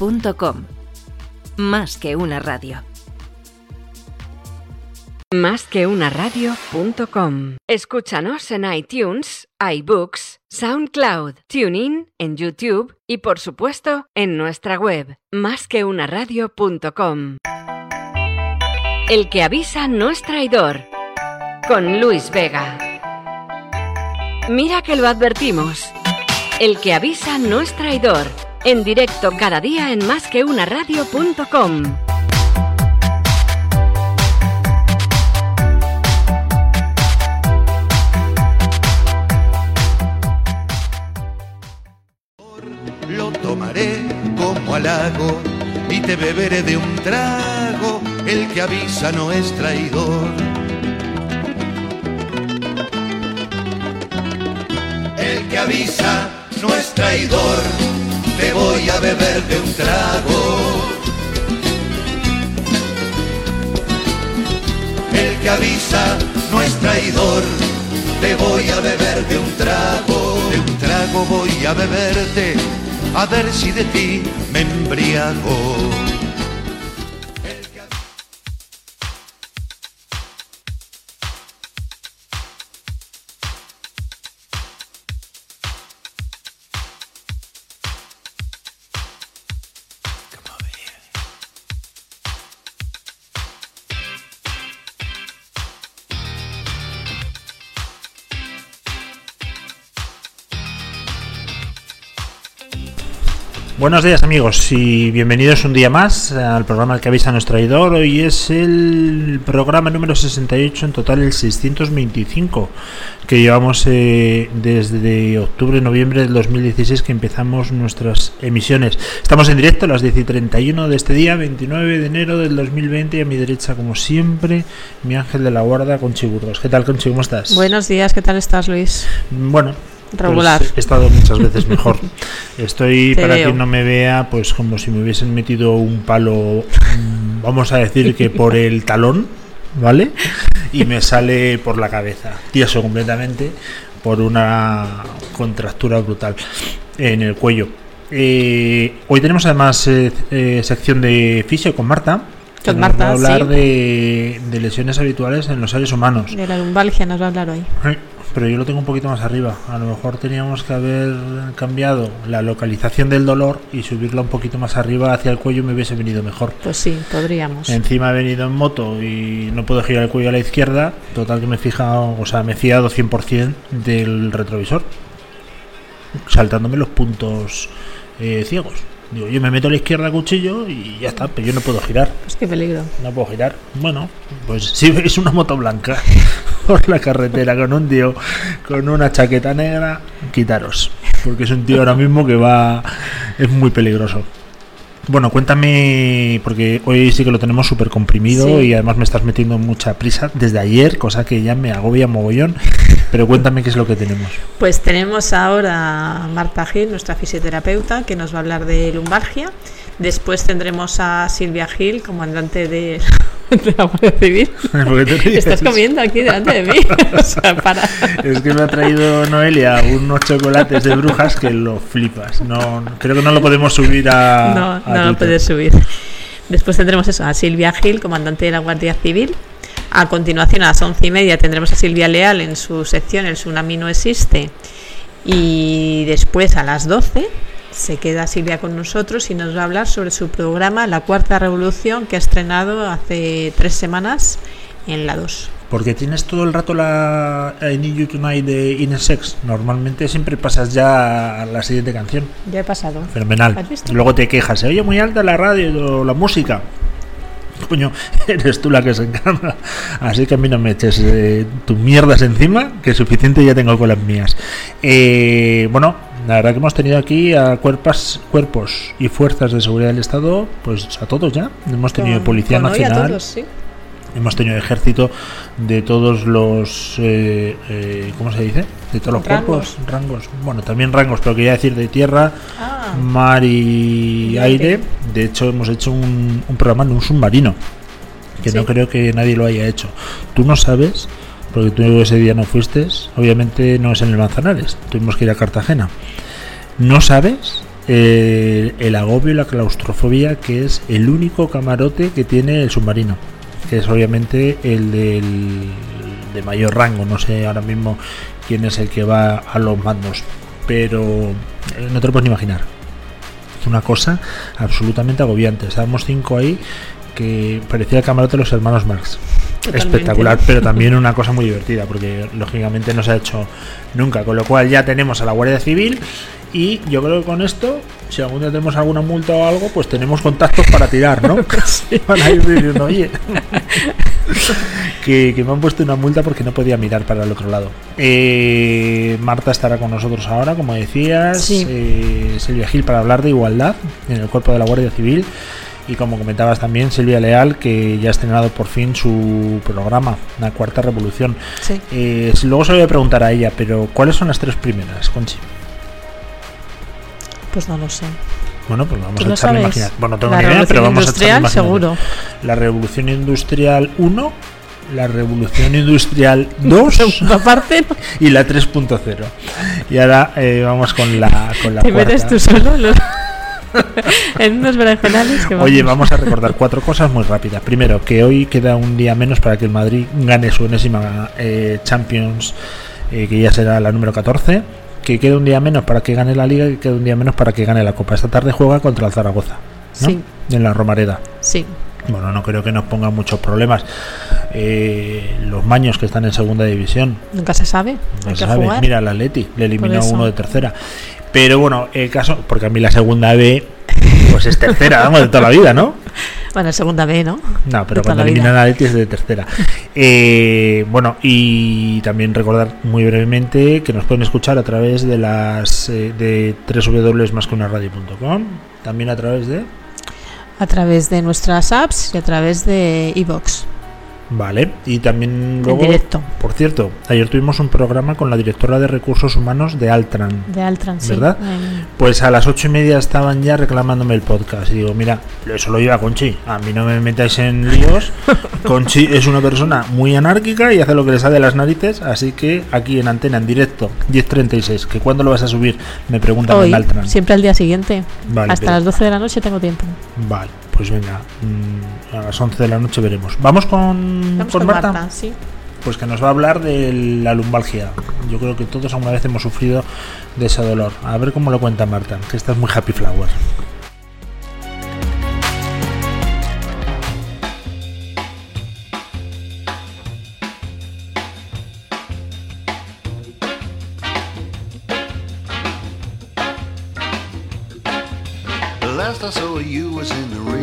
radio.com. Más que una radio. Más que una radio.com. Escúchanos en iTunes, iBooks, SoundCloud, TuneIn, en YouTube y por supuesto en nuestra web, másqueunaradio.com. El que avisa no es traidor. Con Luis Vega. Mira que lo advertimos. El que avisa no es traidor. En directo cada día en másqueunaradio.com. Lo tomaré como halago y te beberé de un trago. El que avisa no es traidor. El que avisa no es traidor. Te voy a beber de un trago. El que avisa no es traidor. Te voy a beber de un trago. De un trago voy a beberte. A ver si de ti me embriago. Buenos días amigos y bienvenidos un día más al programa El que avisa a nuestro traidor. Hoy es el programa número 68, en total el 625 que llevamos eh, desde octubre, noviembre del 2016 que empezamos nuestras emisiones. Estamos en directo a las 10 y 31 de este día, 29 de enero del 2020 y a mi derecha como siempre mi ángel de la guarda Conchi Burgos. ¿Qué tal Conchi? ¿Cómo estás? Buenos días, ¿qué tal estás Luis? Bueno, Regular. pues he estado muchas veces mejor. Estoy, Te para veo. quien no me vea, pues como si me hubiesen metido un palo, mm, vamos a decir que por el talón, ¿vale? Y me sale por la cabeza, tieso completamente, por una contractura brutal en el cuello. Eh, hoy tenemos además eh, eh, sección de fisio con Marta. Con nos va a Marta, hablar sí. de, de lesiones habituales en los seres humanos. De la lumbalgia nos va a hablar hoy. Ay, Pero yo lo tengo un poquito más arriba. A lo mejor teníamos que haber cambiado la localización del dolor y subirla un poquito más arriba hacia el cuello me hubiese venido mejor. Pues sí, podríamos. Encima he venido en moto y no puedo girar el cuello a la izquierda. Total que me he fijado, o sea, me he fiado 100% del retrovisor. Saltándome los puntos eh, ciegos. Digo, yo me meto a la izquierda a cuchillo y ya está, pero yo no puedo girar. Pues qué peligro. No puedo girar. Bueno, pues si veis una moto blanca por la carretera con un tío con una chaqueta negra, quitaros. Porque es un tío ahora mismo que va. Es muy peligroso. Bueno, cuéntame, porque hoy sí que lo tenemos súper comprimido Sí. y además me estás metiendo mucha prisa desde ayer, cosa que ya me agobia mogollón. Pero cuéntame qué es lo que tenemos. Pues tenemos ahora a Marta Gil, nuestra fisioterapeuta, que nos va a hablar de lumbalgia. Después tendremos a Silvia Gil, comandante de, de la Guardia Civil. Estás comiendo aquí delante de mí. O sea, para. Es que me ha traído Noelia unos chocolates de brujas que lo flipas. No, creo que no lo podemos subir a. No, a no lo puedes subir. Después tendremos eso, a Silvia Gil, comandante de la Guardia Civil. A continuación, a las once y media, tendremos a Silvia Leal en su sección El tsunami no existe. Y después, a las 12, se queda Silvia con nosotros y nos va a hablar sobre su programa La Cuarta Revolución, que ha estrenado hace tres semanas en la 2. Porque tienes todo el rato la I Need You Tonight de Inesex. Normalmente siempre pasas ya a la siguiente canción. Ya he pasado. Fenomenal. ¿Has visto? Y luego te quejas, se oye muy alta la radio o la música. Coño, eres tú la que se encarga. Así que a mí no me eches eh, tus mierdas encima, que suficiente ya tengo con las mías. Eh, bueno, la verdad que hemos tenido aquí a cuerpas, cuerpos y fuerzas de seguridad del Estado, pues a todos ya. Hemos tenido Con- Policía con Nacional, todos, sí. hemos tenido ejército de todos los eh, eh, ¿cómo se dice? de todos los Rangos. cuerpos rangos bueno también rangos pero quería decir de tierra Ah. mar y Y aire aire. de hecho hemos hecho un, un programa en un submarino que no creo que nadie lo haya hecho tú no sabes porque tú ese día no fuiste obviamente no es en el Manzanares tuvimos que ir a Cartagena no sabes eh, el agobio y la claustrofobia, que es el único camarote que tiene el submarino, que es obviamente el del de mayor rango. No sé ahora mismo quién es el que va a los mandos, pero eh, no te lo puedes ni imaginar. Es una cosa absolutamente agobiante. Estábamos cinco ahí que parecía el camarote de los hermanos Marx. Totalmente. Espectacular, pero también una cosa muy divertida, porque lógicamente no se ha hecho nunca. Con lo cual ya tenemos a la Guardia Civil y yo creo que con esto, si algún día tenemos alguna multa o algo, pues tenemos contactos para tirar, ¿no? Para ir diciendo, oye, que, que me han puesto una multa porque no podía mirar para el otro lado. Eh, Marta estará con nosotros ahora, como decías. Sí. Eh, Silvia Gil para hablar de igualdad en el cuerpo de la Guardia Civil. Y como comentabas también, Silvia Leal, que ya ha estrenado por fin su programa, La Cuarta Revolución. Sí. Eh, luego se lo voy a preguntar a ella, pero ¿cuáles son las tres primeras, Conchi? Pues no lo sé. Bueno, pues vamos ¿Tú a echarle imaginación. Bueno, no tengo La ni idea, pero vamos a echarle seguro. La Revolución Industrial 1, la Revolución Industrial 2 Segunda parte, y la 3.0. Y ahora eh, vamos con la, con la te metes cuarta. tú solo en los- en unos berenjenales que Oye, vamos a recordar cuatro cosas muy rápidas. Primero, que hoy queda un día menos para que el Madrid gane su enésima eh, Champions, eh, que ya será la número 14. Que queda un día menos para que gane la Liga y que queda un día menos para que gane la Copa. Esta tarde juega contra el Zaragoza, ¿no? Sí. En la Romareda. Sí, Bueno, no creo que nos ponga muchos problemas. Eh, los maños que están en segunda división, nunca se sabe. Hay se sabe. jugar. Mira, el Atleti le eliminó uno de tercera. Pero bueno, el caso, porque a mí la segunda B, pues es tercera, vamos, de toda la vida, ¿no? Bueno, segunda B, ¿no? No, pero cuando eliminan a Atleti es de tercera. Eh, bueno, y también recordar muy brevemente que nos pueden escuchar a través de las eh, de www.masqueunaradio.com, también a través de A través de nuestras apps y a través de iVoox. Vale, y también En luego directo. Por cierto, ayer tuvimos un programa con la directora de recursos humanos de Altran. De Altran, sí. ¿Verdad? En- Pues a las ocho y media estaban ya reclamándome el podcast. Y digo, mira, eso lo lleva Conchi. A mí no me metáis en líos. Conchi es una persona muy anárquica y hace lo que le sale de las narices. Así que aquí en antena, en directo, 10.36. ¿Que cuándo lo vas a subir? Me preguntan Hoy, en Altran. siempre al día siguiente. Vale, Hasta pero- las 12 de la noche tengo tiempo. Vale, pues venga. mm, a las 11 de la noche veremos. Vamos con, Vamos con con Marta. Marta, sí. Pues que nos va a hablar de la lumbalgia. Yo creo que todos alguna vez hemos sufrido de ese dolor. A ver cómo lo cuenta Marta, que esta es muy happy flower. The last I saw of you was in the rearview,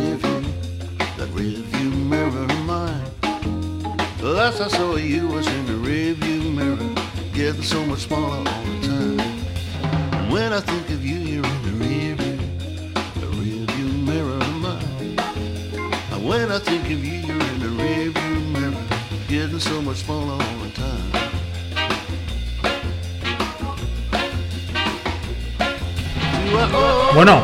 last I saw you was in the rearview mirror, getting so much smaller all the time. And when I think of you, you're in the rearview, the rearview mirror of mine. And when I think of you, you're in the rearview mirror, getting so much smaller all the time. Bueno,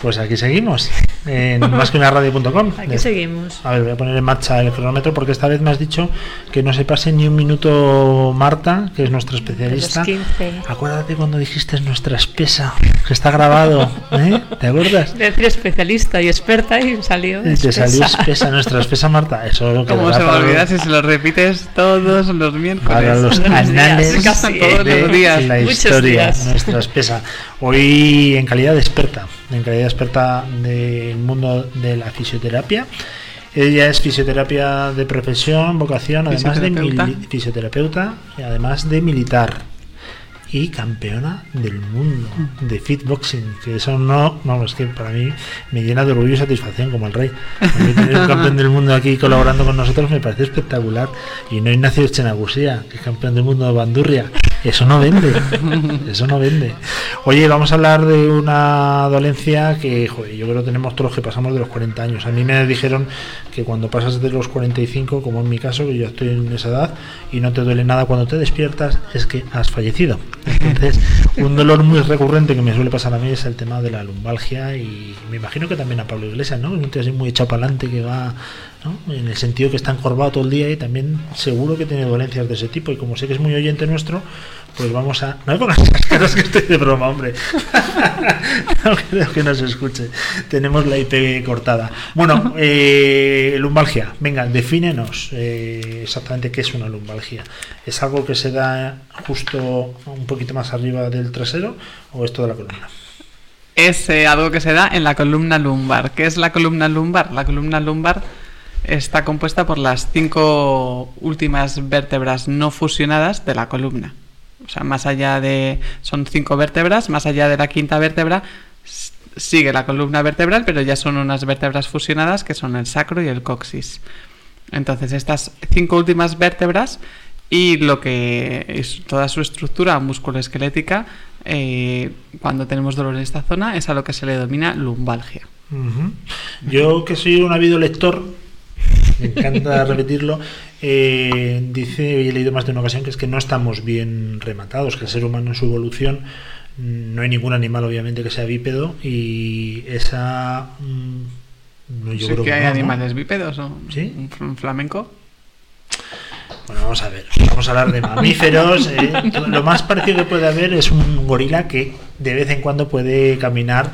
pues aquí seguimos. En másqueunaradio.com. Aquí seguimos. A ver, voy a poner en marcha el cronómetro porque esta vez me has dicho que no se pase ni un minuto Marta, que es nuestra especialista. Los 15. Acuérdate cuando dijiste nuestra espesa, que está grabado, ¿eh? ¿Te acuerdas? Decir especialista y experta y salió. Y te salió espesa. espesa, nuestra espesa Marta. Eso lo que Como se me olvida si se lo repites todos los miércoles. para los los días, anales casi, todos de los días. la Muchos historia días. nuestra espesa hoy en calidad de experta en calidad de experta del mundo de la fisioterapia ella es fisioterapia de profesión vocación además de Fisioterapeuta. y además de militar y campeona del mundo de fitboxing que eso no vamos que para mí me llena de orgullo y satisfacción como el rey. A mí tener un campeón del mundo aquí colaborando con nosotros me parece espectacular. Y no Ignacio Echenagusía que es campeón del mundo de bandurria. Eso no vende eso no vende. Oye vamos a hablar de una dolencia que joder, yo creo que tenemos todos los que pasamos de los 40 años. A mí me dijeron que cuando pasas de los 45 como en mi caso que yo estoy en esa edad y no te duele nada cuando te despiertas es que has fallecido entonces un dolor muy recurrente que me suele pasar a mí es el tema de la lumbalgia y me imagino que también a Pablo Iglesias no un tío así muy echado para adelante que va ¿no? en el sentido que está encorvado todo el día y también seguro que tiene dolencias de ese tipo. Y como sé que es muy oyente nuestro, pues vamos a. No pongas las caras que estoy de broma, hombre. no creo que nos escuche. Tenemos la IP cortada. Bueno, eh, lumbalgia. Venga, defínenos eh, exactamente qué es una lumbalgia. ¿Es algo que se da justo un poquito más arriba del trasero o es toda la columna? Es eh, algo que se da en la columna lumbar. ¿Qué es la columna lumbar? La columna lumbar está compuesta por las cinco últimas vértebras no fusionadas de la columna. O sea, más allá de. Son cinco vértebras, más allá de la quinta vértebra sigue la columna vertebral, pero ya son unas vértebras fusionadas que son el sacro y el coxis. Entonces, estas cinco últimas vértebras y lo que es toda su estructura musculoesquelética, eh, cuando tenemos dolor en esta zona, es a lo que se le denomina lumbalgia. Yo que soy un habido lector, me encanta repetirlo, eh, dice, y he leído más de una ocasión, que es que no estamos bien rematados, que el ser humano en su evolución mm, no hay ningún animal obviamente que sea bípedo y esa... Mm, yo creo que, hay animales bípedos, ¿o? ¿Sí? ¿Un flamenco? Bueno, vamos a ver, vamos a hablar de mamíferos. Eh, lo más parecido que puede haber es un gorila que de vez en cuando puede caminar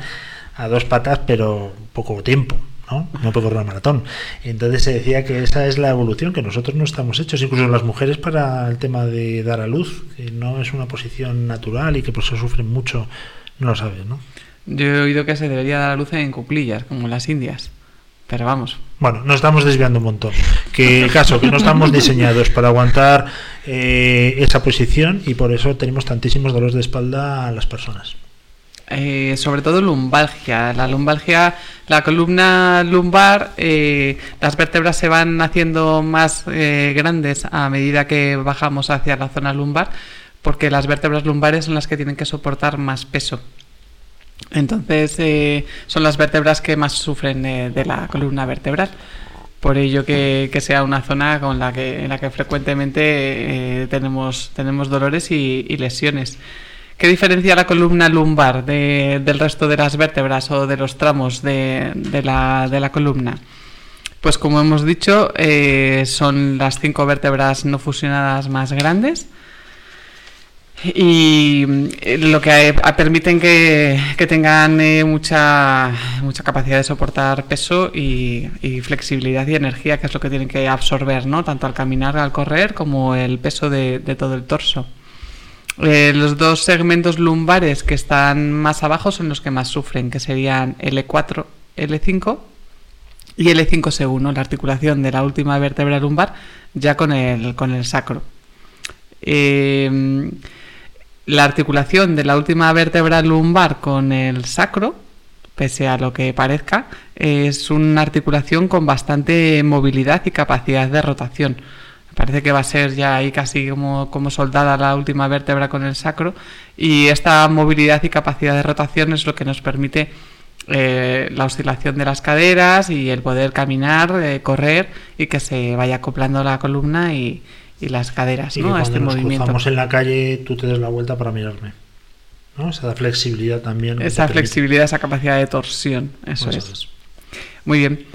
a dos patas, pero poco tiempo. ¿No? No puede correr una maratón. Entonces se decía que esa es la evolución, que nosotros no estamos hechos, incluso las mujeres para el tema de dar a luz, que no es una posición natural y que por eso sufren mucho, no lo sabes, ¿no? Yo he oído que se debería dar a luz en cuclillas, como en las Indias. Pero vamos. Bueno, nos estamos desviando un montón. Que el caso, que no estamos diseñados para aguantar eh, esa posición y por eso tenemos tantísimos dolores de espalda a las personas. Eh, sobre todo lumbalgia. La lumbalgia, la columna lumbar, eh, las vértebras se van haciendo más eh, grandes a medida que bajamos hacia la zona lumbar, porque las vértebras lumbares son las que tienen que soportar más peso. Entonces son las vértebras que más sufren de la columna vertebral. Por ello que, sea una zona con la que, en la que frecuentemente tenemos, tenemos dolores y lesiones. ¿Qué diferencia la columna lumbar del resto de las vértebras o de los tramos de, la, columna? Pues como hemos dicho, eh, son las cinco vértebras no fusionadas más grandes y eh, lo que permiten que, tengan eh, mucha, mucha capacidad de soportar peso y, flexibilidad y energía, que es lo que tienen que absorber, ¿no? tanto al caminar, al correr, como el peso de todo el torso. Eh, los dos segmentos lumbares que están más abajo son los que más sufren, que serían L4, L5 y L5S1, la articulación de la última vértebra lumbar ya con el, con el sacro. Eh, la articulación de la última vértebra lumbar con el sacro, pese a lo que parezca, es una articulación con bastante movilidad y capacidad de rotación. Parece que va a ser ya ahí casi como, como soldada la última vértebra con el sacro y esta movilidad y capacidad de rotación es lo que nos permite eh, la oscilación de las caderas y el poder caminar, eh, correr y que se vaya acoplando la columna y, las caderas ¿no? a este nos movimiento. en la calle tú te des la vuelta para mirarme. ¿no? Esa flexibilidad también. Esa flexibilidad, esa capacidad de torsión, eso es. Muy bien.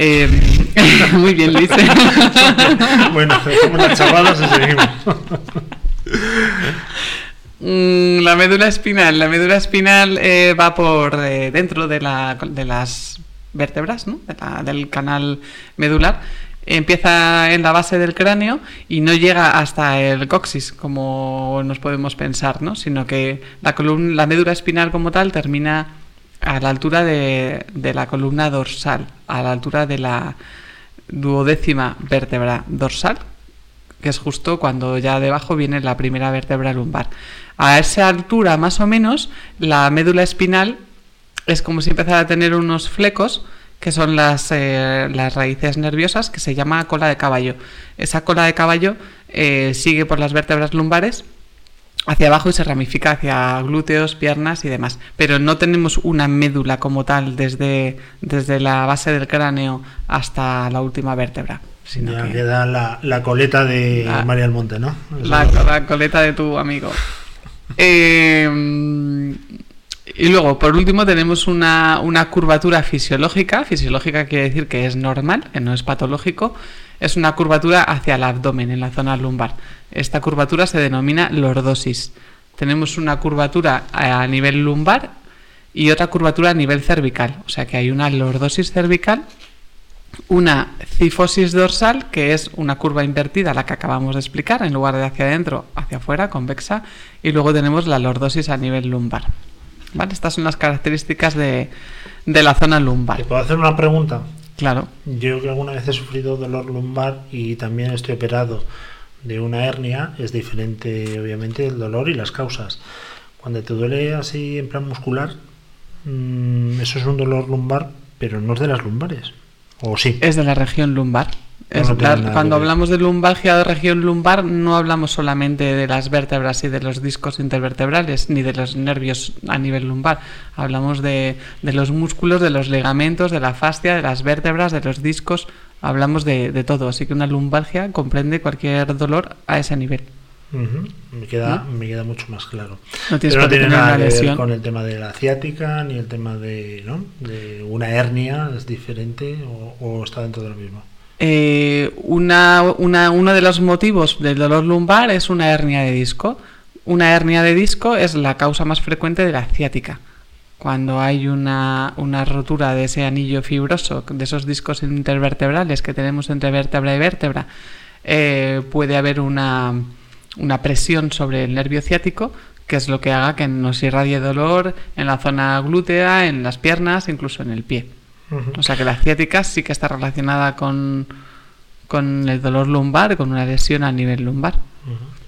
Eh, muy bien, Luis. bueno, hacemos las chavadas y seguimos. Mm, la médula espinal. La médula espinal eh, va por eh, dentro de, la, de, las vértebras, ¿no? del canal medular. Empieza en la base del cráneo y no llega hasta el coxis, como nos podemos pensar, ¿no? sino que la, columna, la médula espinal como tal termina a la altura de, la columna dorsal, a la altura de la duodécima vértebra dorsal, que es justo cuando ya debajo viene la primera vértebra lumbar. A esa altura, más o menos, la médula espinal es como si empezara a tener unos flecos, que son las, eh, las raíces nerviosas, que se llama cola de caballo. Esa cola de caballo eh, sigue por las vértebras lumbares hacia abajo y se ramifica hacia glúteos, piernas y demás. Pero no tenemos una médula como tal desde, desde la base del cráneo hasta la última vértebra. Sino ya queda la, coleta de María del Monte, ¿no? La, coleta de tu amigo. Eh, Y luego, por último, tenemos una, curvatura fisiológica. Fisiológica quiere decir que es normal, que no es patológico. Es una curvatura hacia el abdomen, en la zona lumbar. Esta curvatura se denomina lordosis. Tenemos una curvatura a nivel lumbar y otra curvatura a nivel cervical. O sea que hay una lordosis cervical, una cifosis dorsal, que es una curva invertida, la que acabamos de explicar, en lugar de hacia adentro, hacia afuera, convexa, y luego tenemos la lordosis a nivel lumbar. ¿Vale? Estas son las características de, de la zona lumbar. ¿Te puedo hacer una pregunta? Claro. Yo que alguna vez he sufrido dolor lumbar y también estoy operado de una hernia, es diferente obviamente el dolor y las causas. Cuando te duele así en plan muscular, mm, eso es un dolor lumbar, pero no es de las lumbares. ¿O sí? Es de la región lumbar. Cuando hablamos de lumbalgia de región lumbar, no hablamos solamente de las vértebras y de los discos intervertebrales, ni de los nervios a nivel lumbar. Hablamos de, de los músculos, de los ligamentos, de la fascia, de las vértebras, de los discos. Hablamos de, de todo. Así que una lumbalgia comprende cualquier dolor a ese nivel. me, queda, me queda mucho más claro. No Pero no tiene nada que ver con el tema de la ciática ni el tema de, ¿no? de una hernia, ¿es diferente o, está dentro de lo mismo? Eh, una, uno de los motivos del dolor lumbar es una hernia de disco. Una hernia de disco es la causa más frecuente de la ciática. Cuando hay una, rotura de ese anillo fibroso, de esos discos intervertebrales que tenemos entre vértebra y vértebra, eh, puede haber una presión sobre el nervio ciático que es lo que haga que nos irradie dolor en la zona glútea, en las piernas, incluso en el pie. O sea que la ciática sí que está relacionada con, con el dolor lumbar, con una lesión a nivel lumbar.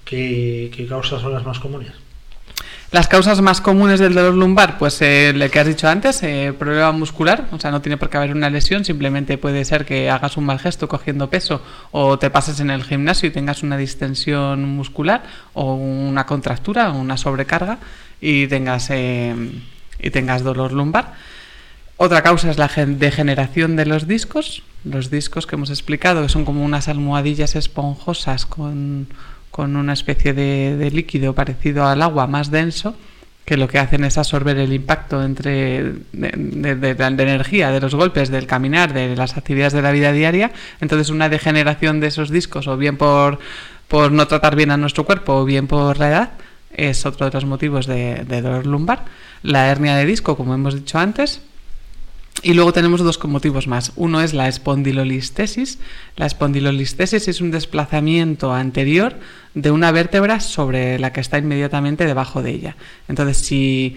¿Qué, ¿Qué, causas son las más comunes? Las causas más comunes del dolor lumbar, pues eh, lo que has dicho antes, eh, problema muscular, o sea, no tiene por qué haber una lesión, simplemente puede ser que hagas un mal gesto cogiendo peso o te pases en el gimnasio y tengas una distensión muscular o una contractura o una sobrecarga y tengas, eh, y tengas dolor lumbar. Otra causa es la degeneración de los discos, los discos que hemos explicado, que son como unas almohadillas esponjosas con con una especie de, líquido parecido al agua más denso que lo que hacen es absorber el impacto entre de, energía, de los golpes, del caminar, de las actividades de la vida diaria. Entonces una degeneración de esos discos, o bien por, por no tratar bien a nuestro cuerpo, o bien por la edad, es otro de los motivos de dolor lumbar. La hernia de disco, como hemos dicho antes, y luego tenemos dos motivos más. Uno es la espondilolistesis. La espondilolistesis es un desplazamiento anterior de una vértebra sobre la que está inmediatamente debajo de ella. Entonces, si,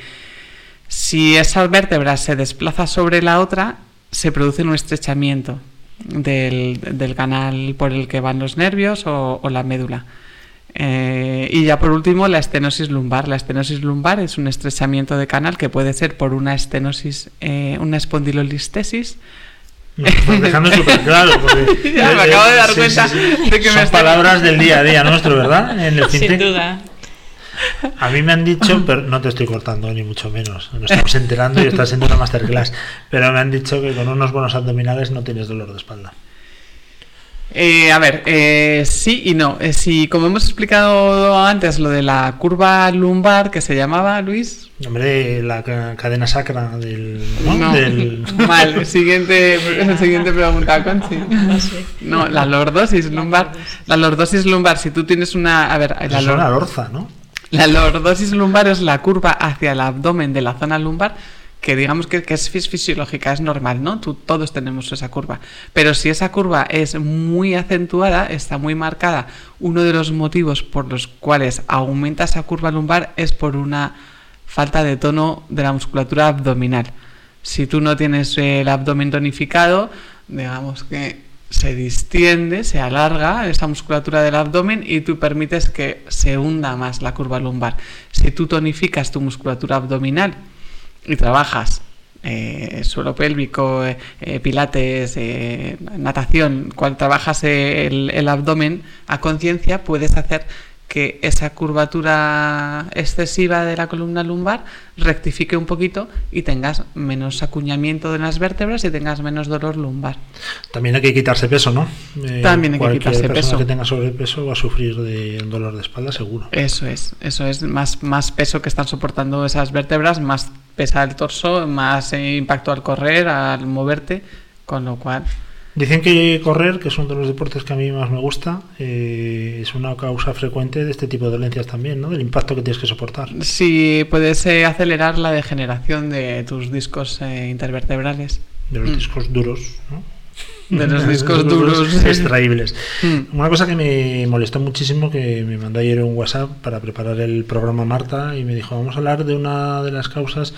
si esa vértebra se desplaza sobre la otra, se produce un estrechamiento del, canal por el que van los nervios o la médula. Eh, y ya por último, la estenosis lumbar. La estenosis lumbar es un estrechamiento de canal que puede ser por una estenosis, eh, una espondilolistesis. Me dejando súper claro. Porque, ya, me acabo de dar cuenta de que son palabras del día a día nuestro, ¿verdad? En el Sin duda. A mí me han dicho, pero no te estoy cortando ni mucho menos, nos estamos enterando y está siendo una masterclass, pero me han dicho que con unos buenos abdominales no tienes dolor de espalda. Eh, a ver, eh, sí y no. Eh, si, como hemos explicado antes, lo de la curva lumbar que se llamaba, Luis. Hombre, la cadena sacra del. No, Mal, siguiente, siguiente pregunta, Conchi. No, la lordosis lumbar. La lordosis lumbar, si tú tienes una. A ver, la, la lorza, ¿no? La lordosis lumbar es la curva hacia el abdomen de la zona lumbar que digamos que, es fisiológica, es normal, ¿no? todos tenemos esa curva. Pero si esa curva es muy acentuada, está muy marcada, uno de los motivos por los cuales aumenta esa curva lumbar es por una falta de tono de la musculatura abdominal. Si tú no tienes el abdomen tonificado, digamos que se distiende, se alarga esa musculatura del abdomen y tú permites que se hunda más la curva lumbar. Si tú tonificas tu musculatura abdominal, y trabajas eh, suelo pélvico, eh, eh, pilates, natación, cuando trabajas el, el abdomen a conciencia, puedes hacer que esa curvatura excesiva de la columna lumbar rectifique un poquito y tengas menos acuñamiento de las vértebras y tengas menos dolor lumbar. También hay que quitarse peso, ¿no? También hay que quitarse persona que tenga sobrepeso va a sufrir de dolor de espalda seguro. Eso es, eso es más, más peso que están soportando esas vértebras, más pesa el torso, más eh, impacto al correr, al moverte, con lo cual... Dicen que correr, que es uno de los deportes que a mí más me gusta, eh, es una causa frecuente de este tipo de dolencias también, ¿no? Del impacto que tienes que soportar. Sí, puedes eh, acelerar la degeneración de tus discos eh, intervertebrales. De los Mm. discos duros, ¿no? De los discos duros. extraíbles. Mm. Una cosa que me molestó muchísimo, que me mandó ayer un WhatsApp para preparar el programa Marta y me dijo, vamos a hablar de una de las causas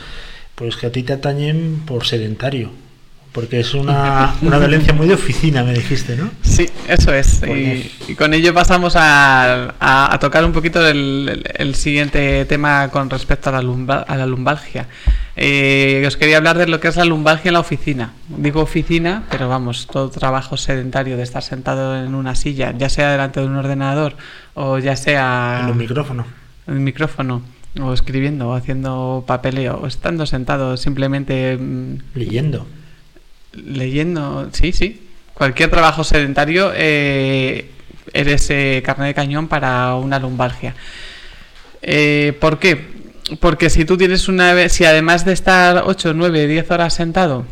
pues que a ti te atañen por sedentario. Porque es una, una dolencia muy de oficina, me dijiste, ¿no? Sí, eso es. Y, y con ello pasamos a, a- a tocar un poquito el, el- el siguiente tema con respecto a la, lumba- a la lumbalgia. Eh, os quería hablar de lo que es la lumbalgia en la oficina. Digo oficina, pero vamos, todo trabajo sedentario de estar sentado en una silla, ya sea delante de un ordenador o ya sea En un micrófono. en el micrófono o escribiendo o haciendo papeleo o estando sentado simplemente mm, Leyendo. Leyendo, sí, sí. Cualquier trabajo sedentario eh, eres eh, carne de cañón para una lumbalgia. Eh, ¿Por qué? Porque si tú tienes una... Si además de estar 8, 9, 10 horas sentado,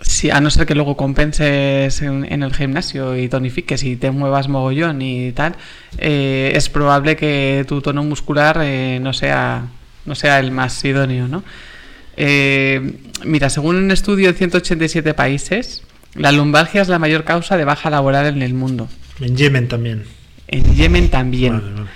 si, a no ser que luego compenses en, en el gimnasio y tonifiques y te muevas mogollón y tal, eh, es probable que tu tono muscular eh, no, sea, no sea el más idóneo, ¿no? Eh, mira, según un estudio de 187 países, la lumbalgia es la mayor causa de baja laboral en el mundo. En Yemen también. En Yemen también. Vale, vale.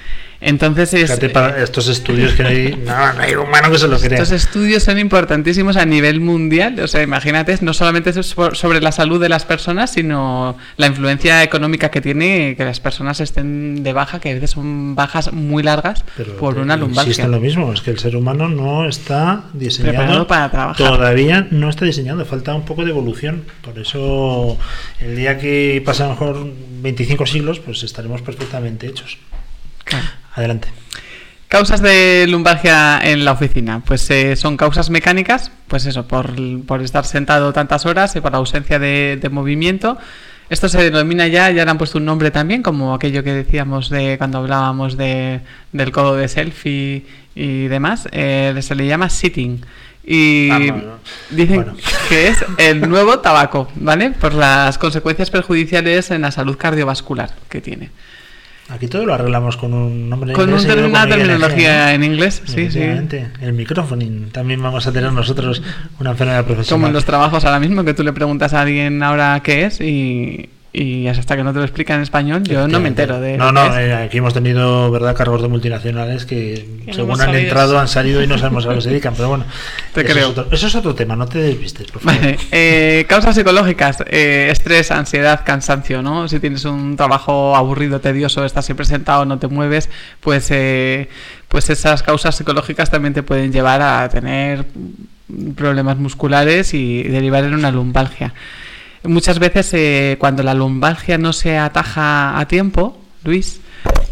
Entonces es... Fíjate para estos estudios que no hay, no, no hay humano que se lo crea. Estos estudios son importantísimos a nivel mundial. O sea, imagínate, no solamente sobre la salud de las personas, sino la influencia económica que tiene que las personas estén de baja, que a veces son bajas muy largas Pero por una lumbalgia. en lo mismo, es que el ser humano no está diseñado Preparado para trabajar. Todavía no está diseñado, falta un poco de evolución. Por eso, el día que pase a lo mejor 25 siglos, pues estaremos perfectamente hechos. Claro. Adelante. Causas de lumbalgia en la oficina. Pues eh, son causas mecánicas, pues eso, por, por estar sentado tantas horas y por la ausencia de, de movimiento. Esto se denomina ya, ya le han puesto un nombre también, como aquello que decíamos de cuando hablábamos de, del codo de selfie y demás, eh, se le llama sitting. Y Ah, dicen Bueno. que es el nuevo tabaco, ¿vale? Por las consecuencias perjudiciales en la salud cardiovascular que tiene. Aquí todo lo arreglamos con un nombre en Con inglés un y luego ter- una terminología ¿no? en inglés, sí, sí. El microfoning. También vamos a tener nosotros una enfermedad profesional. Como en los trabajos ahora mismo, que tú le preguntas a alguien ahora qué es y, y hasta que no te lo explica en español, yo no me entero de No, no, eh, aquí hemos tenido, ¿verdad?, cargos de multinacionales que, según han entrado, han salido y no sabemos a lo que se dedican. Pero bueno, Te eso, creo. Es otro, eso es otro tema, no te desvistes, por favor. Vale, eh, causas psicológicas, eh, estrés, ansiedad, cansancio, ¿no? Si tienes un trabajo aburrido, tedioso, estás siempre sentado, no te mueves, pues, eh, pues esas causas psicológicas también te pueden llevar a tener problemas musculares y derivar en una lumbalgia. Muchas veces eh, cuando la lumbalgia no se ataja a tiempo, Luis,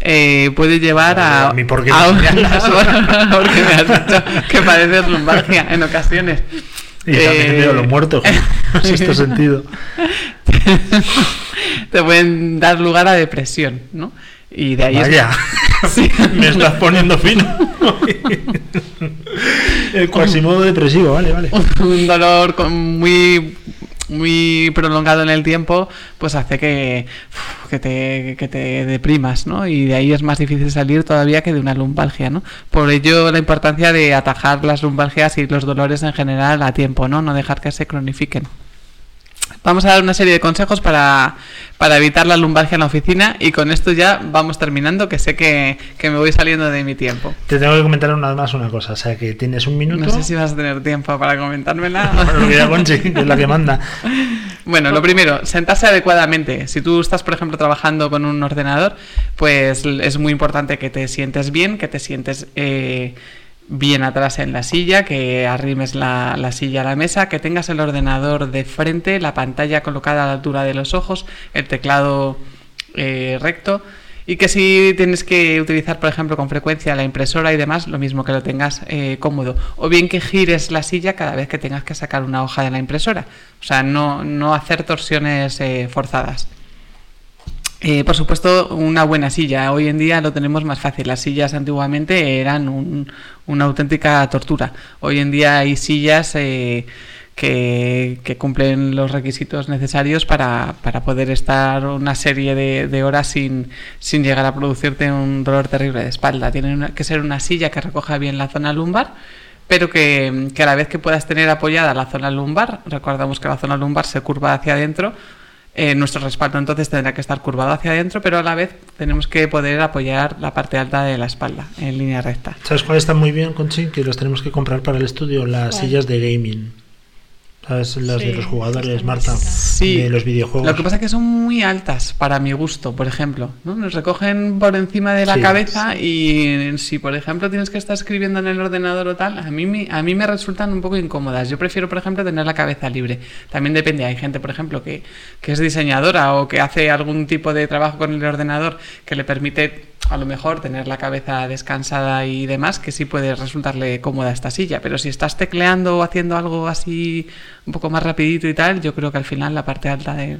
eh, puede llevar a... A mí, ¿por qué a me señalas? porque me has dicho que pareces lumbalgia en ocasiones. Y también Eh, veo lo muerto, en sexto sentido. te pueden dar lugar a depresión, ¿no? Y de ahí es- Vaya, Sí. me estás poniendo fino. El cuasimodo depresivo, vale, vale. un dolor con- muy muy prolongado en el tiempo, pues hace que, que, te, que te deprimas, ¿no? Y de ahí es más difícil salir todavía que de una lumbalgia, ¿no? Por ello la importancia de atajar las lumbalgias y los dolores en general a tiempo, ¿no? No dejar que se cronifiquen. Vamos a dar una serie de consejos para, para evitar la lumbalgia en la oficina y con esto ya vamos terminando, que sé que, que me voy saliendo de mi tiempo. Te tengo que comentar una más una cosa, o sea que tienes un minuto. No sé si vas a tener tiempo para comentármela. Bueno, lo que ya Conchi, que es la que manda. Bueno, lo primero, sentarse adecuadamente. Si tú estás, por ejemplo, trabajando con un ordenador, pues es muy importante que te sientes bien, que te sientes eh, bien atrás en la silla, que arrimes la, la silla a la mesa, que tengas el ordenador de frente, la pantalla colocada a la altura de los ojos, el teclado eh, recto. Y que si tienes que utilizar, por ejemplo, con frecuencia la impresora y demás, lo mismo que lo tengas eh, cómodo. O bien que gires la silla cada vez que tengas que sacar una hoja de la impresora. O sea, no, no hacer torsiones eh, forzadas. Eh, por supuesto, una buena silla. Hoy en día lo tenemos más fácil. Las sillas antiguamente eran un- una auténtica tortura. Hoy en día hay sillas eh, que, que cumplen los requisitos necesarios para, para poder estar una serie de, horas sin, sin llegar a producirte un dolor terrible de espalda. Tiene que ser una silla que recoja bien la zona lumbar pero que, que a la vez que puedas tener apoyada la zona lumbar, recordamos que la zona lumbar se curva hacia adentro, eh, nuestro respaldo entonces tendrá que estar curvado hacia adentro, pero a la vez tenemos que poder apoyar la parte alta de la espalda en línea recta. ¿Sabes cuáles están muy bien, Conchi? Que los tenemos que comprar para el estudio, las ¿Cuál? sillas de gaming. ¿Sabes? Las de los jugadores, Marta. Sí, De los videojuegos. Lo que pasa es que son muy altas para mi gusto, por ejemplo. ¿no? Nos recogen por encima de la Sí. cabeza y si, por ejemplo, tienes que estar escribiendo en el ordenador o tal, a mí, me- a mí me resultan un poco incómodas. Yo prefiero, por ejemplo, tener la cabeza libre. También depende. Hay gente, por ejemplo, que, que es diseñadora o que hace algún tipo de trabajo con el ordenador que le permite a lo mejor tener la cabeza descansada y demás, que sí puede resultarle cómoda esta silla. Pero si estás tecleando o haciendo algo así un poco más rapidito y tal, yo creo que al final la parte alta de,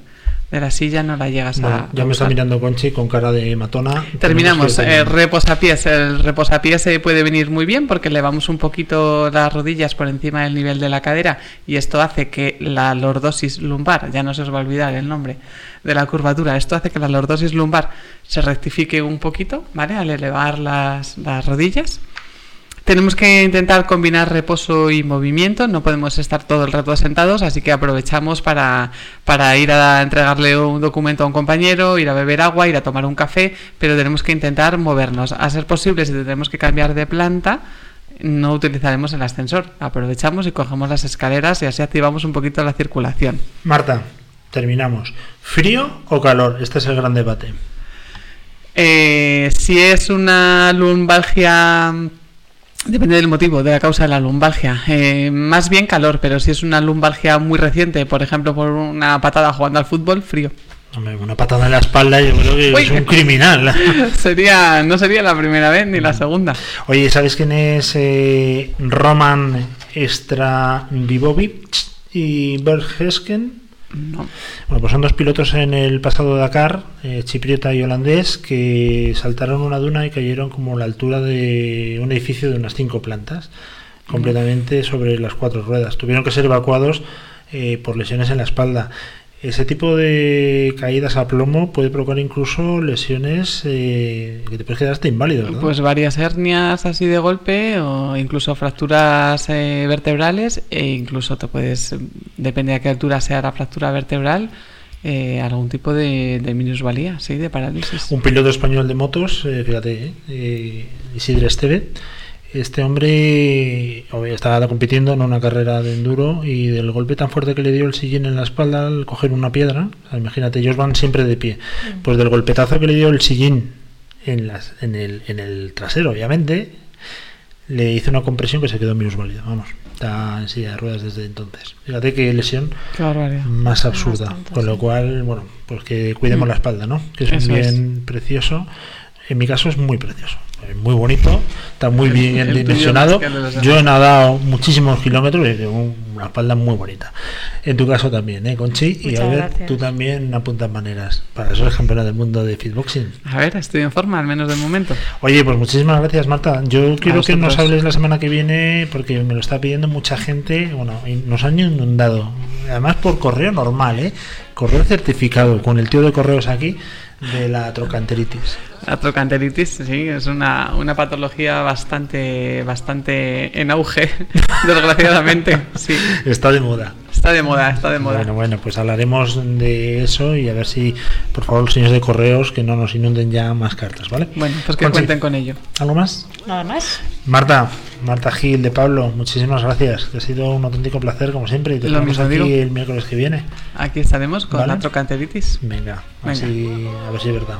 de la silla no la llegas Bueno, a... ya a me está mirando Conchi con cara de matona. Terminamos. Eh, reposapiés. El reposapiés se puede venir muy bien porque elevamos un poquito las rodillas por encima del nivel de la cadera y esto hace que la lordosis lumbar, ya no se os va a olvidar el nombre de la curvatura, esto hace que la lordosis lumbar se rectifique un poquito, ¿vale? Al elevar las, las rodillas. Tenemos que intentar combinar reposo y movimiento, no podemos estar todo el rato sentados, así que aprovechamos para, para ir a entregarle un documento a un compañero, ir a beber agua, ir a tomar un café, pero tenemos que intentar movernos. A ser posible, si tenemos que cambiar de planta, no utilizaremos el ascensor, aprovechamos y cogemos las escaleras y así activamos un poquito la circulación. Marta, terminamos. ¿Frío o calor? Este es el gran debate. Eh, si es una lumbalgia, depende del motivo, de la causa de la lumbalgia. Eh, más bien calor, pero si es una lumbalgia muy reciente, por ejemplo, por una patada jugando al fútbol, frío. Hombre, una patada en la espalda yo creo que Uy. es un criminal. sería, no sería la primera vez ni la segunda. Oye, ¿sabes quién es eh, Roman Stravivovic y Bergesken? No. Bueno, pues son dos pilotos en el pasado Dakar, eh, chipriota y holandés, que saltaron una duna y cayeron como a la altura de un edificio de unas cinco plantas, completamente sobre las cuatro ruedas. Tuvieron que ser evacuados eh, por lesiones en la espalda. Ese tipo de caídas a plomo puede provocar incluso lesiones eh, que te puedes quedar hasta inválido, ¿verdad? Pues varias hernias así de golpe o incluso fracturas eh, vertebrales e incluso te puedes, depende a qué altura sea la fractura vertebral, eh, algún tipo de, de minusvalía, sí, de parálisis. Un piloto español de motos, fíjate, Isidre Esteve. Este hombre estaba compitiendo en una carrera de enduro y del golpe tan fuerte que le dio el sillín en la espalda al coger una piedra, imagínate, ellos van siempre de pie, pues del golpetazo que le dio el sillín en, las, en, el, en el trasero, obviamente, le hizo una compresión que se quedó minusválido, vamos, está en silla de ruedas desde entonces. Fíjate qué lesión más absurda. Bastante, con lo cual, bueno, pues que cuidemos Mm. la espalda, ¿no? Que es un bien precioso. En mi caso es muy precioso. Es muy bonito, está muy El- bien el dimensionado. Yo he nadado muchísimos kilómetros y tengo una espalda muy bonita. En tu caso también, ¿eh, Conchi? y a ver, gracias. tú también apuntas maneras. Para eso eres campeona del mundo de fitboxing. A ver, estoy en forma, al menos de momento. Oye, pues muchísimas gracias, Marta. Yo quiero que nos hables la semana que viene porque me lo está pidiendo mucha gente. Bueno, y nos han inundado. Además por correo normal, ¿eh? Correo certificado con el tío de correos aquí de la trocanteritis. La trocanteritis, sí, es una, una patología bastante, bastante en auge, desgraciadamente. Sí, Está de moda. está de moda, está de moda. Bueno, bueno, pues hablaremos de eso y a ver si, por favor, los señores de correos que no nos inunden ya más cartas, ¿vale? Bueno, pues que Conchi, cuenten con ello. ¿Algo más? Nada más. Marta, Marta Gil de Pablo, muchísimas gracias. que Ha sido un auténtico placer, como siempre. Y te Lo mismo aquí digo. el miércoles que viene. Aquí estaremos con Vale. la trocanteritis. Venga, Venga. si, a ver si es verdad.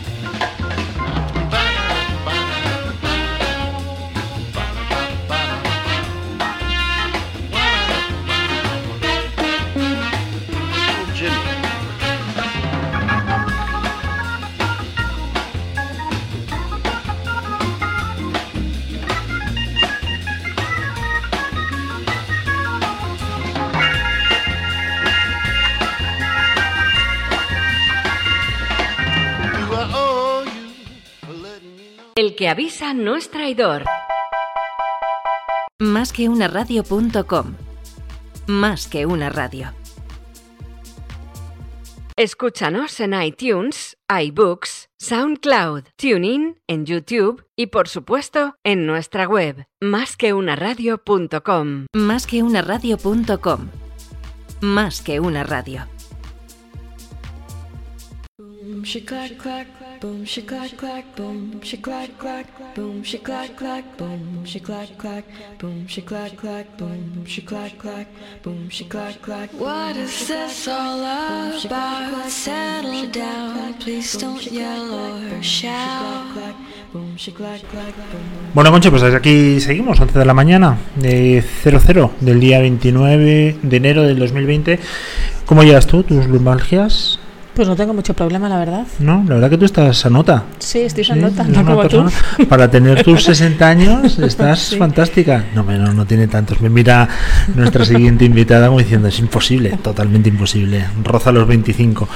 El que avisa no es traidor. Más que una radio.com. Más que una radio. Escúchanos en iTunes, iBooks, SoundCloud, TuneIn, en YouTube y por supuesto en nuestra web, másqueunaradio.com. Más que una radio.com. Más que una radio. Boom, she clack clack, boom, she clack clack, boom, she clack clack, boom, she clack clack, boom, she clack clack, boom, she clack clack, boom, she clack clack. What is this all about? Settle down, please don't yell or shout. Boom, she clack clack, boom. Bueno, Concho, pues aquí seguimos, 11 de la mañana, de 00, del día 29 de enero del 2020. ¿Cómo llevas tú tus lumbalgias? Pues no tengo mucho problema, la verdad. No, la verdad que tú estás a nota. Sí, estoy Sí, nota, no como tú. Para tener tus 60 años estás Sí. fantástica. No, no, no tiene tantos. Me mira nuestra siguiente invitada como diciendo, es imposible, totalmente imposible. Roza los 25.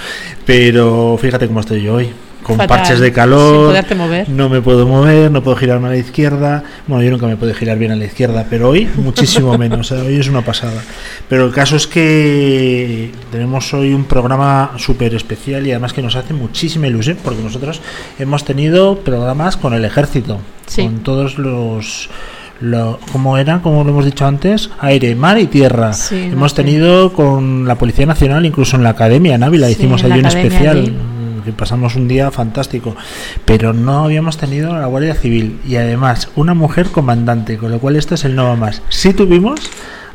Pero fíjate cómo estoy yo hoy. Con Fatal, parches de calor, mover. no me puedo mover, no puedo girarme a la izquierda. Bueno, yo nunca me puedo girar bien a la izquierda, pero hoy muchísimo menos. o sea, hoy es una pasada. Pero el caso es que tenemos hoy un programa súper especial y además que nos hace muchísima ilusión porque nosotros hemos tenido programas con el ejército, Sí. con todos los... Lo, como era, como lo hemos dicho antes, aire, mar y tierra. Sí, hemos tenido con la Policía Nacional, incluso en la Academia, en Ávila, Sí, hicimos allí un especial allí. Mm, que pasamos un día fantástico, pero no habíamos tenido la Guardia Civil y además una mujer comandante, con lo cual esto es el no más. Sí tuvimos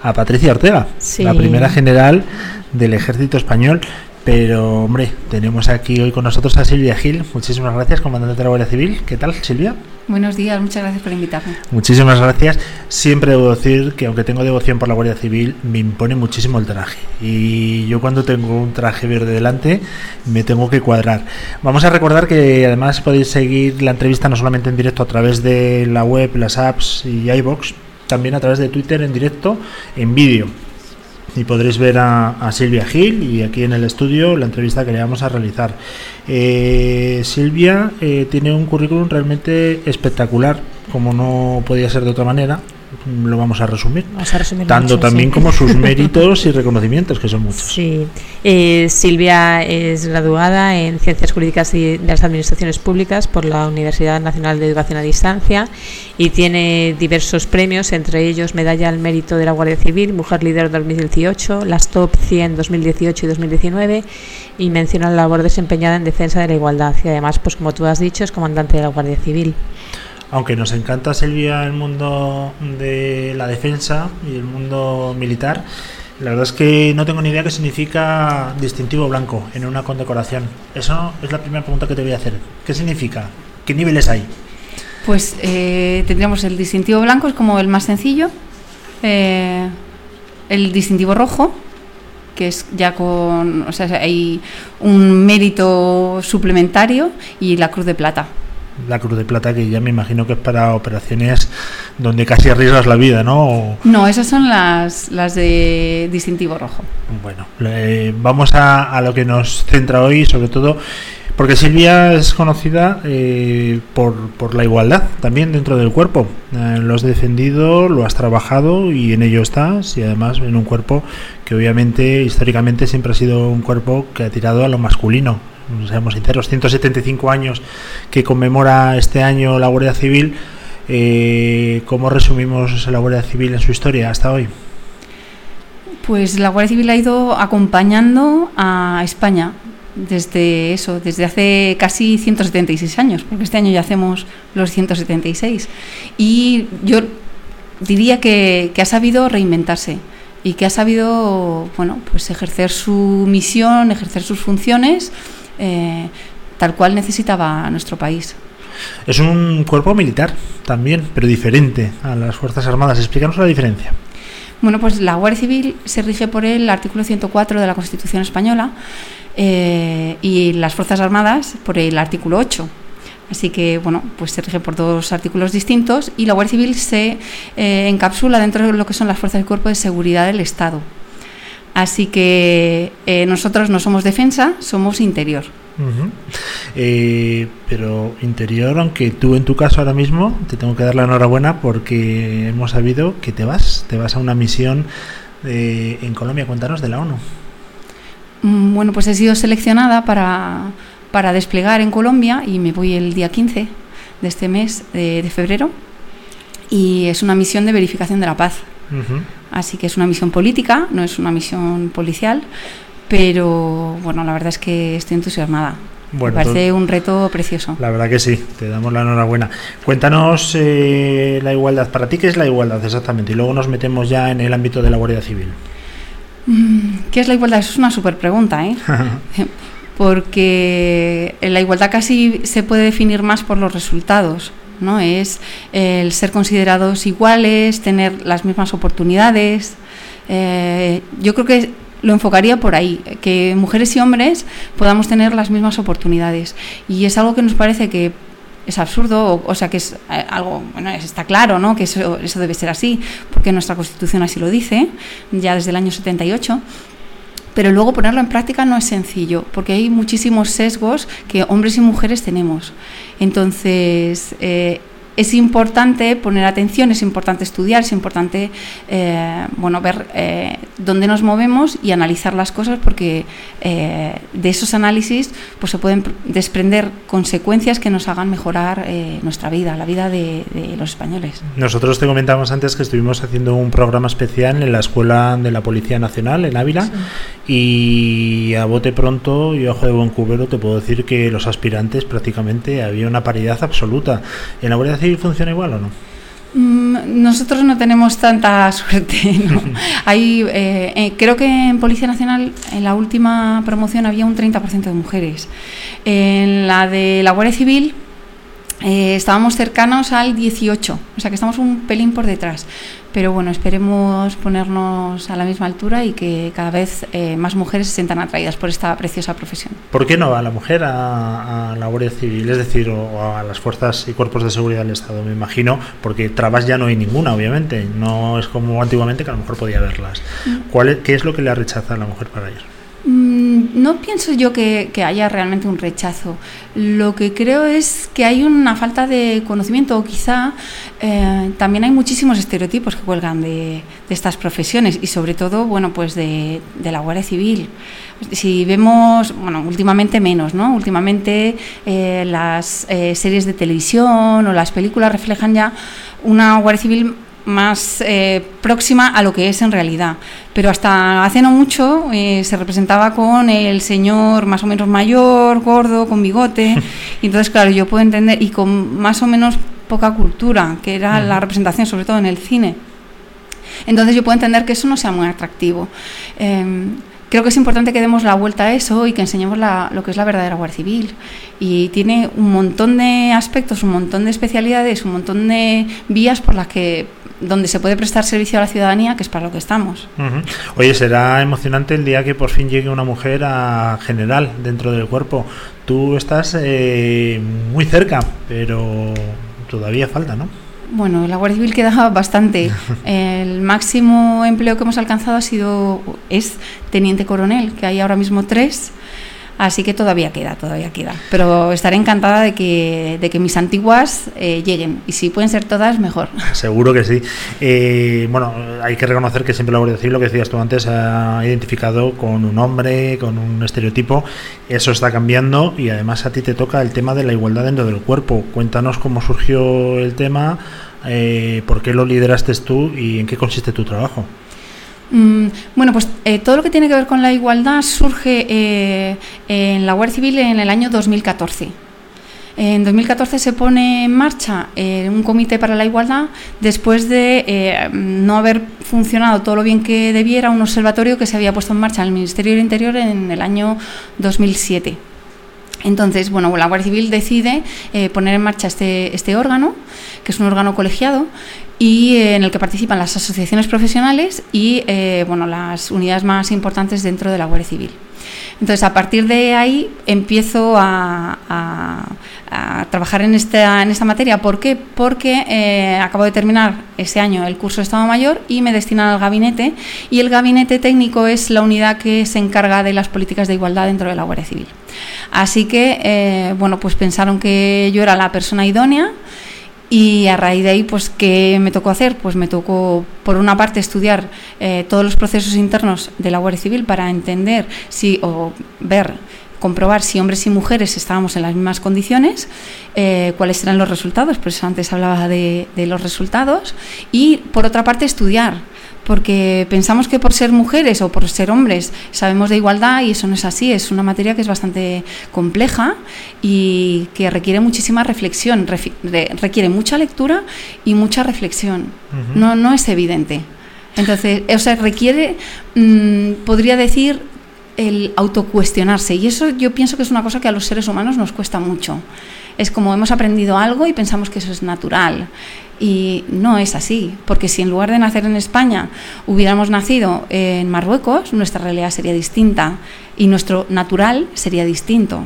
a Patricia Ortega, Sí. la primera general del ejército español, pero hombre, tenemos aquí hoy con nosotros a Silvia Gil. Muchísimas gracias, comandante de la Guardia Civil. ¿Qué tal, Silvia? Buenos días, muchas gracias por invitarme. Muchísimas gracias. Siempre debo decir que aunque tengo devoción por la Guardia Civil, me impone muchísimo el traje. Y yo cuando tengo un traje verde delante, me tengo que cuadrar. Vamos a recordar que además podéis seguir la entrevista no solamente en directo a través de la web, las apps y iBox, también a través de Twitter en directo, en vídeo. Y podréis ver a, Silvia Gil y aquí en el estudio la entrevista que le vamos a realizar. Eh, Silvia eh, tiene un currículum realmente espectacular, como no podía ser de otra manera. Lo vamos a resumir. Vamos a resumir Tanto mucho, también sí. como sus méritos y reconocimientos, que son muchos. Sí, Eh, Silvia es graduada en Ciencias Jurídicas y de las Administraciones Públicas por la Universidad Nacional de Educación a Distancia y tiene diversos premios, entre ellos Medalla al Mérito de la Guardia Civil, Mujer Líder 2018, las Top 100 2018 y 2019 y menciona la labor desempeñada en defensa de la igualdad y además, pues como tú has dicho, es comandante de la Guardia Civil. Aunque nos encanta, Silvia, el mundo de la defensa y el mundo militar, la verdad es que no tengo ni idea qué significa distintivo blanco en una condecoración. Eso es la primera pregunta que te voy a hacer. ¿Qué significa? ¿Qué niveles hay? Pues eh, tendríamos el distintivo blanco, es como el más sencillo. eh, el distintivo rojo, que es ya con. O sea, hay un mérito suplementario y la cruz de plata. La Cruz de Plata, que ya me imagino que es para operaciones donde casi arriesgas la vida, ¿no? O- No, esas son las, las de distintivo rojo. Bueno, eh, vamos a, a lo que nos centra hoy, sobre todo porque Silvia es conocida eh, por, por la igualdad también dentro del cuerpo. Eh, lo has defendido, lo has trabajado y en ello estás, y además en un cuerpo que obviamente históricamente siempre ha sido un cuerpo que ha tirado a lo masculino. Seamos sinceros, 175 años que conmemora este año la Guardia Civil. Eh, ¿Cómo resumimos la Guardia Civil en su historia hasta hoy? Pues la Guardia Civil ha ido acompañando a España desde eso, desde hace casi 176 años, porque este año ya hacemos los 176. Y yo diría que, que ha sabido reinventarse y que ha sabido, bueno, pues ejercer su misión, ejercer sus funciones eh, tal cual necesitaba nuestro país. Es un cuerpo militar también, pero diferente a las Fuerzas Armadas. Explícanos la diferencia. Bueno, pues la Guardia Civil se rige por el artículo 104 de la Constitución española eh, y las Fuerzas Armadas por el artículo 8. Así que, bueno, pues se rige por dos artículos distintos y la Guardia Civil se eh, encapsula dentro de lo que son las fuerzas del cuerpo de seguridad del Estado. Así que eh, nosotros no somos defensa, somos interior. Eh, pero interior, aunque tú en tu caso ahora mismo te tengo que dar la enhorabuena porque hemos sabido que te vas, te vas a una misión eh, en Colombia. Cuéntanos de la ONU. Mm, Bueno, pues he sido seleccionada para, para desplegar en Colombia y me voy el día 15 de este mes de, de febrero. Y es una misión de verificación de la paz. Ujú. Así que es una misión política, no es una misión policial. Pero bueno, la verdad es que estoy entusiasmada. Bueno, me parece un reto precioso. La verdad que sí, te damos la enhorabuena. Cuéntanos eh, la igualdad. ¿Para ti qué es la igualdad exactamente? Y luego nos metemos ya en el ámbito de la Guardia Civil. Mm, ¿Qué es la igualdad? Eso es una super pregunta, ¿eh? Porque la igualdad casi se puede definir más por los resultados, ¿no? Es el ser considerados iguales, tener las mismas oportunidades. Eh, yo creo que lo enfocaría por ahí, que mujeres y hombres podamos tener las mismas oportunidades. Y es algo que nos parece que es absurdo, o, o sea que es eh, algo, bueno, es- está claro, ¿no? Que eso, eso debe ser así, porque nuestra Constitución así lo dice, ya desde el año 78. Pero luego ponerlo en práctica no es sencillo, porque hay muchísimos sesgos que hombres y mujeres tenemos. Entonces, eh, es importante poner atención, es importante estudiar, es importante eh, bueno, ver eh, dónde nos movemos y analizar las cosas, porque eh, de esos análisis pues, se pueden pr- desprender consecuencias que nos hagan mejorar eh, nuestra vida, la vida de, de los españoles. Nosotros te comentamos antes que estuvimos haciendo un programa especial en la Escuela de la Policía Nacional en Ávila y a bote pronto y ojo de buen cubero te puedo decir que los aspirantes prácticamente había una paridad absoluta. ¿En la Guardia Civil funciona igual o no? Mm, Nosotros no tenemos tanta suerte. ¿no? Hay, eh, eh, creo que en Policía Nacional, en la última promoción, había un 30% de mujeres. En la de la Guardia Civil eh, estábamos cercanos al 18%, o sea que estamos un pelín por detrás. Pero bueno, esperemos ponernos a la misma altura y que cada vez eh, más mujeres se sientan atraídas por esta preciosa profesión. ¿Por qué no va la mujer a, a la Guardia Civil? Es decir, o a las fuerzas y cuerpos de seguridad del Estado, me imagino, porque trabas ya no hay ninguna, obviamente. No es como antiguamente que a lo mejor podía verlas. ¿Cuál es, ¿Qué es lo que le rechaza a la mujer para ir? Mm, No pienso yo que, haya realmente un rechazo. Lo que creo es que hay una falta de conocimiento o quizá eh, también hay muchísimos estereotipos que cuelgan de, de estas profesiones y sobre todo, bueno, pues de, de la Guardia Civil. Si vemos, bueno, últimamente menos, ¿no? Últimamente eh, las eh, series de televisión o las películas reflejan ya una Guardia Civil más eh, próxima a lo que es en realidad. Pero hasta hace no mucho eh, se representaba con el señor más o menos mayor, gordo, con bigote. y entonces, claro, yo puedo entender, y con más o menos poca cultura, que era la representación, sobre todo en el cine. Entonces yo puedo entender que eso no sea muy atractivo. Eh, creo que es importante que demos la vuelta a eso y que enseñemos la- lo que es la verdadera Guardia Civil. Y tiene un montón de aspectos, un montón de especialidades, un montón de vías por las que donde se puede prestar servicio a la ciudadanía, que es para lo que estamos. Ujú. Oye, será emocionante el día que por fin llegue una mujer a general dentro del cuerpo. Tú estás eh, muy cerca, pero todavía falta, ¿no? Bueno, en la Guardia Civil queda bastante. El máximo empleo que hemos alcanzado ha sido es teniente coronel, que hay ahora mismo tres. Así que todavía queda, todavía queda. Pero estaré encantada de que, de que mis antiguas eh, lleguen. Y si pueden ser todas, mejor. Seguro que sí. Eh, bueno, hay que reconocer que siempre la Guardia Civil, lo que decías tú antes, ha identificado con un hombre, con un estereotipo. Eso está cambiando y además a ti te toca el tema de la igualdad dentro del cuerpo. Cuéntanos cómo surgió el tema, eh, por qué lo lideraste tú y en qué consiste tu trabajo. Mm, bueno, pues eh, todo lo que tiene que ver con la igualdad surge eh, en la Guardia Civil en el año 2014. En 2014 se pone en marcha eh, un comité para la igualdad después de eh, no haber funcionado todo lo bien que debiera un observatorio que se había puesto en marcha en el Ministerio del Interior en el año 2007. Entonces, bueno, la Guardia Civil decide poner en marcha este, este órgano, que es un órgano colegiado, y eh, en el que participan las asociaciones profesionales y eh, bueno, las unidades más importantes dentro de la Guardia Civil. Entonces, a partir de ahí empiezo a, a- a trabajar en esta, en esta materia. ¿Por qué? Porque eh, acabo de terminar ese año el curso de Estado Mayor y me destinan al gabinete. Y el gabinete técnico es la unidad que se encarga de las políticas de igualdad dentro de la Guardia Civil. Así que, eh, bueno, pues pensaron que yo era la persona idónea. Y a raíz de ahí, pues, ¿qué me tocó hacer? Pues me tocó, por una parte, estudiar eh, todos los procesos internos de la Guardia Civil para entender si, o ver, comprobar si hombres y mujeres estábamos en las mismas condiciones, eh, cuáles eran los resultados, por eso antes hablaba de, de los resultados, y por otra parte, estudiar porque pensamos que por ser mujeres o por ser hombres sabemos de igualdad y eso no es así, es una materia que es bastante compleja y que requiere muchísima reflexión, requiere mucha lectura y mucha reflexión. No, no es evidente. Entonces, o sea, requiere, mm, podría decir, el autocuestionarse y eso yo pienso que es una cosa que a los seres humanos nos cuesta mucho. Es como hemos aprendido algo y pensamos que eso es natural. Y no es así, porque si en lugar de nacer en España hubiéramos nacido en Marruecos, nuestra realidad sería distinta y nuestro natural sería distinto.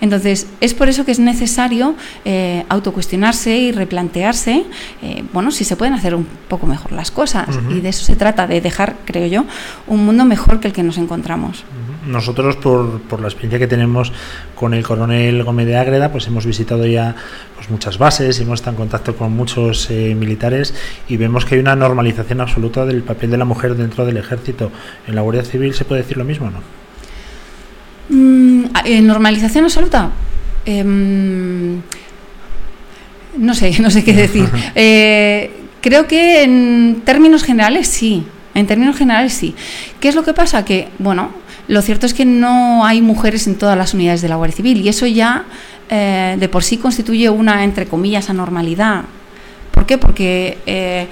Entonces, es por eso que es necesario eh, autocuestionarse y replantearse, eh, bueno, si se pueden hacer un poco mejor las cosas. Y de eso se trata, de dejar, creo yo, un mundo mejor que el que nos encontramos. Nosotros, por, por la experiencia que tenemos con el coronel Gómez de Ágreda, pues hemos visitado ya pues, muchas bases hemos estado en contacto con muchos eh, militares y vemos que hay una normalización absoluta del papel de la mujer dentro del ejército. ¿En la Guardia Civil se puede decir lo mismo o no? Mm, ¿Normalización absoluta? Em, no sé, no sé qué decir. Eh, creo que en términos generales sí. En términos generales sí. ¿Qué es lo que pasa? Que, bueno, lo cierto es que no hay mujeres en todas las unidades de la Guardia Civil y eso ya eh, de por sí constituye una, entre comillas, anormalidad. ¿Por qué? Porque eh,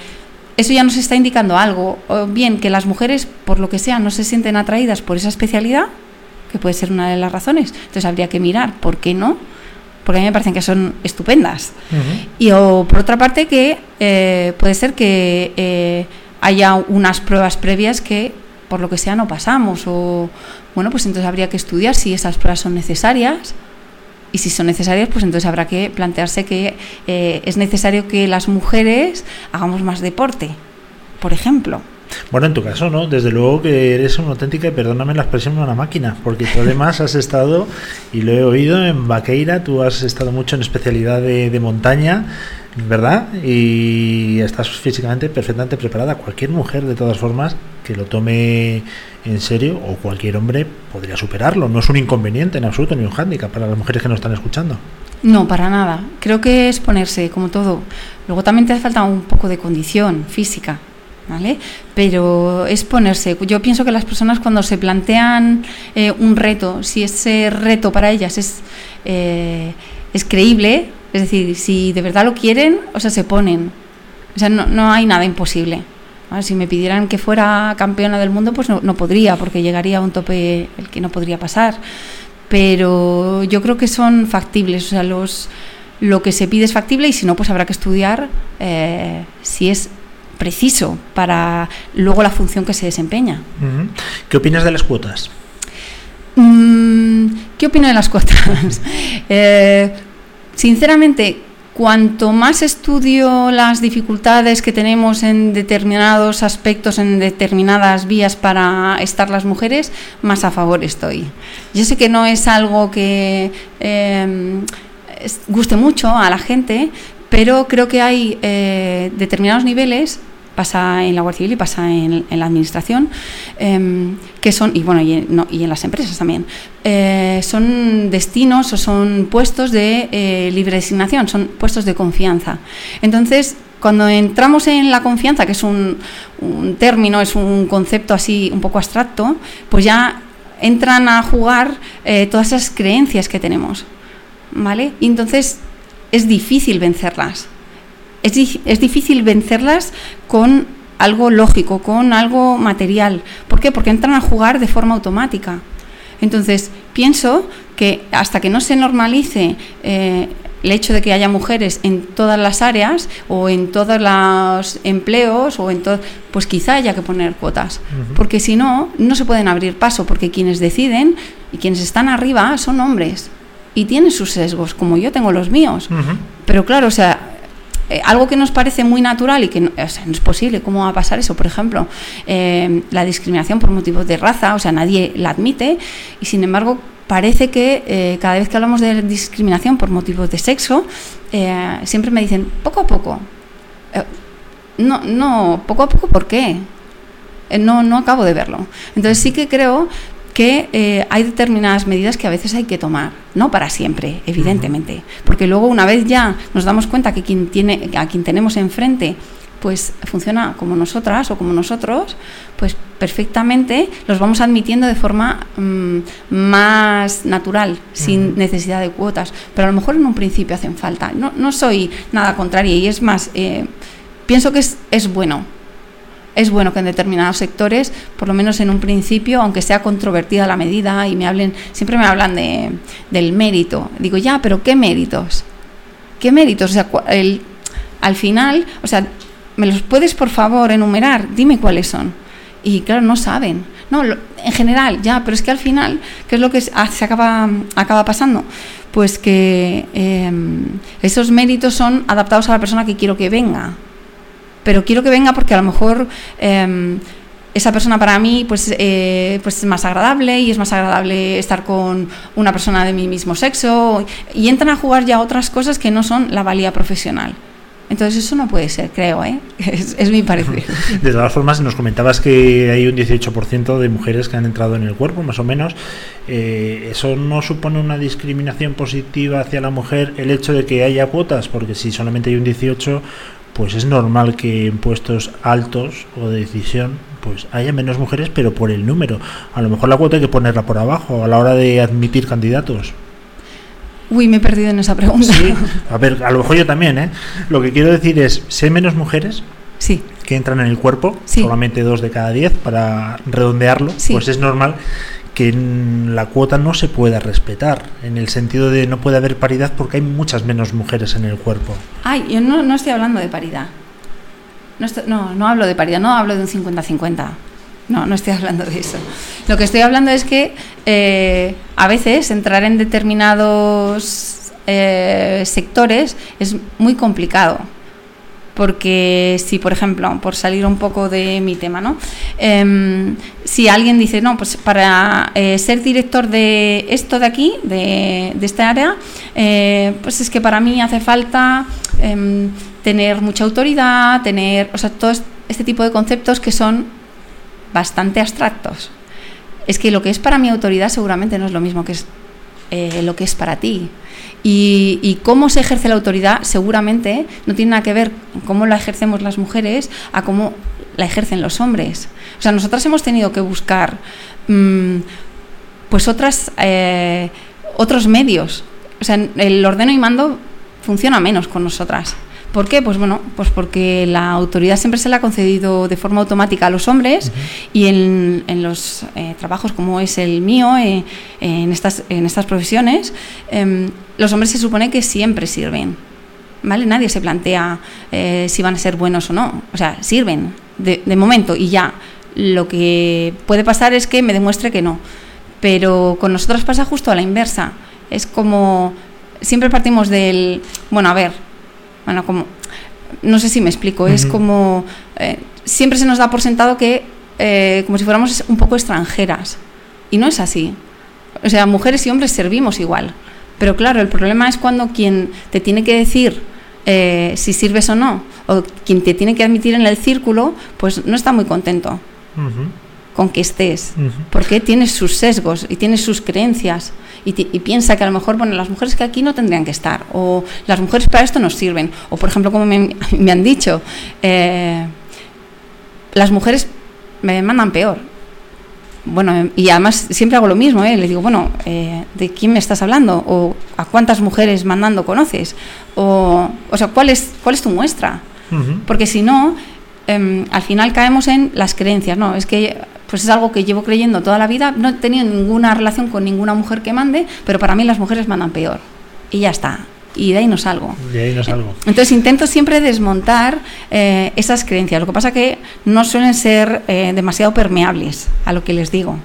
eso ya nos está indicando algo. O bien que las mujeres, por lo que sea, no se sienten atraídas por esa especialidad, que puede ser una de las razones. Entonces habría que mirar por qué no, porque a mí me parecen que son estupendas. Y o por otra parte que eh, puede ser que haya unas pruebas previas que por lo que sea no pasamos. O bueno pues entonces habría que estudiar si esas pruebas son necesarias. Y si son necesarias pues entonces habrá que plantearse que eh, es necesario que las mujeres hagamos más deporte por ejemplo. Bueno, en tu caso, ¿no? Desde luego que eres una auténtica, y perdóname la expresión, una máquina, porque tú además has estado, y lo he oído, en Vaqueira, tú has estado mucho en especialidad de, de montaña, ¿verdad? Y estás físicamente perfectamente preparada. Cualquier mujer, de todas formas, que lo tome en serio, o cualquier hombre, podría superarlo. No es un inconveniente en absoluto, ni un hándicap para las mujeres que nos están escuchando. No, para nada. Creo que es ponerse, como todo. Luego también te hace falta un poco de condición física, ¿vale? Pero es ponerse. Yo pienso que las personas cuando se plantean eh, un reto, si ese reto para ellas es, eh, es creíble, es decir, si de verdad lo quieren, o sea, se ponen. O sea, no, no hay nada imposible. ¿vale? Si me pidieran que fuera campeona del mundo, pues no, no podría, porque llegaría a un tope el que no podría pasar pero yo creo que son factibles, o sea, los, lo que se pide es factible y si no, pues habrá que estudiar eh, si es preciso para luego la función que se desempeña. ¿Qué opinas de las cuotas? Mm, ¿Qué opino de las cuotas? Eh, sinceramente, cuanto más estudio las dificultades que tenemos en determinados aspectos, en determinadas vías para estar las mujeres, más a favor estoy. Yo sé que no es algo que es- guste mucho a la gente, pero creo que hay eh, determinados niveles pasa en la Guardia Civil y pasa en, la administración, em, que son, y bueno, y en, no, y en las empresas también, eh, son destinos o son puestos de eh, libre designación, son puestos de confianza. Entonces, cuando entramos en la confianza, que es un, un término, es un concepto así un poco abstracto, pues ya entran a jugar eh, todas esas creencias que tenemos, ¿vale? Y entonces es difícil vencerlas es, di- es difícil vencerlas con algo lógico, con algo material. ¿Por qué? Porque entran a jugar de forma automática. Entonces, pienso que hasta que no se normalice eh, el hecho de que haya mujeres en todas las áreas o en todos los empleos o en todo, pues quizá haya que poner cuotas, porque si no, no se pueden abrir paso, porque quienes deciden y quienes están arriba son hombres y tienen sus sesgos, como yo tengo los míos. Pero claro, o sea, eh, algo que nos parece muy natural y que no, es posible, ¿cómo va a pasar eso? Por ejemplo, eh, la discriminación por motivos de raza, o sea, nadie la admite y sin embargo parece que eh, cada vez que hablamos de discriminación por motivos de sexo, siempre me dicen, poco a poco. No, no, poco a poco, ¿por qué? No, no acabo de verlo. Entonces sí que creo que eh, hay determinadas medidas que a veces hay que tomar, no para siempre, evidentemente, porque luego una vez ya nos damos cuenta que quien tiene, a quien tenemos enfrente pues funciona como nosotras o como nosotros, pues perfectamente los vamos admitiendo de forma mm, más natural, sin necesidad de cuotas. Pero a lo mejor en un principio hacen falta. No, no soy nada contraria y es más, eh, pienso que es, es bueno. Es bueno que en determinados sectores, por lo menos en un principio, aunque sea controvertida la medida y me hablen, siempre me hablan de, del mérito. Digo, ya, pero ¿qué méritos? ¿Qué méritos? O sea, el, al final, o sea, ¿me los puedes por favor enumerar? Dime cuáles son. Y claro, no saben. No, lo- en general, ya, pero es que al final, ¿qué es lo que se ah, acaba, acaba pasando? Pues que eh, esos méritos son adaptados a la persona que quiero que venga. Pero quiero que venga porque a lo mejor eh, esa persona para mí pues, eh, pues es más agradable y es más agradable estar con una persona de mi mismo sexo y entran a jugar ya otras cosas que no son la valía profesional. Entonces eso no puede ser, creo, ¿eh? es, es mi parecer. De todas formas, nos comentabas que hay un 18% de mujeres que han entrado en el cuerpo, más o menos. Eh, ¿Eso no supone una discriminación positiva hacia la mujer el hecho de que haya cuotas? Porque si solamente hay un 18%, pues es normal que en puestos altos o de decisión pues haya menos mujeres, pero por el número. A lo mejor la cuota hay que ponerla por abajo a la hora de admitir candidatos. Uy, me he perdido en esa pregunta. Sí, a ver, a lo mejor yo también, ¿eh? Lo que quiero decir es, hay menos mujeres Sí, que entran en el cuerpo, Sí. solamente dos de cada diez, para redondearlo, Sí. pues es normal que la cuota no se pueda respetar, en el sentido de no puede haber paridad porque hay muchas menos mujeres en el cuerpo. Ay, yo no, no estoy hablando de paridad. No, estoy- no, no hablo de paridad, no hablo de un 50-50. No, no estoy hablando de eso. Lo que estoy hablando es que eh, a veces entrar en determinados eh, sectores es muy complicado. Porque si, por ejemplo, por salir un poco de mi tema, ¿no? Em, si alguien dice, no, pues para eh, ser director de esto de aquí, de, de esta área, eh, pues es que para mí hace falta em, tener mucha autoridad, tener, o sea, todo este tipo de conceptos que son bastante abstractos. Es que lo que es para mi autoridad seguramente no es lo mismo que es eh, lo que es para ti. Y, y cómo se ejerce la autoridad seguramente no tiene nada que ver cómo la ejercemos las mujeres a cómo la ejercen los hombres. O sea, nosotras hemos tenido que buscar mm, pues otras, eh, otros medios. O sea, el ordeno y mando funciona menos con nosotras. ¿Por qué? Pues bueno, pues porque la autoridad siempre se la ha concedido de forma automática a los hombres y en, en los eh, trabajos como es el mío, eh, en, estas, en estas profesiones, em, los hombres se supone que siempre sirven. ¿Vale? Nadie se plantea eh, si van a ser buenos o no. O sea, sirven de, de momento y ya. Lo que puede pasar es que me demuestre que no. Pero con nosotros pasa justo a la inversa. Es como siempre partimos del, bueno, a ver, bueno, como, no sé si me explico, es como, eh, siempre se nos da por sentado que, eh, como si fuéramos un poco extranjeras. Y no es así. O sea, mujeres y hombres servimos igual. Pero claro, el problema es cuando quien te tiene que decir eh, si sirves o no, o quien te tiene que admitir en el círculo, pues no está muy contento con que estés porque tienes sus sesgos y tienes sus creencias y, piensa que a lo mejor bueno las mujeres que aquí no tendrían que estar o las mujeres para esto nos sirven. O por ejemplo como me, me han dicho eh, las mujeres me mandan peor. Bueno y además siempre hago lo mismo ¿eh? le digo bueno eh, de quién me estás hablando o a cuántas mujeres mandando conoces o o sea cuál es cuál es tu muestra porque si no, em, al final caemos en las creencias, ¿no? Es que pues es algo que llevo creyendo toda la vida, no he tenido ninguna relación con ninguna mujer que mande, pero para mí las mujeres mandan peor. Y ya está. y de ahí no salgo. De ahí no salgo. Entonces intento siempre desmontar eh, esas creencias. Lo que pasa que no suelen ser eh, demasiado permeables a lo que les digo.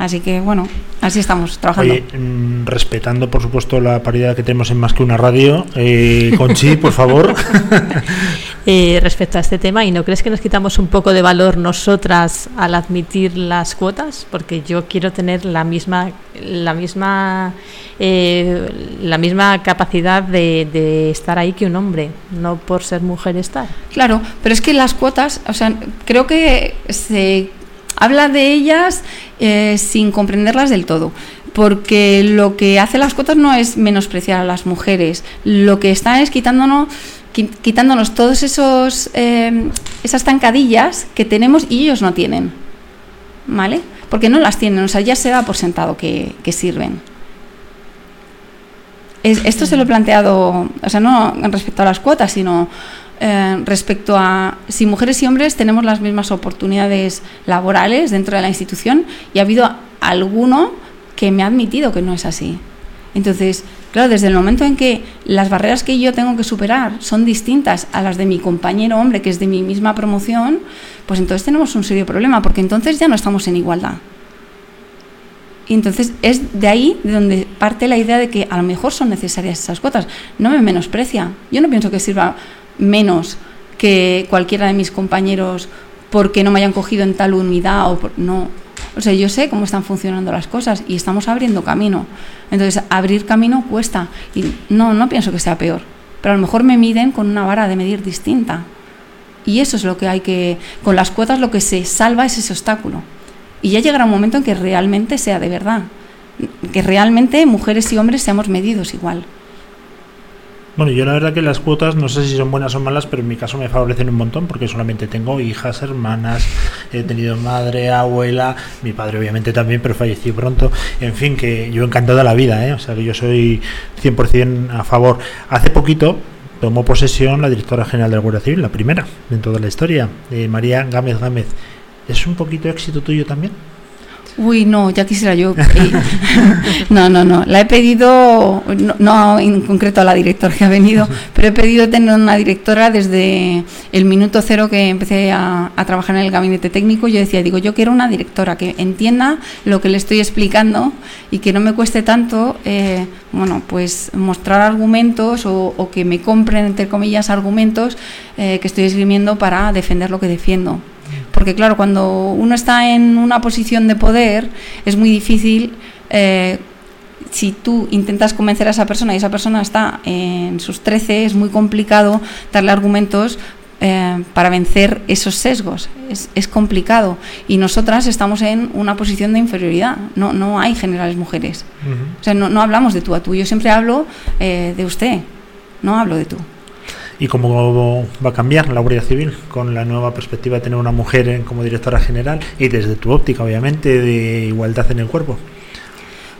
Así que bueno, así estamos trabajando. Oye, mm, respetando por supuesto la paridad que tenemos en más que una radio, eh, Conchi, por favor. Eh, respecto a este tema, ¿y no crees que nos quitamos un poco de valor nosotras al admitir las cuotas? Porque yo quiero tener la misma, la misma, eh, la misma capacidad de, estar ahí que un hombre, no por ser mujer estar. Claro, pero es que las cuotas, o sea, creo que se habla de ellas eh, sin comprenderlas del todo. Porque lo que hace las cuotas no es menospreciar a las mujeres, lo que están es quitándonos, qui- quitándonos todos esos eh, esas tancadillas que tenemos y ellos no tienen. ¿Vale? Porque no las tienen, o sea, ya se da por sentado que, que sirven. Es- esto se lo he planteado, o sea, no respecto a las cuotas, sino eh, respecto a si mujeres y hombres tenemos las mismas oportunidades laborales dentro de la institución y ha habido alguno que me ha admitido que no es así. Entonces, claro, desde el momento en que las barreras que yo tengo que superar son distintas a las de mi compañero hombre, que es de mi misma promoción, pues entonces tenemos un serio problema, porque entonces ya no estamos en igualdad. Y entonces es de ahí de donde parte la idea de que a lo mejor son necesarias esas cuotas. No me menosprecia. Yo no pienso que sirva menos que cualquiera de mis compañeros porque no me hayan cogido en tal unidad o por- no. O sea, yo sé cómo están funcionando las cosas y estamos abriendo camino. Entonces, abrir camino cuesta y no no pienso que sea peor, pero a lo mejor me miden con una vara de medir distinta. Y eso es lo que hay que con las cuotas lo que se salva es ese obstáculo. Y ya llegará un momento en que realmente sea de verdad, que realmente mujeres y hombres seamos medidos igual. Bueno, yo la verdad que las cuotas no sé si son buenas o malas, pero en mi caso me favorecen un montón porque solamente tengo hijas, hermanas, he tenido madre, abuela, mi padre obviamente también, pero falleció pronto. En fin, que yo encantado de la vida, ¿eh? o sea que yo soy 100% a favor. Hace poquito tomó posesión la directora general de la Guardia Civil, la primera en toda la historia, eh, María Gámez Gámez. ¿Es un poquito éxito tuyo también? Uy, no, ya quisiera yo. Eh, no, no, no. La he pedido, no, no en concreto a la directora que ha venido, pero he pedido tener una directora desde el minuto cero que empecé a, a trabajar en el gabinete técnico. Yo decía, digo, yo quiero una directora que entienda lo que le estoy explicando y que no me cueste tanto, eh, bueno, pues mostrar argumentos o, o que me compren, entre comillas, argumentos eh, que estoy esgrimiendo para defender lo que defiendo. Porque claro, cuando uno está en una posición de poder es muy difícil, eh, si tú intentas convencer a esa persona y esa persona está en sus 13, es muy complicado darle argumentos eh, para vencer esos sesgos. Es, es complicado. Y nosotras estamos en una posición de inferioridad. No, no hay generales mujeres. O sea, no, no hablamos de tú a tú. Yo siempre hablo eh, de usted, no hablo de tú. ¿Y cómo va a cambiar la Guardia Civil con la nueva perspectiva de tener una mujer como directora general y desde tu óptica, obviamente, de igualdad en el cuerpo?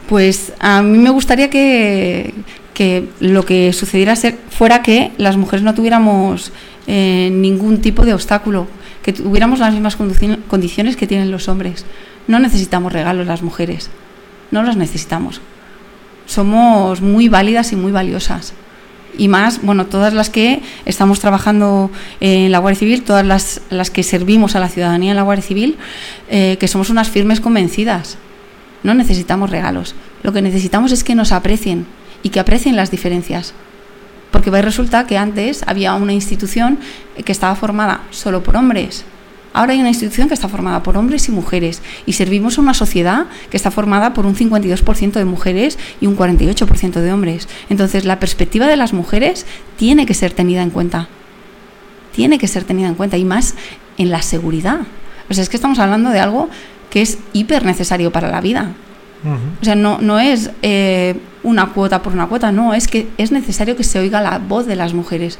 Pues a mí me gustaría que, que lo que sucediera ser, fuera que las mujeres no tuviéramos eh, ningún tipo de obstáculo, que tuviéramos las mismas condici- condiciones que tienen los hombres. No necesitamos regalos las mujeres, no los necesitamos. Somos muy válidas y muy valiosas. Y más, bueno, todas las que estamos trabajando en la Guardia Civil, todas las, las que servimos a la ciudadanía en la Guardia Civil, eh, que somos unas firmes convencidas. No necesitamos regalos. Lo que necesitamos es que nos aprecien y que aprecien las diferencias. Porque resulta que antes había una institución que estaba formada solo por hombres. Ahora hay una institución que está formada por hombres y mujeres y servimos a una sociedad que está formada por un 52% de mujeres y un 48% de hombres. Entonces la perspectiva de las mujeres tiene que ser tenida en cuenta. Tiene que ser tenida en cuenta y más en la seguridad. O sea, es que estamos hablando de algo que es hiper necesario para la vida. O sea, no, no es eh, una cuota por una cuota, no, es que es necesario que se oiga la voz de las mujeres.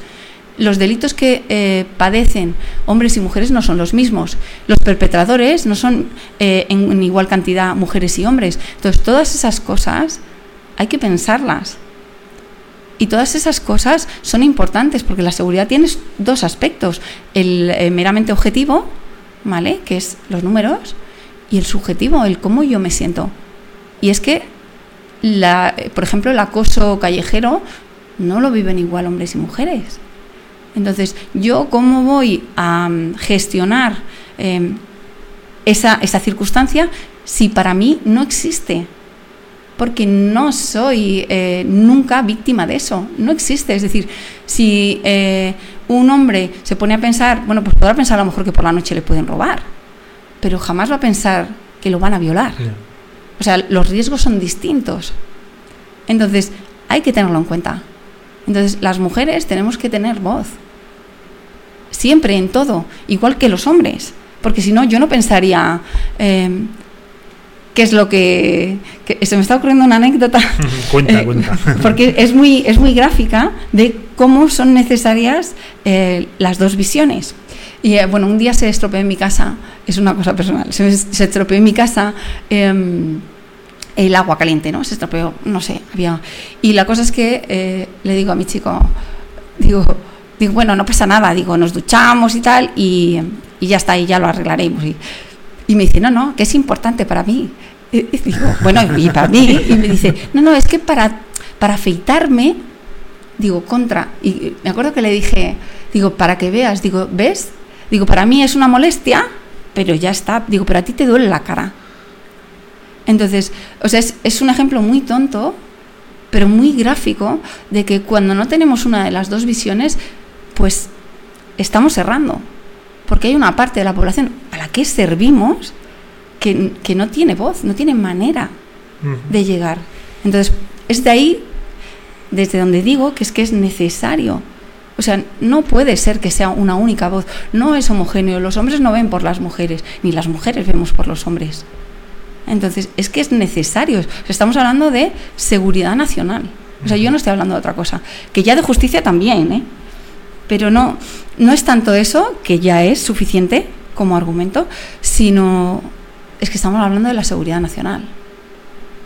Los delitos que eh, padecen hombres y mujeres no son los mismos. Los perpetradores no son eh, en, igual cantidad mujeres y hombres. Entonces, todas esas cosas hay que pensarlas. Y todas esas cosas son importantes porque la seguridad tiene dos aspectos. El eh, meramente objetivo, ¿vale? Que es los números, y el subjetivo, el cómo yo me siento. Y es que, la, por ejemplo, el acoso callejero no lo viven igual hombres y mujeres. Entonces, ¿yo cómo voy a mm, gestionar em, esa, esa circunstancia si para mí no existe? Porque no soy eh, nunca víctima de eso, no existe. Es decir, si eh, un hombre se pone a pensar, bueno, pues podrá pensar a lo mejor que por la noche le pueden robar, pero jamás va a pensar que lo van a violar. O sea, los riesgos son distintos. Entonces, hay que tenerlo en cuenta. Entonces, las mujeres tenemos que tener voz. Siempre, en todo, igual que los hombres. Porque si no, yo no pensaría eh, qué es lo que, que, Se me está ocurriendo una anécdota. cuenta, eh, cuenta. Porque es muy, es muy gráfica de cómo son necesarias eh, las dos visiones. Y eh, bueno, un día se estropeó en mi casa, es una cosa personal, se, se estropeó en mi casa. Eh, el agua caliente, ¿no? Se estropeó, no sé, había... Y la cosa es que eh, le digo a mi chico, digo, digo, bueno, no pasa nada, digo, nos duchamos y tal, y, y ya está, y ya lo arreglaremos. Y, y, me dice, no, no, que es importante para mí. Y, digo, bueno, y para mí, y me dice, no, no, es que para, para afeitarme, digo, contra. Y me acuerdo que le dije, digo, para que veas, digo, ¿ves? Digo, para mí es una molestia, pero ya está, digo, pero a ti te duele la cara. Entonces, o sea, es, es, un ejemplo muy tonto, pero muy gráfico, de que cuando no tenemos una de las dos visiones, pues estamos errando. Porque hay una parte de la población a la que servimos que, que no tiene voz, no tiene manera uh -huh. de llegar. Entonces, es de ahí, desde donde digo que es que es necesario. O sea, no puede ser que sea una única voz. No es homogéneo. Los hombres no ven por las mujeres, ni las mujeres vemos por los hombres. Entonces, es que es necesario. Estamos hablando de seguridad nacional. O sea, yo no estoy hablando de otra cosa. Que ya de justicia también, ¿eh? Pero no, no es tanto eso, que ya es suficiente como argumento, sino es que estamos hablando de la seguridad nacional.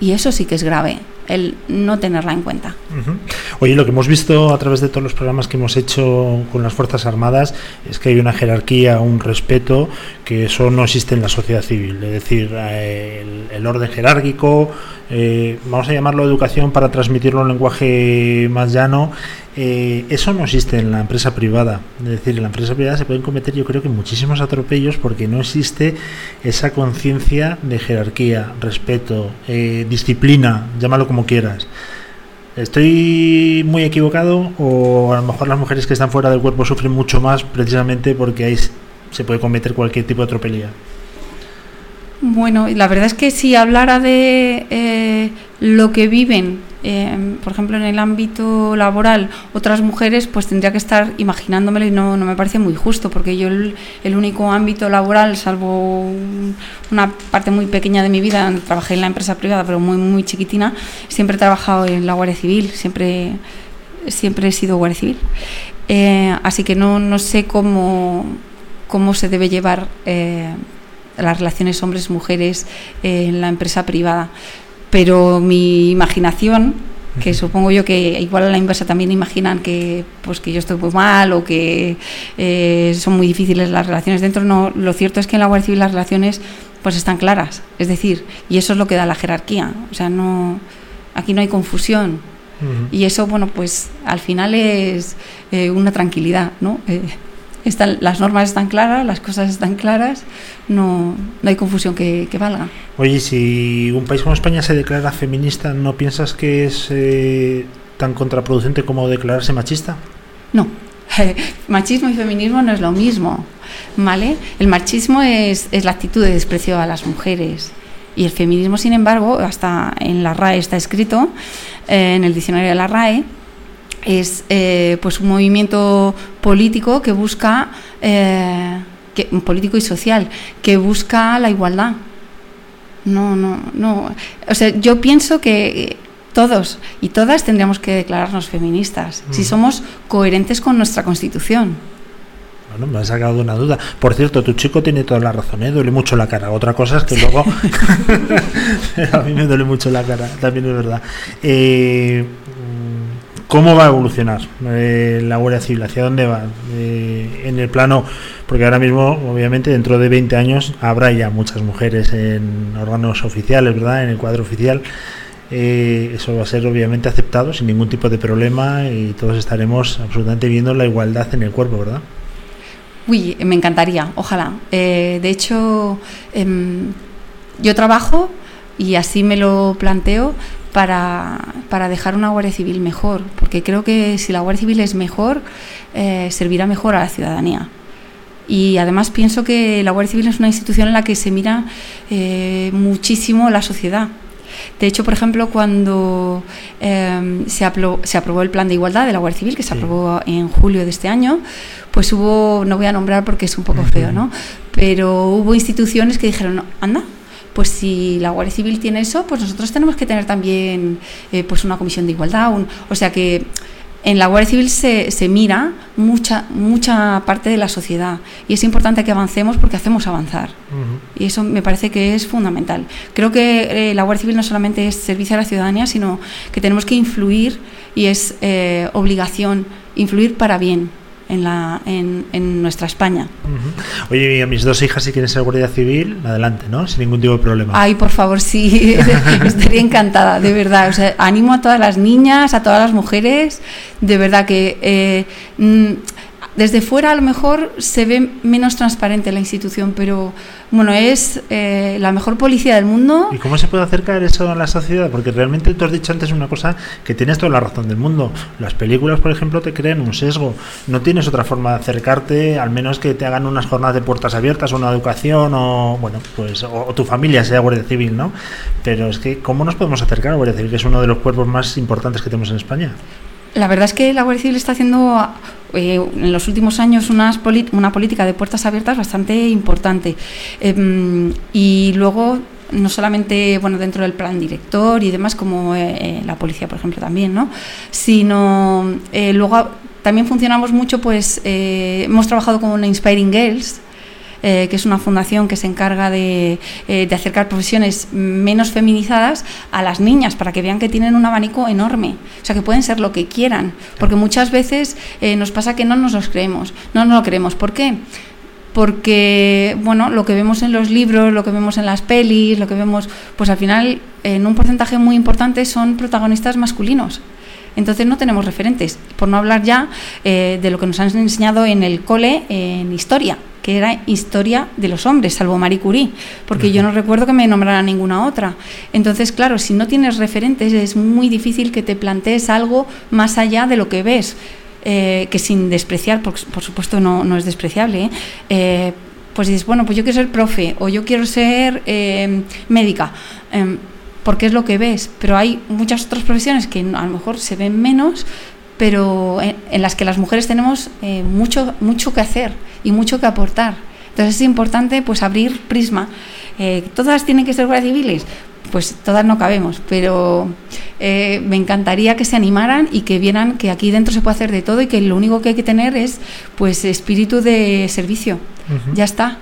Y eso sí que es grave el no tenerla en cuenta. Uh -huh. Oye, lo que hemos visto a través de todos los programas que hemos hecho con las Fuerzas Armadas es que hay una jerarquía, un respeto, que eso no existe en la sociedad civil. Es decir, eh, el, el, orden jerárquico, eh, vamos a llamarlo educación para transmitirlo en lenguaje más llano, eh, eso no existe en la empresa privada. Es decir, en la empresa privada se pueden cometer yo creo que muchísimos atropellos porque no existe esa conciencia de jerarquía, respeto, eh, disciplina, llámalo como quieras. ¿Estoy muy equivocado o a lo mejor las mujeres que están fuera del cuerpo sufren mucho más precisamente porque ahí se puede cometer cualquier tipo de atropelía? Bueno, la verdad es que si hablara de eh, lo que viven, eh, por ejemplo, en el ámbito laboral, otras mujeres, pues tendría que estar imaginándomelo y no, no me parece muy justo, porque yo el, único ámbito laboral, salvo una parte muy pequeña de mi vida, trabajé en la empresa privada, pero muy, muy chiquitina, siempre he trabajado en la Guardia Civil, siempre, siempre he sido Guardia Civil. Eh, así que no, no sé cómo, cómo se debe llevar las relaciones hombres-mujeres en la empresa privada. Pero mi imaginación, que supongo yo que igual a la inversa también imaginan que pues que yo estoy muy mal o que eh, son muy difíciles las relaciones dentro, no, lo cierto es que en la Guardia Civil las relaciones pues están claras, es decir, y eso es lo que da la jerarquía, o sea, no aquí no hay confusión. Uh -huh. Y eso, bueno, pues al final es eh, una tranquilidad, ¿no? Eh, están, las normas están claras, las cosas están claras, no, no hay confusión que, que, valga. Oye, si un país como España se declara feminista, ¿no piensas que es eh, tan contraproducente como declararse machista? No, machismo y feminismo no es lo mismo, ¿vale? El machismo es, es la actitud de desprecio a las mujeres. Y el feminismo, sin embargo, hasta en la RAE está escrito, eh, en el diccionario de la RAE, es eh, pues un movimiento político que busca eh, que, político y social que busca la igualdad no no no o sea yo pienso que todos y todas tendríamos que declararnos feministas mm. si somos coherentes con nuestra constitución bueno, me ha sacado una duda. Por cierto, tu chico tiene toda la razón, ¿eh? duele mucho la cara. Otra cosa es que luego a mí me duele mucho la cara, también es verdad. Eh, ¿Cómo va a evolucionar eh, la Guardia Civil? ¿Hacia dónde va? Eh, en el plano, porque ahora mismo, obviamente, dentro de 20 años habrá ya muchas mujeres en órganos oficiales, ¿verdad? En el cuadro oficial. eh, eso va a ser obviamente aceptado sin ningún tipo de problema y todos estaremos absolutamente viendo la igualdad en el cuerpo, ¿verdad? Uy, me encantaría, ojalá. De hecho, em, yo trabajo y así me lo planteo para, para, dejar una Guardia Civil mejor, porque creo que si la Guardia Civil es mejor, eh, servirá mejor a la ciudadanía. Y además pienso que la Guardia Civil es una institución en la que se mira eh, muchísimo la sociedad. De hecho, por ejemplo, cuando eh, se, aprobó, se, aprobó, el plan de igualdad de la Guardia Civil, que se sí. aprobó en julio de este año, pues hubo, no voy a nombrar porque es un poco feo, ¿no? Pero hubo instituciones que dijeron, anda, pues si la Guardia Civil tiene eso, pues nosotros tenemos que tener también eh, pues una comisión de igualdad. Un, o sea que en la Guardia Civil se, se, mira mucha, mucha parte de la sociedad y es importante que avancemos porque hacemos avanzar. Uh -huh. Y eso me parece que es fundamental. Creo que eh, la Guardia Civil no solamente es servicio a la ciudadanía, sino que tenemos que influir y es eh, obligación influir para bien en, la, en, en nuestra España. Uh -huh. Oye, a mis dos hijas, si quieren ser guardia civil, adelante, ¿no? Sin ningún tipo de problema. Ay, por favor, sí, estaría encantada, de verdad. O sea, animo a todas las niñas, a todas las mujeres, de verdad que eh, desde fuera a lo mejor se ve menos transparente la institución, pero bueno, es eh, la mejor policía del mundo. ¿Y cómo se puede acercar eso a la sociedad? Porque realmente tú has dicho antes una cosa que tienes toda la razón del mundo. Las películas, por ejemplo, te crean un sesgo. No tienes otra forma de acercarte, al menos que te hagan unas jornadas de puertas abiertas o una educación o, bueno, pues, o, o tu familia sea Guardia Civil, ¿no? Pero es que, ¿cómo nos podemos acercar a Guardia Civil, que es uno de los cuerpos más importantes que tenemos en España? La verdad es que la Guardia Civil está haciendo eh, en los últimos años una política de puertas abiertas bastante importante. Eh, y luego no solamente bueno dentro del plan director y demás como eh, la policía por ejemplo también no sino eh, luego también funcionamos mucho pues eh, hemos trabajado con Inspiring Girls eh, que es una fundación que se encarga de, eh, de, acercar profesiones menos feminizadas a las niñas para que vean que tienen un abanico enorme, o sea que pueden ser lo que quieran, porque muchas veces eh, nos pasa que no nos los creemos, no nos lo creemos. ¿Por qué? Porque, bueno, lo que vemos en los libros, lo que vemos en las pelis, lo que vemos, pues al final, en un porcentaje muy importante son protagonistas masculinos. Entonces no tenemos referentes, por no hablar ya eh, de lo que nos han enseñado en el cole en historia, que era historia de los hombres, salvo Marie Curie, porque uh -huh. yo no recuerdo que me nombrara ninguna otra. Entonces, claro, si no tienes referentes es muy difícil que te plantees algo más allá de lo que ves, eh, que sin despreciar, por, por supuesto no, no, es despreciable, ¿eh? eh pues dices, bueno, pues yo quiero ser profe o yo quiero ser médica em, porque es lo que ves, pero hay muchas otras profesiones que a lo mejor se ven menos, pero en, en las que las mujeres tenemos eh, mucho, mucho que hacer y mucho que aportar. Entonces es importante pues abrir prisma. Eh, ¿Todas tienen que ser guardias civiles? Pues todas no cabemos, pero eh, me encantaría que se animaran y que vieran que aquí dentro se puede hacer de todo y que lo único que hay que tener es pues espíritu de servicio. Uh -huh. Ya está.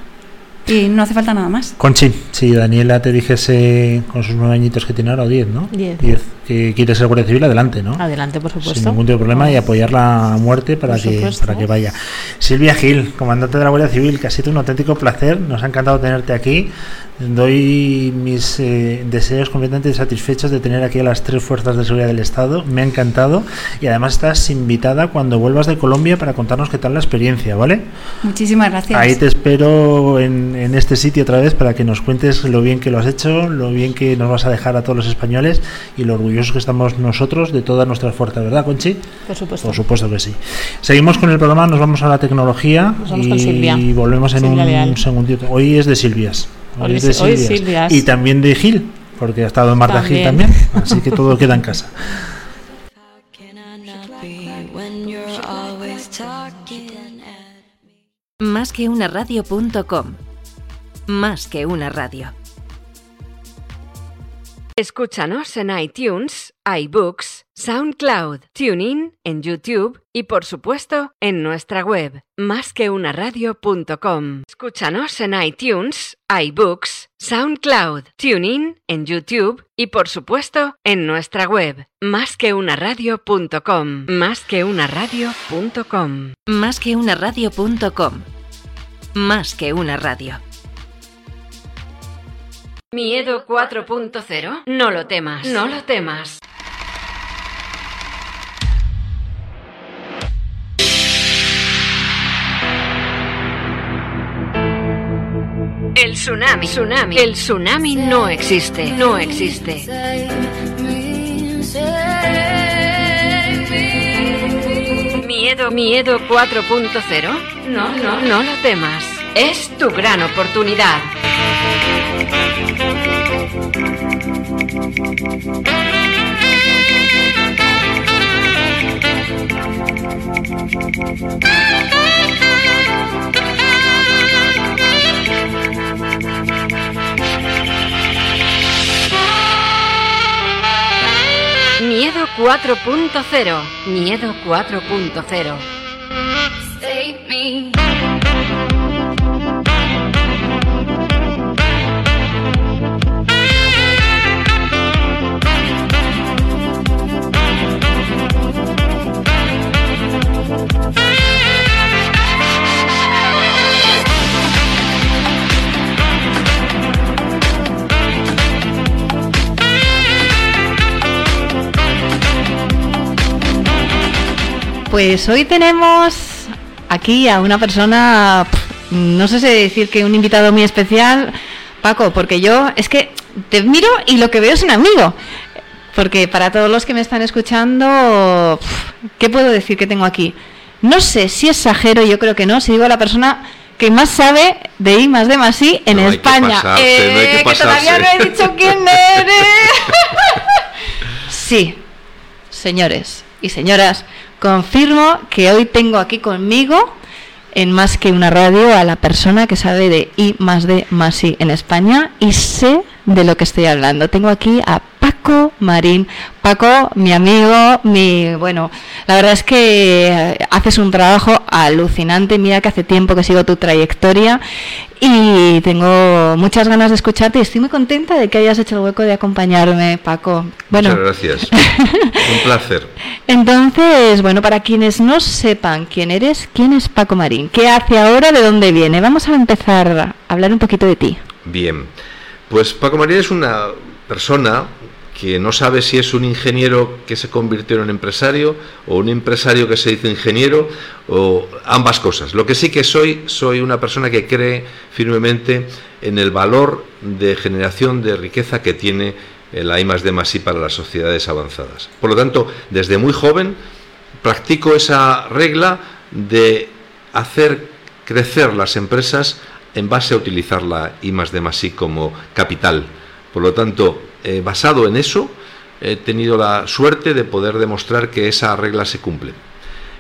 Y no hace falta nada más. Conchi, si Daniela te dijese con sus nueve añitos que tiene ahora, o diez, ¿no? Diez. Diez. Que quiere ser Guardia Civil, adelante, ¿no? Adelante, por supuesto. Sin ningún tipo de problema y apoyarla a muerte para que, para que vaya. Silvia Gil, comandante de la Guardia Civil, que ha sido un auténtico placer. Nos ha encantado tenerte aquí. Doy mis eh, deseos completamente satisfechos de tener aquí a las tres fuerzas de seguridad del Estado. Me ha encantado. Y además estás invitada cuando vuelvas de Colombia para contarnos qué tal la experiencia, ¿vale? Muchísimas gracias. Ahí te espero en, en este sitio otra vez para que nos cuentes lo bien que lo has hecho, lo bien que nos vas a dejar a todos los españoles y lo orgullosos que estamos nosotros de todas nuestras fuerzas, ¿verdad, Conchi? Por supuesto. Por supuesto que sí. Seguimos con el programa, nos vamos a la tecnología y volvemos en Silvia un Leal. segundito. Hoy es de Silvias. Hoy, hoy es de Silvias. Hoy Silvias. Y también de Gil, porque ha estado en Marta también. Gil también. Así que todo queda en casa. Más que una radio.com. Más que una radio. Escúchanos en iTunes, iBooks, SoundCloud, TuneIn, en YouTube y por supuesto en nuestra web, másqueunaradio.com. Escúchanos en iTunes, iBooks, SoundCloud, TuneIn, en YouTube y por supuesto en nuestra web, másqueunaradio.com. Másqueunaradio.com. Másqueunaradio.com. Más que una radio. Miedo 4.0. No lo temas, no lo temas. El tsunami, tsunami, el tsunami no existe, no existe. Miedo, miedo 4.0. No, no, no lo temas. Es tu gran oportunidad. Miedo 4.0. Miedo 4.0. Pues hoy tenemos aquí a una persona, no sé si decir que un invitado muy especial, Paco, porque yo es que te miro y lo que veo es un amigo. Porque para todos los que me están escuchando, ¿qué puedo decir que tengo aquí? No sé si exagero, yo creo que no, si digo la persona que más sabe de I más de más I en No que España. no hay que que todavía no he dicho quién eres. sí, señores y señoras, confirmo que hoy tengo aquí conmigo en más que una radio a la persona que sabe de I más D más I en España y sé de lo que estoy hablando. Tengo aquí a Marín. Paco, mi amigo, mi bueno, la verdad es que eh, haces un trabajo alucinante. Mira que hace tiempo que sigo tu trayectoria y tengo muchas ganas de escucharte y estoy muy contenta de que hayas hecho el hueco de acompañarme, Paco. Bueno, Muchas gracias. Un placer. entonces, bueno, para quienes no sepan quién eres, ¿quién es Paco Marín? ¿Qué hace ahora? ¿De dónde viene? Vamos a empezar a hablar un poquito de ti. Bien. Pues Paco María es una persona que no sabe si es un ingeniero que se convirtió en un empresario o un empresario que se hizo ingeniero o ambas cosas. Lo que sí que soy, soy una persona que cree firmemente en el valor de generación de riqueza que tiene la I más D I para las sociedades avanzadas. Por lo tanto, desde muy joven practico esa regla de hacer crecer las empresas en base a utilizar la I más D I como capital. Por lo tanto, eh, basado en eso, he tenido la suerte de poder demostrar que esa regla se cumple.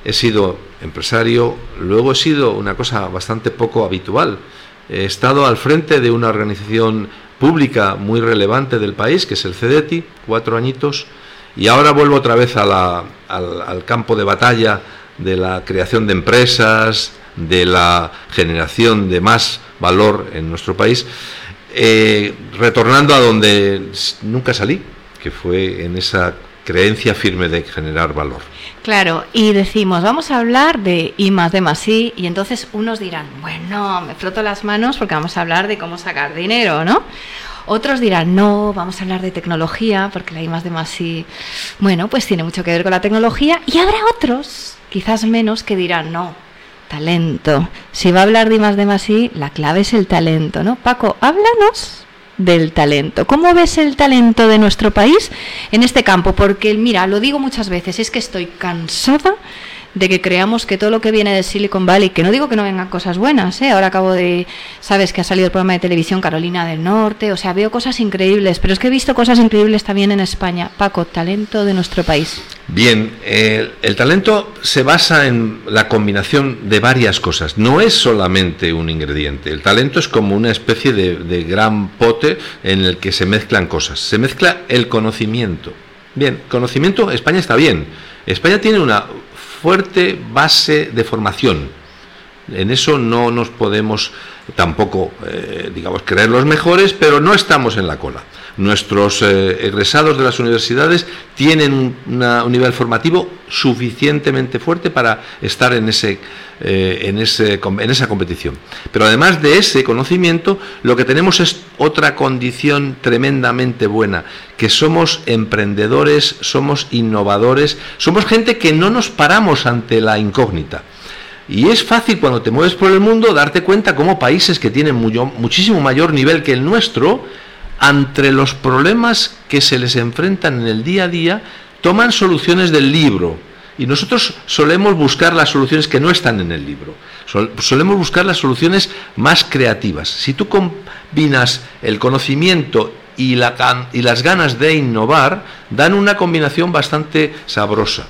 He sido empresario, luego he sido una cosa bastante poco habitual. He estado al frente de una organización pública muy relevante del país, que es el CEDETI, cuatro añitos, y ahora vuelvo otra vez al campo de batalla de la creación de empresas, de la generación de más valor en nuestro país, eh, retornando a donde nunca salí, que fue en esa creencia firme de generar valor. Claro, y decimos, vamos a hablar de I más D más I, y entonces unos dirán, bueno, me froto las manos porque vamos a hablar de cómo sacar dinero, ¿no? Otros dirán, no, vamos a hablar de tecnología, porque la I más D más I, bueno, pues tiene mucho que ver con la tecnología, y habrá otros, quizás menos, que dirán, no, talento. Si va a hablar de más D más I, la clave es el talento, ¿no? Paco, háblanos del talento. ¿Cómo ves el talento de nuestro país en este campo? Porque, mira, lo digo muchas veces, es que estoy cansada de que creamos que todo lo que viene de Silicon Valley, que no digo que no vengan cosas buenas, ¿eh? ahora acabo de, sabes que ha salido el programa de televisión Carolina del Norte, o sea, veo cosas increíbles, pero es que he visto cosas increíbles también en España. Paco, talento de nuestro país. Bien, el, el talento se basa en la combinación de varias cosas, no es solamente un ingrediente. El talento es como una especie de gran pote en el que se mezclan cosas. Se mezcla el conocimiento. Bien, conocimiento, España está bien. España tiene una fuerte base de formación, En eso no nos podemos tampoco, eh, digamos, creer los mejores, pero no estamos en la cola. Nuestros eh, egresados de las universidades tienen un, nivel formativo suficientemente fuerte para estar en, ese, eh, en, ese, en esa competición. Pero además de ese conocimiento, lo que tenemos es otra condición tremendamente buena, que somos emprendedores, somos innovadores, somos gente que no nos paramos ante la incógnita. Y es fácil cuando te mueves por el mundo darte cuenta cómo países que tienen muchísimo mayor nivel que el nuestro, ante los problemas que se les enfrentan en el día a día, toman soluciones del libro. Y nosotros solemos buscar las soluciones que no están en el libro. Sol- solemos buscar las soluciones más creativas. Si tú combinas el conocimiento y, la y las ganas de innovar, dan una combinación bastante sabrosa.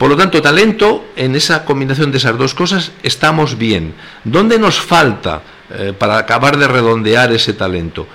Por lo tanto, talento, en esa combinación de esas dos cosas, estamos bien. ¿Dónde nos falta eh, para acabar de redondear ese talento?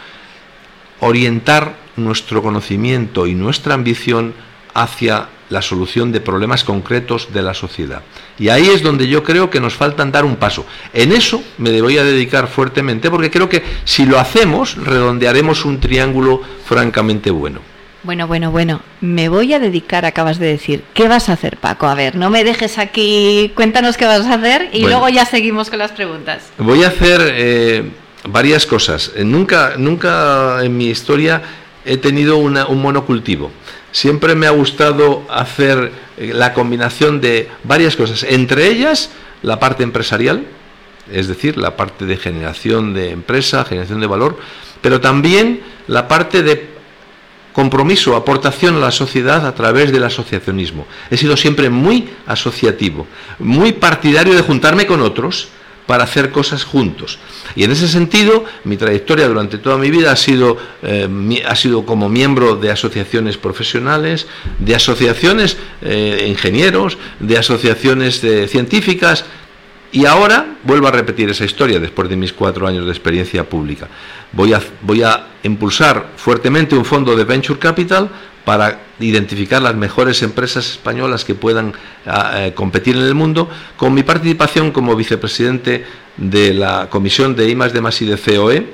Orientar nuestro conocimiento y nuestra ambición hacia la solución de problemas concretos de la sociedad. Y ahí es donde yo creo que nos faltan dar un paso. En eso me voy a dedicar fuertemente porque creo que si lo hacemos, redondearemos un triángulo francamente bueno. Bueno, bueno, bueno, me voy a dedicar, acabas de decir. ¿Qué vas a hacer, Paco? A ver, no me dejes aquí, cuéntanos qué vas a hacer y Bueno. luego ya seguimos con las preguntas. Voy a hacer eh, varias cosas. Eh, Nunca, nunca en mi historia he tenido una- un monocultivo. Siempre me ha gustado hacer eh, la combinación de varias cosas, entre ellas la parte empresarial, es decir, la parte de generación de empresa, generación de valor, pero también la parte de compromiso, aportación a la sociedad a través del asociacionismo. He sido siempre muy asociativo, muy partidario de juntarme con otros para hacer cosas juntos. Y en ese sentido, mi trayectoria durante toda mi vida ha sido, eh, ha sido como miembro de asociaciones profesionales, de asociaciones eh, ingenieros, de asociaciones eh, científicas, y ahora vuelvo a repetir esa historia después de mis cuatro años de experiencia pública. Voy a, voy a impulsar fuertemente un fondo de Venture Capital para identificar las mejores empresas españolas que puedan ah, eh, competir en el mundo, con mi participación como vicepresidente de la Comisión de I de y de COE.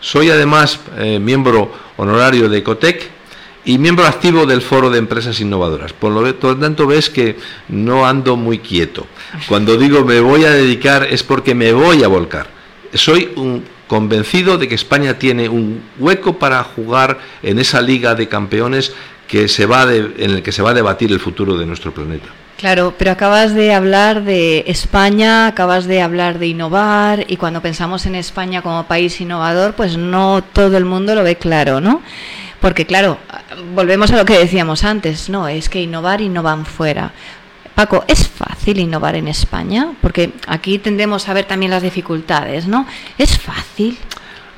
Soy además eh, miembro honorario de Ecotec y miembro activo del Foro de Empresas Innovadoras. Por lo tanto, ves que no ando muy quieto. Cuando digo me voy a dedicar es porque me voy a volcar. Soy un convencido de que España tiene un hueco para jugar en esa liga de campeones que se va de- en el que se va a debatir el futuro de nuestro planeta. Claro, pero acabas de hablar de España, acabas de hablar de innovar y cuando pensamos en España como país innovador, pues no todo el mundo lo ve claro, ¿no? Porque claro, volvemos a lo que decíamos antes, no, es que innovar innovan fuera. Paco, ¿es fácil innovar en España? Porque aquí tendemos a ver también las dificultades, ¿no? ¿Es fácil?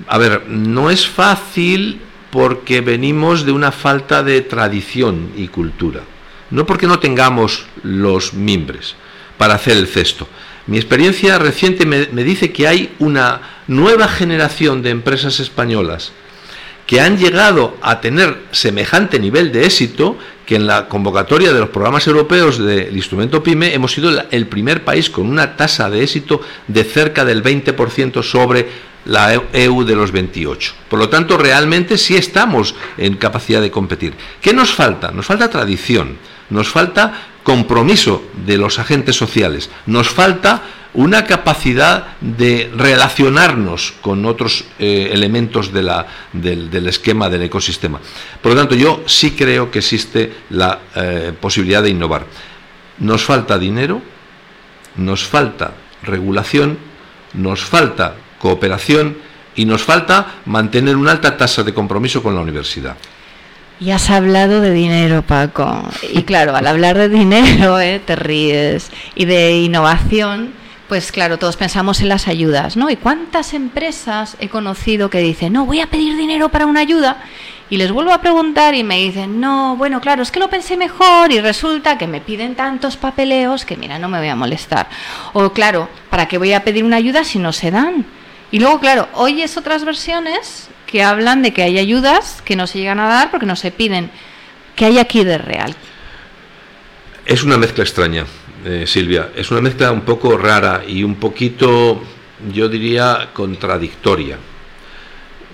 A ver, no es fácil porque venimos de una falta de tradición y cultura. No porque no tengamos los mimbres para hacer el cesto. Mi experiencia reciente me dice que hay una nueva generación de empresas españolas que han llegado a tener semejante nivel de éxito que en la convocatoria de los programas europeos del instrumento PYME hemos sido el primer país con una tasa de éxito de cerca del 20% sobre la EU de los 28. Por lo tanto, realmente sí estamos en capacidad de competir. ¿Qué nos falta? Nos falta tradición, nos falta compromiso de los agentes sociales, nos falta una capacidad de relacionarnos con otros eh, elementos del esquema del ecosistema. Por lo tanto, yo sí creo que existe la eh, posibilidad de innovar. Nos falta dinero, nos falta regulación, nos falta cooperación y nos falta mantener una alta tasa de compromiso con la universidad. Y has hablado de dinero, Paco. Y claro, al hablar de dinero, ¿eh? te ríes. Y de innovación, pues claro, todos pensamos en las ayudas, ¿no? ¿Y cuántas empresas he conocido que dicen, no, voy a pedir dinero para una ayuda? Y les vuelvo a preguntar y me dicen, no, bueno, claro, es que lo pensé mejor y resulta que me piden tantos papeleos que, mira, no me voy a molestar. O claro, ¿para qué voy a pedir una ayuda si no se dan? Y luego, claro, oyes otras versiones que hablan de que hay ayudas que no se llegan a dar porque no se piden. ¿Qué hay aquí de real? Es una mezcla extraña, eh, Silvia. Es una mezcla un poco rara y un poquito, yo diría, contradictoria.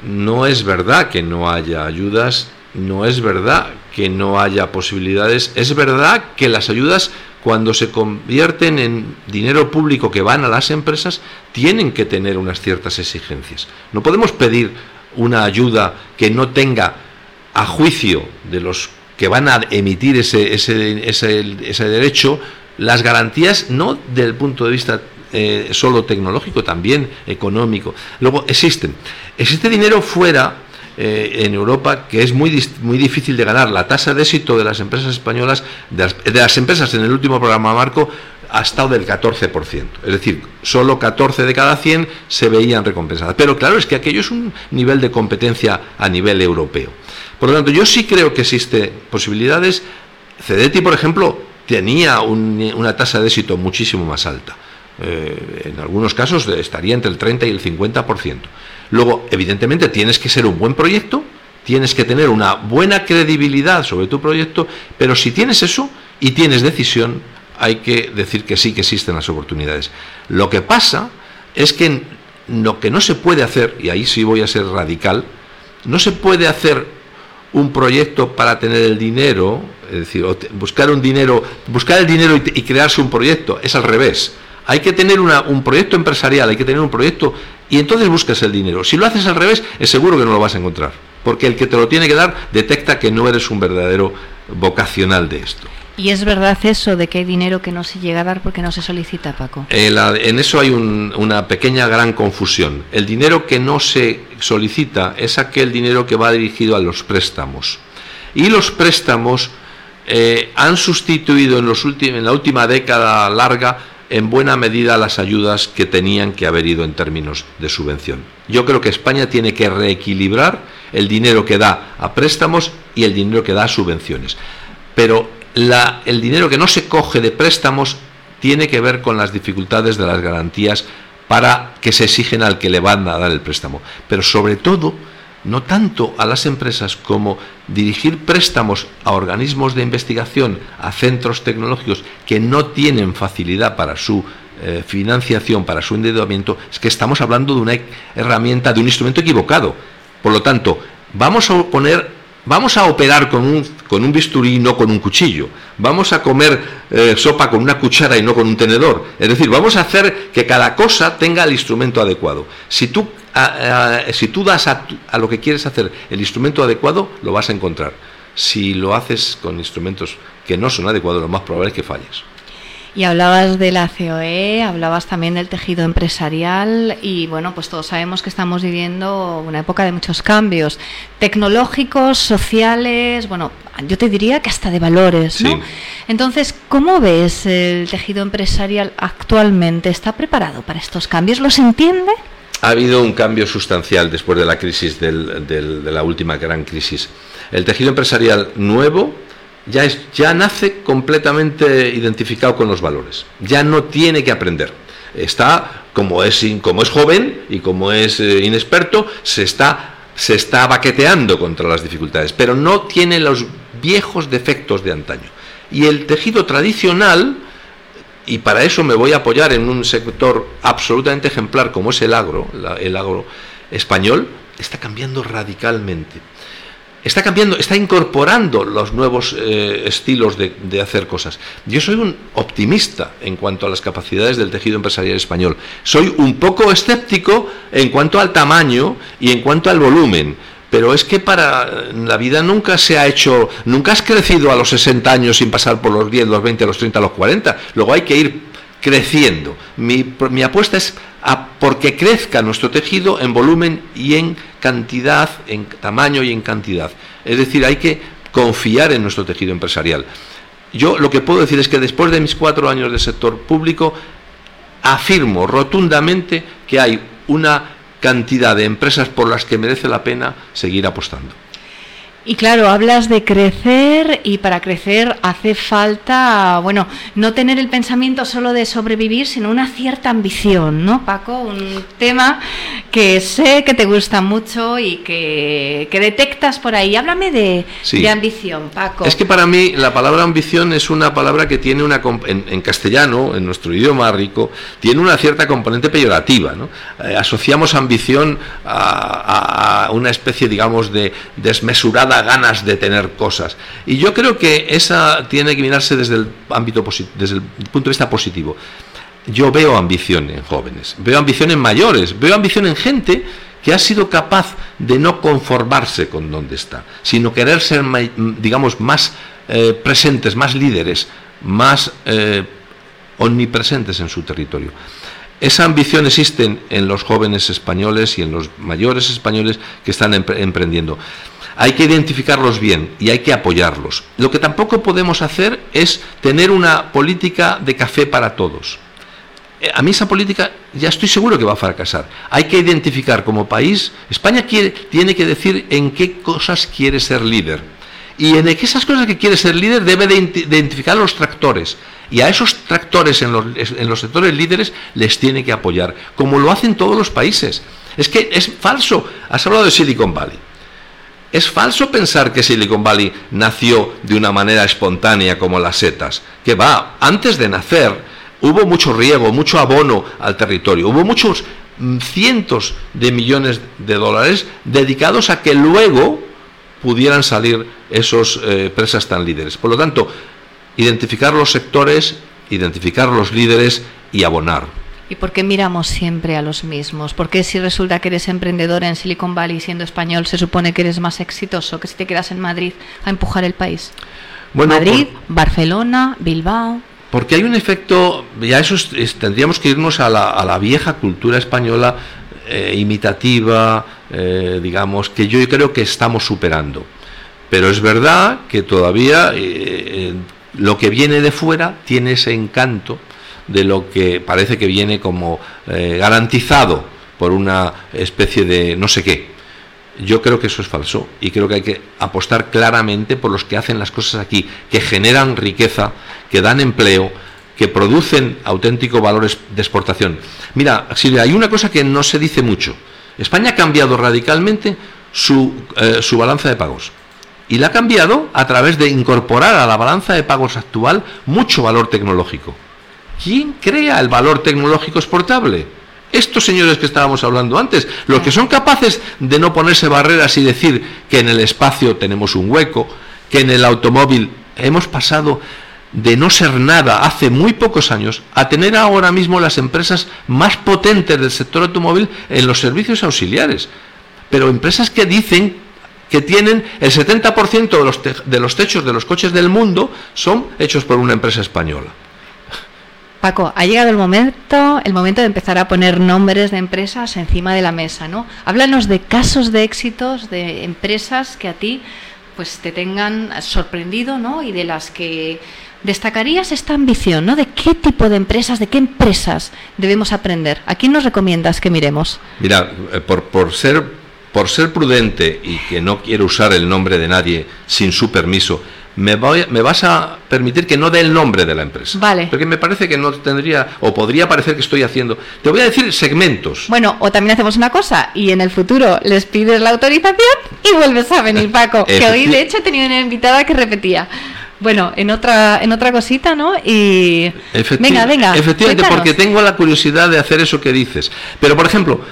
No es verdad que no haya ayudas, no es verdad que no haya posibilidades, es verdad que las ayudas cuando se convierten en dinero público que van a las empresas, tienen que tener unas ciertas exigencias. No podemos pedir una ayuda que no tenga, a juicio de los que van a emitir ese, ese, ese, derecho, las garantías no desde el punto de vista eh, solo tecnológico, también económico. Luego existen. Existe dinero fuera eh, en Europa que es muy, muy difícil de ganar. La tasa de éxito de las empresas españolas, de las, empresas en el último programa marco, ha estado del 14%. Es decir, solo 14 de cada 100 se veían recompensadas. Pero claro, es que aquello es un nivel de competencia a nivel europeo. Por lo tanto, yo sí creo que existen posibilidades. Cedeti, por ejemplo, tenía una tasa de éxito muchísimo más alta. Eh, en algunos casos estaría entre el 30 y el 50%. Luego, evidentemente, tienes que ser un buen proyecto, tienes que tener una buena credibilidad sobre tu proyecto, pero si tienes eso y tienes decisión, hay que decir que sí que existen las oportunidades. Lo que pasa es que lo que no se puede hacer, y ahí sí voy a ser radical, no se puede hacer un proyecto para tener el dinero, es decir, buscar un dinero, buscar el dinero y, crearse un proyecto, es al revés. Hay que tener un proyecto empresarial, hay que tener un proyecto y entonces buscas el dinero. Si lo haces al revés, es seguro que no lo vas a encontrar, porque el que te lo tiene que dar detecta que no eres un verdadero vocacional de esto. ¿Y es verdad eso de que hay dinero que no se llega a dar porque no se solicita, Paco? Eh, en eso hay una pequeña gran confusión. El dinero que no se solicita es aquel dinero que va dirigido a los préstamos. Y los préstamos eh, han sustituido en, los en la última década larga en buena medida las ayudas que tenían que haber ido en términos de subvención. Yo creo que España tiene que reequilibrar el dinero que da a préstamos y el dinero que da a subvenciones. Pero el dinero que no se coge de préstamos tiene que ver con las dificultades de las garantías para que se exigen al que le van a dar el préstamo. Pero sobre todo, no tanto a las empresas como dirigir préstamos a organismos de investigación, a centros tecnológicos que no tienen facilidad para su eh, financiación, para su endeudamiento, es que estamos hablando de una herramienta, de un instrumento equivocado. Por lo tanto, vamos a poner Vamos a operar con un, con un bisturí y no con un cuchillo. Vamos a comer eh, sopa con una cuchara y no con un tenedor. Es decir, vamos a hacer que cada cosa tenga el instrumento adecuado. Si tú si tú das a, lo que quieres hacer el instrumento adecuado, lo vas a encontrar. Si lo haces con instrumentos que no son adecuados, lo más probable es que falles. Y hablabas de la COE, hablabas también del tejido empresarial y bueno, pues todos sabemos que estamos viviendo una época de muchos cambios tecnológicos, sociales, bueno, yo te diría que hasta de valores, ¿no? Entonces, ¿cómo ves el tejido empresarial actualmente? ¿Está preparado para estos cambios? ¿Los entiende? ha habido un cambio sustancial después de la crisis de la última gran crisis. El tejido empresarial nuevo ya, es, ya nace completamente identificado con los valores. Ya no tiene que aprender. Está, como es, como es joven y como es eh, inexperto, se está, se está baqueteando contra las dificultades, pero no tiene los viejos defectos de antaño. Y el tejido tradicional, y para eso me voy a apoyar en un sector absolutamente ejemplar como es el agro, el agro español, está cambiando radicalmente. Está cambiando, está incorporando los nuevos eh, estilos de, hacer cosas. Yo soy un optimista en cuanto a las capacidades del tejido empresarial español. Soy un poco escéptico en cuanto al tamaño y en cuanto al volumen. Pero es que para la vida nunca se ha hecho, nunca has crecido a los 60 años sin pasar por los 10, los 20, los 30, los 40. Luego hay que ir creciendo. Mi, mi apuesta es a porque crezca nuestro tejido en volumen y en cantidad, en tamaño y en cantidad. Es decir, hay que confiar en nuestro tejido empresarial. Yo lo que puedo decir es que después de mis cuatro años de sector público, afirmo rotundamente que hay una cantidad de empresas por las que merece la pena seguir apostando. Y claro, hablas de crecer y para crecer hace falta, bueno, no tener el pensamiento solo de sobrevivir, sino una cierta ambición, ¿no, Paco? Un tema que sé que te gusta mucho y que, que detectas por ahí. Háblame de, Sí. de ambición, Paco. Es que para mí la palabra ambición es una palabra que tiene una en, en castellano, en nuestro idioma rico, tiene una cierta componente peyorativa. ¿no? Eh, asociamos ambición a, a una especie, digamos, de desmesurada ganas de tener cosas. Y yo creo que esa tiene que mirarse desde el ámbito desde el punto de vista positivo. Yo veo ambición en jóvenes, veo ambición en mayores, veo ambición en gente que ha sido capaz de no conformarse con donde está, sino querer ser, digamos, más eh, presentes, más líderes, más eh, omnipresentes en su territorio. Esa ambición existe en, los jóvenes españoles y en los mayores españoles que están empre- emprendiendo. Hay que identificarlos bien y hay que apoyarlos. Lo que tampoco podemos hacer es tener una política de café para todos. Eh, A mí esa política ya estoy seguro que va a fracasar. Hay que identificar como país, España tiene que decir en qué cosas quiere ser líder. Y en esas cosas que quiere ser líder debe de identificar los tractores. Y a esos tractores en los, en los sectores líderes les tiene que apoyar, como lo hacen todos los países. Es que es falso. Has hablado de Silicon Valley. Es falso pensar que Silicon Valley nació de una manera espontánea como las setas. Que va, antes de nacer hubo mucho riego, mucho abono al territorio, hubo muchos mm, cientos de millones de dólares dedicados a que luego pudieran salir esos eh, presas tan líderes. Por lo tanto, identificar los sectores, identificar los líderes y abonar. ¿Y por qué miramos siempre a los mismos? ¿Por qué si resulta que eres emprendedor en Silicon Valley siendo español se supone que eres más exitoso que si te quedas en Madrid a empujar el país? Bueno, Madrid, Barcelona, Bilbao. Porque hay un efecto, ya eso es- es- tendríamos que irnos a la, a la vieja cultura española eh, imitativa, eh, digamos, que yo creo que estamos superando. Pero es verdad que todavía eh, lo que viene de fuera tiene ese encanto de lo que parece que viene como eh, garantizado por una especie de no sé qué. Yo creo que eso es falso y creo que hay que apostar claramente por los que hacen las cosas aquí, que generan riqueza, que dan empleo, que producen auténticos valores de exportación. Mira, Silvia, hay una cosa que no se dice mucho. España ha cambiado radicalmente su, eh, su balanza de pagos. Y la ha cambiado a través de incorporar a la balanza de pagos actual mucho valor tecnológico. ¿Quién crea el valor tecnológico exportable? Estos señores que estábamos hablando antes, los que son capaces de no ponerse barreras y decir que en el espacio tenemos un hueco, que en el automóvil hemos pasado de no ser nada hace muy pocos años a tener ahora mismo las empresas más potentes del sector automóvil en los servicios auxiliares. Pero empresas que dicen que tienen el 70% de los, de los techos de los coches del mundo son hechos por una empresa española. Paco, ha llegado el momento, el momento de empezar a poner nombres de empresas encima de la mesa, ¿no? Háblanos de casos de éxitos de empresas que a ti pues te tengan sorprendido, ¿no? Y de las que destacarías esta ambición, ¿no? De qué tipo de empresas, de qué empresas debemos aprender. ¿A quién nos recomiendas que miremos? Mira, eh, por, ser, por ser prudente y que no quiero usar el nombre de nadie sin su permiso, me, voy- me vas a permitir que no dé el nombre de la empresa. Vale. Porque me parece que no tendría, o podría parecer que estoy haciendo. Te voy a decir segmentos. Bueno, o también hacemos una cosa y en el futuro les pides la autorización y vuelves a venir, Paco. que hoy de hecho he tenido una invitada que repetía. Bueno, en otra, en otra cosita, ¿no? Y Efecti- venga, venga. Efectivamente, cuéntanos. porque tengo la curiosidad de hacer eso que dices. Pero, por ejemplo,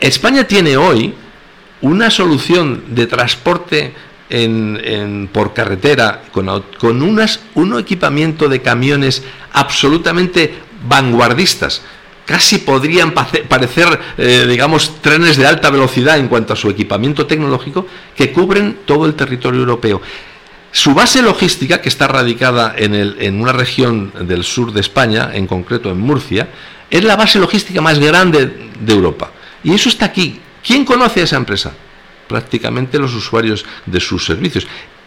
España tiene hoy una solución de transporte en- en- por carretera con, unas, un equipamiento de camiones absolutamente vanguardistas. Casi podrían parecer, eh, digamos, trenes de alta velocidad en cuanto a su equipamiento tecnológico que cubren todo el territorio europeo. Su base logística, que está radicada en, el- en una región del sur de España, en concreto en Murcia, es la base logística más grande de Europa. Y eso está aquí. ¿Quién conoce a esa empresa? Prácticamente los usuarios de sus servicios.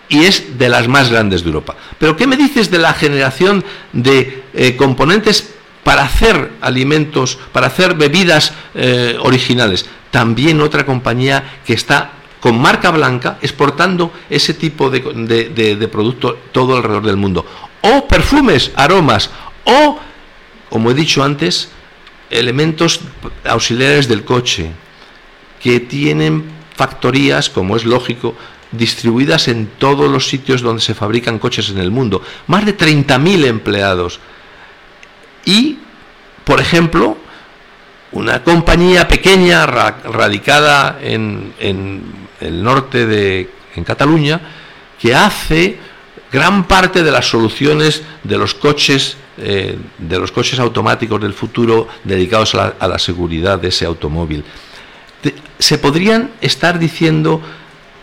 Y es de las más grandes de Europa. Pero ¿qué me dices de la generación de eh, componentes para hacer alimentos, para hacer bebidas eh, originales? También otra compañía que está con marca blanca, exportando ese tipo de, de- de- de producto todo alrededor del mundo. O perfumes, aromas, o, como he dicho antes, elementos auxiliares del coche, que tienen factorías, como es lógico, distribuidas en todos los sitios donde se fabrican coches en el mundo. Más de 30.000 empleados. Y, por ejemplo, una compañía pequeña ra- radicada en, en el norte de en Cataluña que hace gran parte de las soluciones de los coches eh, de los coches automáticos del futuro dedicados a la, a la seguridad de ese automóvil. Se podrían estar diciendo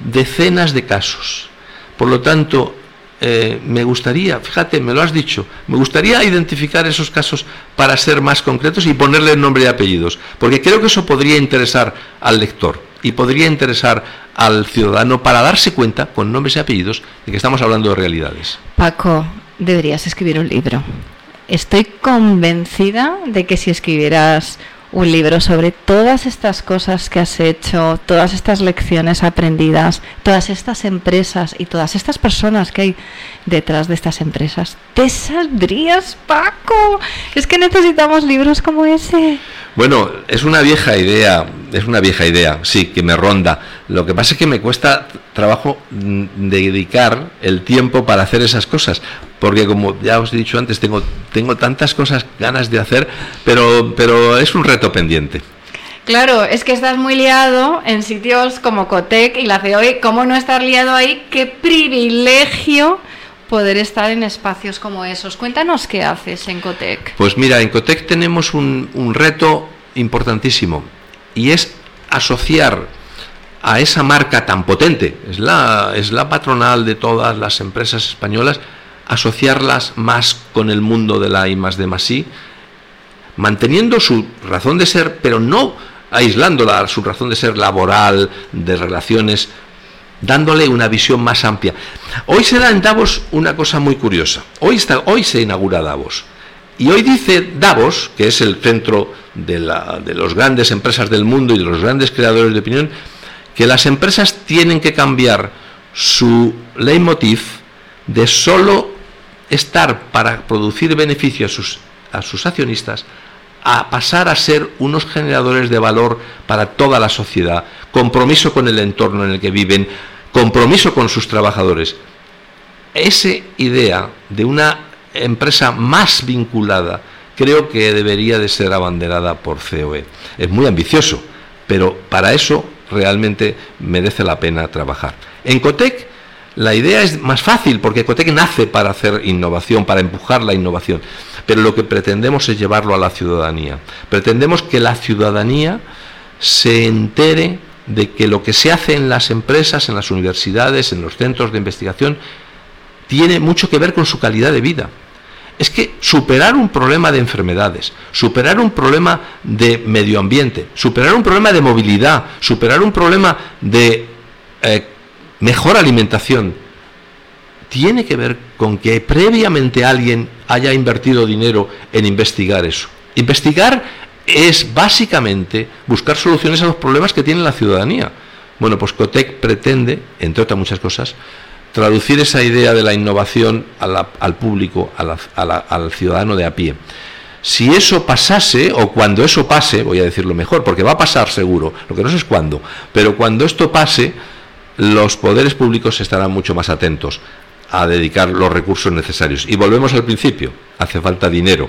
decenas de casos. Por lo tanto, eh, me gustaría, fíjate, me lo has dicho, me gustaría identificar esos casos para ser más concretos y ponerle nombre y apellidos, porque creo que eso podría interesar al lector y podría interesar al ciudadano para darse cuenta, con nombres y apellidos, de que estamos hablando de realidades. Paco, deberías escribir un libro. Estoy convencida de que si escribieras un libro sobre todas estas cosas que has hecho, todas estas lecciones aprendidas, todas estas empresas y todas estas personas que hay detrás de estas empresas, te saldrías, Paco. Es que necesitamos libros como ese. Bueno, es una vieja idea, es una vieja idea, sí, que me ronda. Lo que pasa es que me cuesta trabajo mm, dedicar el tiempo para hacer esas cosas, porque como ya os he dicho antes, tengo, tengo tantas cosas ganas de hacer, pero, pero es un reto pendiente. Claro, es que estás muy liado en sitios como Cotec y la COE. ¿Cómo no estar liado ahí? ¡Qué privilegio poder estar en espacios como esos! Cuéntanos qué haces en Cotec. Pues mira, en Cotec tenemos un, un reto importantísimo y es asociar a esa marca tan potente, es la, es la patronal de todas las empresas españolas, asociarlas más con el mundo de la I más de más I, manteniendo su razón de ser, pero no aislándola, su razón de ser laboral, de relaciones, dándole una visión más amplia. Hoy se da en Davos una cosa muy curiosa. Hoy, está, hoy se inaugura Davos. Y hoy dice Davos, que es el centro de, la, de las grandes empresas del mundo y de los grandes creadores de opinión, que las empresas tienen que cambiar su leitmotiv de solo estar para producir beneficio a sus, a sus accionistas a pasar a ser unos generadores de valor para toda la sociedad, compromiso con el entorno en el que viven, compromiso con sus trabajadores. Esa idea de una empresa más vinculada creo que debería de ser abanderada por COE. Es muy ambicioso, pero para eso realmente merece la pena trabajar. En Cotec la idea es más fácil porque Cotec nace para hacer innovación, para empujar la innovación, pero lo que pretendemos es llevarlo a la ciudadanía. Pretendemos que la ciudadanía se entere de que lo que se hace en las empresas, en las universidades, en los centros de investigación, tiene mucho que ver con su calidad de vida. Es que superar un problema de enfermedades, superar un problema de medio ambiente, superar un problema de movilidad, superar un problema de eh, mejor alimentación, tiene que ver con que previamente alguien haya invertido dinero en investigar eso. Investigar es básicamente buscar soluciones a los problemas que tiene la ciudadanía. Bueno, pues Cotec pretende, entre otras muchas cosas, traducir esa idea de la innovación al público, a la- al ciudadano de a pie. Si eso pasase, o cuando eso pase, voy a decirlo mejor, porque va a pasar seguro, lo que no sé es cuándo, pero cuando esto pase, los poderes públicos estarán mucho más atentos a dedicar los recursos necesarios. Y volvemos al principio, hace falta dinero.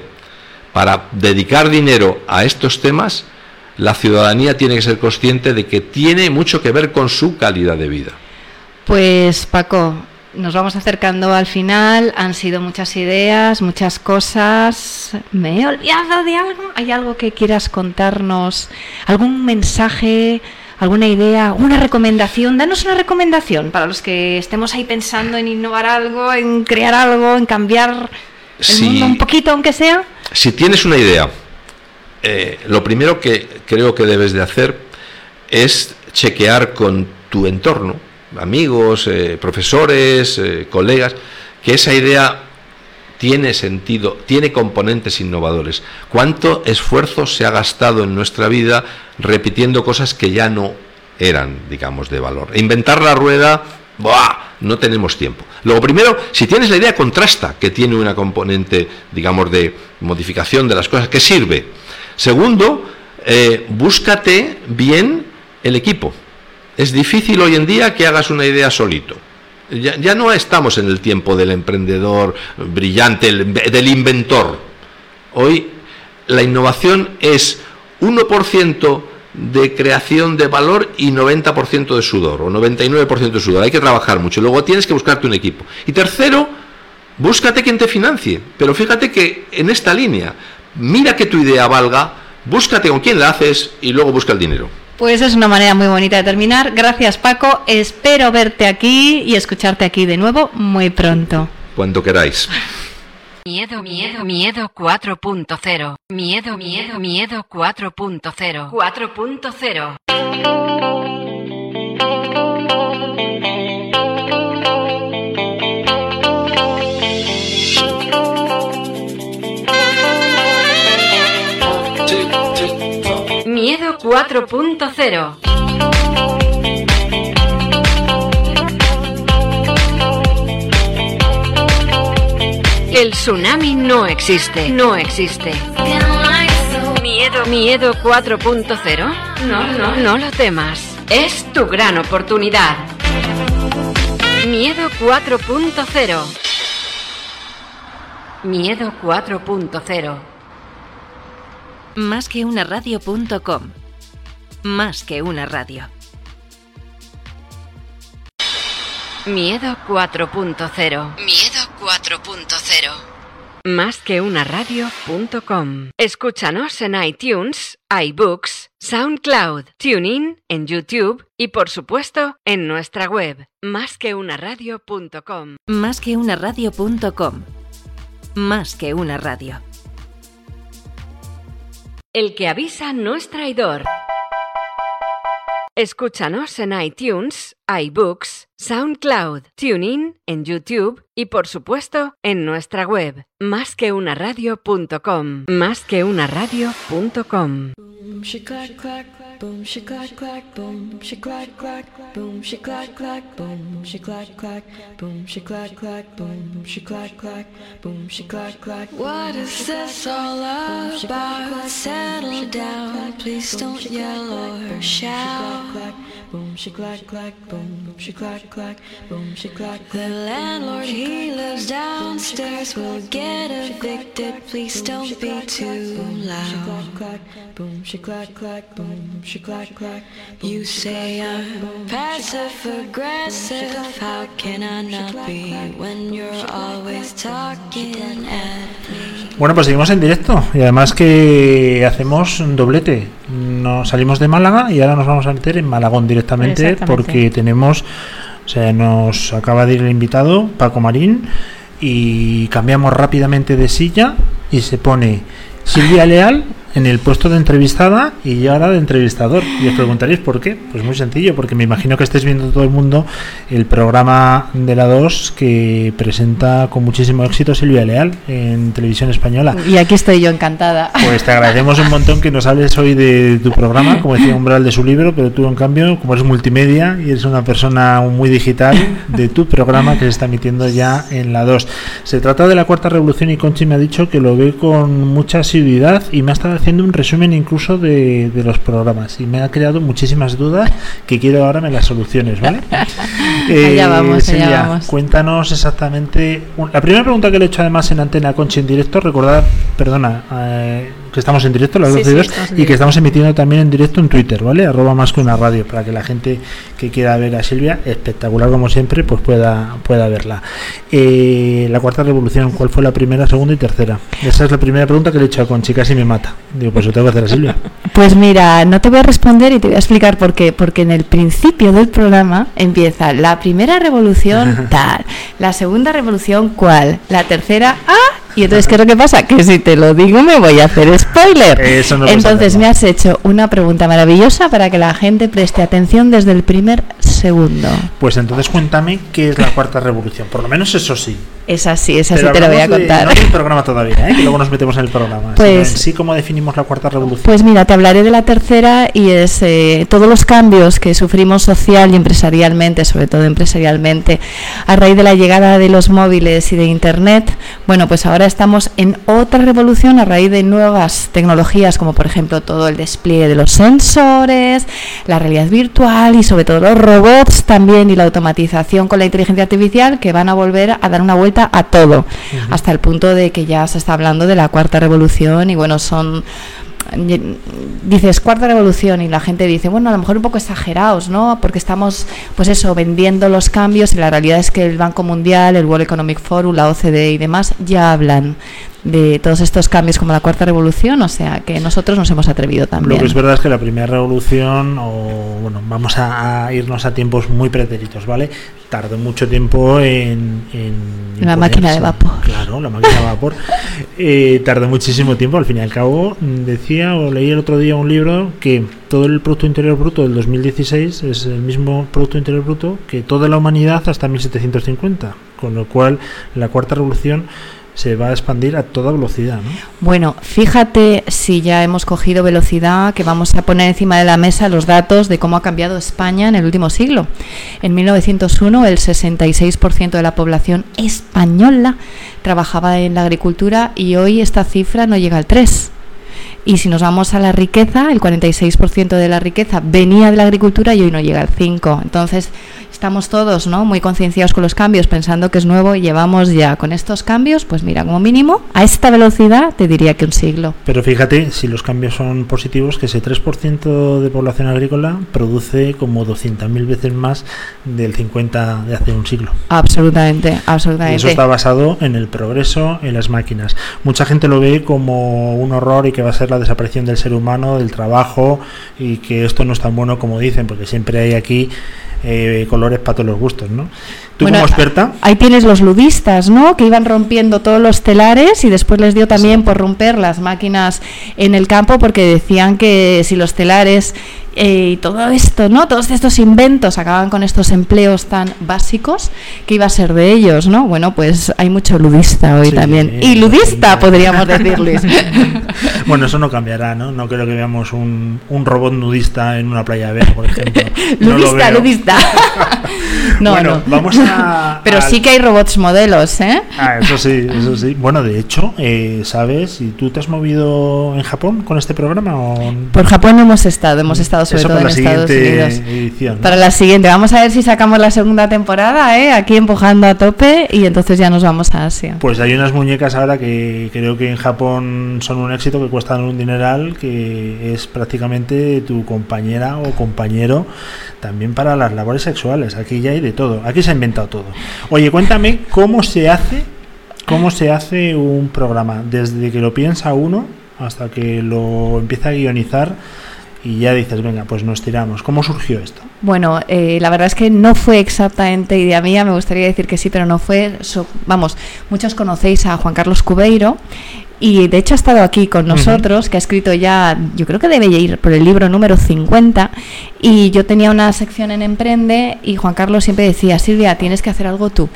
Para dedicar dinero a estos temas, la ciudadanía tiene que ser consciente de que tiene mucho que ver con su calidad de vida. Pues Paco, nos vamos acercando al final. Han sido muchas ideas, muchas cosas. ¿Me he olvidado de algo? ¿Hay algo que quieras contarnos? ¿Algún mensaje? ¿Alguna idea? ¿Una recomendación? Danos una recomendación para los que estemos ahí pensando en innovar algo, en crear algo, en cambiar el mundo un poquito, aunque sea. Si tienes una idea, eh, lo primero que creo que debes de hacer es chequear con tu entorno, amigos, eh, profesores, eh, colegas, que esa idea tiene sentido, tiene componentes innovadores. ¿Cuánto esfuerzo se ha gastado en nuestra vida repitiendo cosas que ya no eran, digamos, de valor. Inventar la rueda, ¡buah! no tenemos tiempo. Luego, primero, si tienes la idea, contrasta que tiene una componente, digamos, de modificación de las cosas, que sirve. Segundo, eh, búscate bien el equipo. Es difícil hoy en día que hagas una idea solito. Ya, no estamos en el tiempo del emprendedor brillante, el- del inventor. Hoy la innovación es 1% de creación de valor y 90% de sudor, o 99% de sudor. Hay que trabajar mucho. Luego tienes que buscarte un equipo. Y tercero, búscate quien te financie. Pero fíjate que en esta línea, mira que tu idea valga, búscate con quién la haces y luego busca el dinero. Pues es una manera muy bonita de terminar. Gracias Paco, espero verte aquí y escucharte aquí de nuevo muy pronto. Cuando queráis. Miedo, miedo, miedo 4.0. Miedo, miedo, miedo 4.0. 4.0. Miedo 4.0. El tsunami no existe, no existe. Miedo, miedo 4.0. No, no, no lo temas. Es tu gran oportunidad. Miedo 4.0. Miedo 4.0. Más que una radio.com. Más que una radio. Miedo 4.0. Miedo 4.0. Más que una radio.com. Escúchanos en iTunes, iBooks, SoundCloud, TuneIn, en YouTube y por supuesto en nuestra web, más que una radio.com. Más que una radio.com. Más que una radio. El que avisa no es traidor. Escúchanos en iTunes, iBooks, SoundCloud, TuneIn, en YouTube y por supuesto en nuestra web, boom, she clack clack, boom, she clack clack. What is this all about? Settle down, please don't yell or shout. Boom, she clack clack, boom, she clack clack, boom, she clack. The landlord he lives downstairs will get evicted. Please don't be too loud. Boom, she clack clack, boom, she clack clack. You say I'm passive aggressive. How can I not be when you're always talking at me? Bueno, pues seguimos en directo y además que hacemos un doblete. Nos salimos de Málaga y ahora nos vamos a meter en Malagón directamente porque tenemos, o sea, nos acaba de ir el invitado, Paco Marín, y cambiamos rápidamente de silla y se pone Silvia Leal en el puesto de entrevistada y yo ahora de entrevistador. Y os preguntaréis por qué. Pues muy sencillo, porque me imagino que estáis viendo todo el mundo el programa de la 2 que presenta con muchísimo éxito Silvia Leal en televisión española. Y aquí estoy yo encantada. Pues te agradecemos un montón que nos hables hoy de tu programa, como decía Umbral de su libro, pero tú en cambio, como eres multimedia y eres una persona muy digital, de tu programa que se está emitiendo ya en la 2. Se trata de la cuarta revolución y Conchi me ha dicho que lo ve con mucha asiduidad y me ha estado haciendo un resumen incluso de, de los programas y me ha creado muchísimas dudas que quiero ahora me las soluciones, ¿vale? Allá vamos, allá Silvia, vamos. Cuéntanos exactamente. La primera pregunta que le he hecho además en Antena Conchi en directo, recordad, perdona, eh, que estamos en directo las Sí, 12 y sí, en y que estamos emitiendo también en directo en Twitter, ¿vale? Arroba más que una radio, para que la gente que quiera ver a Silvia, espectacular como siempre, pues pueda, pueda verla. Eh, la cuarta revolución, ¿cuál fue la primera, segunda y tercera? Esa es la primera pregunta que le he hecho a Conchi, casi me mata. Digo, pues lo tengo que hacer a Silvia. Pues mira, no te voy a responder y te voy a explicar por qué. Porque en el principio del programa empieza la primera revolución tal, la segunda revolución cuál, la tercera ah, y entonces ¿qué es lo que pasa? Que si te lo digo me voy a hacer spoiler. Eso no entonces me has hecho una pregunta maravillosa para que la gente preste atención desde el primer segundo. Pues entonces cuéntame qué es la cuarta revolución, por lo menos eso sí. Es así, es así, te lo voy a hablamos de- contar. no del programa todavía, ¿eh? que luego nos metemos en el programa. Pues- en sí, cómo definimos la cuarta revolución. Pues mira, te hablaré de la tercera y es eh, todos los cambios que sufrimos social y empresarialmente, sobre todo empresarialmente, a raíz de la llegada de los móviles y de Internet. Bueno, pues ahora estamos en otra revolución a raíz de nuevas tecnologías, como por ejemplo todo el despliegue de los sensores, la realidad virtual y sobre todo los robots también y la automatización con la inteligencia artificial que van a volver a dar una vuelta a todo, hasta el punto de que ya se está hablando de la cuarta revolución y bueno, son dices cuarta revolución y la gente dice, bueno, a lo mejor un poco exagerados, ¿no? Porque estamos, pues eso, vendiendo los cambios y la realidad es que el Banco Mundial, el World Economic Forum, la OCDE y demás ya hablan de todos estos cambios como la cuarta revolución, o sea que nosotros nos hemos atrevido Lo también. que es verdad es que la primera revolución, o bueno, vamos a, a irnos a tiempos muy pretéritos, ¿vale? Tardó mucho tiempo en. en La máquina de vapor. Claro, la máquina de vapor. Eh, tardó muchísimo tiempo, al fin y al cabo. Decía o leí el otro día un libro que todo el Producto Interior Bruto del 2016 es el mismo Producto Interior Bruto que toda la humanidad hasta 1750. Con lo cual, la cuarta revolución se va a expandir a toda velocidad, ¿no? Bueno, fíjate si ya hemos cogido velocidad, que vamos a poner encima de la mesa los datos de cómo ha cambiado España en el último siglo. En 1901 el 66% de la población española trabajaba en la agricultura y hoy esta cifra no llega al 3%. Y si nos vamos a la riqueza, el 46% de la riqueza venía de la agricultura y hoy no llega al 5%. Entonces, estamos todos ¿no? muy concienciados con los cambios, pensando que es nuevo y llevamos ya con estos cambios, pues mira, como mínimo, a esta velocidad te diría que un siglo. Pero fíjate, si los cambios son positivos, que ese 3% de población agrícola produce como 200.000 veces más del 50 de hace un siglo. Absolutamente, Y absolutamente. eso está basado en el progreso, en las máquinas. Mucha gente lo ve como un horror y que va a ser la desaparición del ser humano, del trabajo, y que esto no es tan bueno como dicen, porque siempre hay aquí eh, colores para todos los gustos, ¿no? Tú Bueno, como experta, Ahí tienes los ludistas, ¿no? Que iban rompiendo todos los telares y después les dio también por romper las máquinas en el campo porque decían que si los telares eh, y todo esto, ¿no? Todos estos inventos acababan con estos empleos tan básicos, que iba a ser de ellos, no? Bueno, pues hay mucho ludista hoy Sí, también. Y ludista, podríamos decir, Luis. bueno, eso no cambiará, ¿no? No creo que veamos un, un robot nudista en una playa de Vega, por ejemplo. No lo ludista, veo. ludista. no, bueno, no. vamos a... Pero al- sí que hay robots modelos, ¿eh? Ah, eso sí, eso sí. Bueno, de hecho, eh, ¿sabes? ¿Y tú te has movido en Japón con este programa? O... Por Japón no hemos estado, hemos estado sobre Eso todo para en la Estados Unidos. edición. ¿no? Para la siguiente, vamos a ver si sacamos la segunda temporada, ¿eh? aquí empujando a tope y entonces ya nos vamos a Asia. Pues hay unas muñecas ahora que creo que en Japón son un éxito, que cuestan un dineral, que es prácticamente tu compañera o compañero también para las labores sexuales. Aquí ya hay de todo, aquí se ha inventado todo. Oye, cuéntame cómo se hace, cómo se hace un programa, desde que lo piensa uno hasta que lo empieza a guionizar y ya dices, venga, pues nos tiramos. ¿Cómo surgió esto? Bueno, eh, la verdad es que no fue exactamente idea mía, me gustaría decir que sí, pero no fue. so- vamos, muchos conocéis a Juan Carlos Cubeiro y de hecho ha estado aquí con nosotros, que ha escrito ya, yo creo que debe ir por el libro número 50, y yo tenía una sección en Emprende y Juan Carlos siempre decía, Silvia, tienes que hacer algo tú.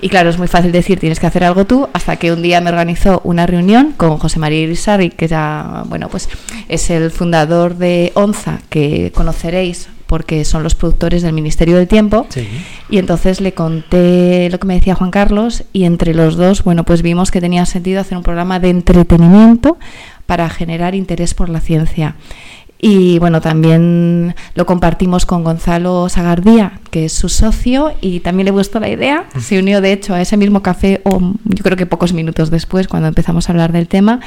Y claro, es muy fácil decir tienes que hacer algo tú, hasta que un día me organizó una reunión con José María Irisarri, que ya, bueno, pues es el fundador de ONZA, que conoceréis porque son los productores del Ministerio del Tiempo. Sí. Y entonces le conté lo que me decía Juan Carlos y entre los dos, bueno, pues vimos que tenía sentido hacer un programa de entretenimiento para generar interés por la ciencia. Y bueno, también lo compartimos con Gonzalo Sagardía, que es su socio, y también le gustó la idea. Se unió, de hecho, a ese mismo café, o yo creo que pocos minutos después, cuando empezamos a hablar del tema.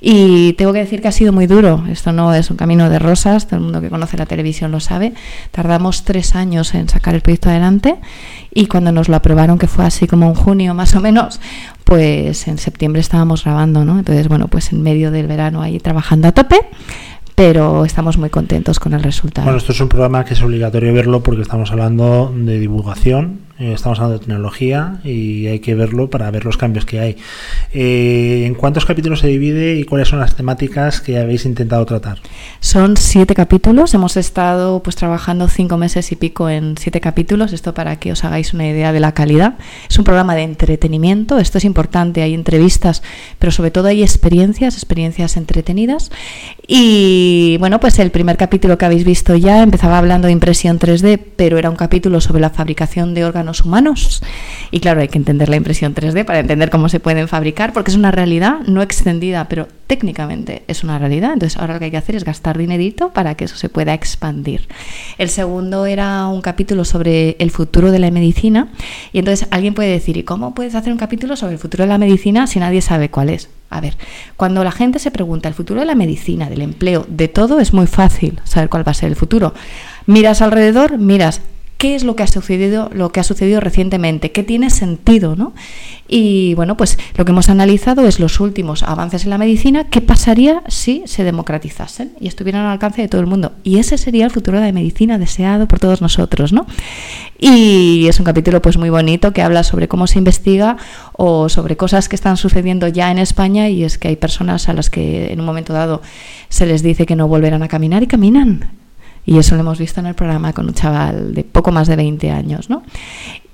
Y tengo que decir que ha sido muy duro. Esto no es un camino de rosas, todo el mundo que conoce la televisión lo sabe. Tardamos tres años en sacar el proyecto adelante, y cuando nos lo aprobaron, que fue así como en junio más o menos, pues en septiembre estábamos grabando, ¿no? Entonces, bueno, pues en medio del verano ahí trabajando a tope pero estamos muy contentos con el resultado. Bueno, esto es un programa que es obligatorio verlo porque estamos hablando de divulgación Eh, estamos hablando de tecnología y hay que verlo para ver los cambios que hay. Eh, ¿En cuántos capítulos se divide y cuáles son las temáticas que habéis intentado tratar? Son siete capítulos. Hemos estado pues trabajando cinco meses y pico en siete capítulos. Esto para que os hagáis una idea de la calidad. Es un programa de entretenimiento. Esto es importante. Hay entrevistas, pero sobre todo hay experiencias, experiencias entretenidas. Y bueno, pues el primer capítulo que habéis visto ya empezaba hablando de impresión 3D, pero era un capítulo sobre la fabricación de órganos humanos. Y claro, hay que entender la impresión 3D para entender cómo se pueden fabricar, porque es una realidad no extendida, pero técnicamente es una realidad. Entonces ahora lo que hay que hacer es gastar dinerito para que eso se pueda expandir. El segundo era un capítulo sobre el futuro de la medicina. Y entonces alguien puede decir, ¿y cómo puedes hacer un capítulo sobre el futuro de la medicina si nadie sabe cuál es? A ver, cuando la gente se pregunta el futuro de la medicina, del empleo, de todo, es muy fácil saber cuál va a ser el futuro. Miras alrededor, miras qué es lo que ha sucedido, lo que ha sucedido recientemente, qué tiene sentido, ¿no? Y bueno, pues lo que hemos analizado es los últimos avances en la medicina, qué pasaría si se democratizasen y estuvieran al alcance de todo el mundo. Y ese sería el futuro de la medicina deseado por todos nosotros, ¿no? Y es un capítulo pues muy bonito que habla sobre cómo se investiga o sobre cosas que están sucediendo ya en España y es que hay personas a las que en un momento dado se les dice que no volverán a caminar y caminan y eso lo hemos visto en el programa con un chaval de poco más de 20 años, ¿no?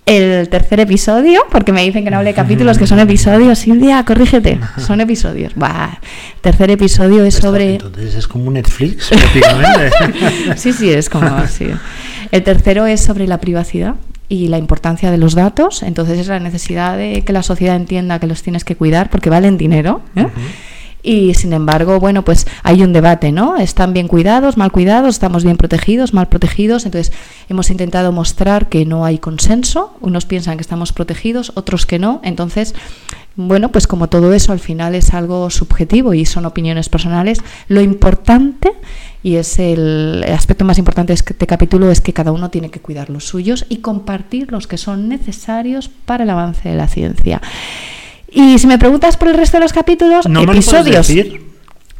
El tercer episodio, porque me dicen que no hable de capítulos, que son episodios. Silvia, corrígete, son episodios. Bah, tercer episodio es sobre. Entonces es como Netflix, prácticamente. sí, sí, es como así. El tercero es sobre la privacidad y la importancia de los datos. Entonces es la necesidad de que la sociedad entienda que los tienes que cuidar porque valen dinero. ¿eh? Y sin embargo, bueno, pues hay un debate, ¿no? ¿Están bien cuidados, mal cuidados? ¿Estamos bien protegidos, mal protegidos? Entonces, hemos intentado mostrar que no hay consenso. Unos piensan que estamos protegidos, otros que no. Entonces, bueno, pues como todo eso al final es algo subjetivo y son opiniones personales, lo importante y es el, aspecto más importante de este capítulo es que cada uno tiene que cuidar los suyos y compartir los que son necesarios para el avance de la ciencia. Y si me preguntas por el resto de los capítulos, No me lo episodios. decir.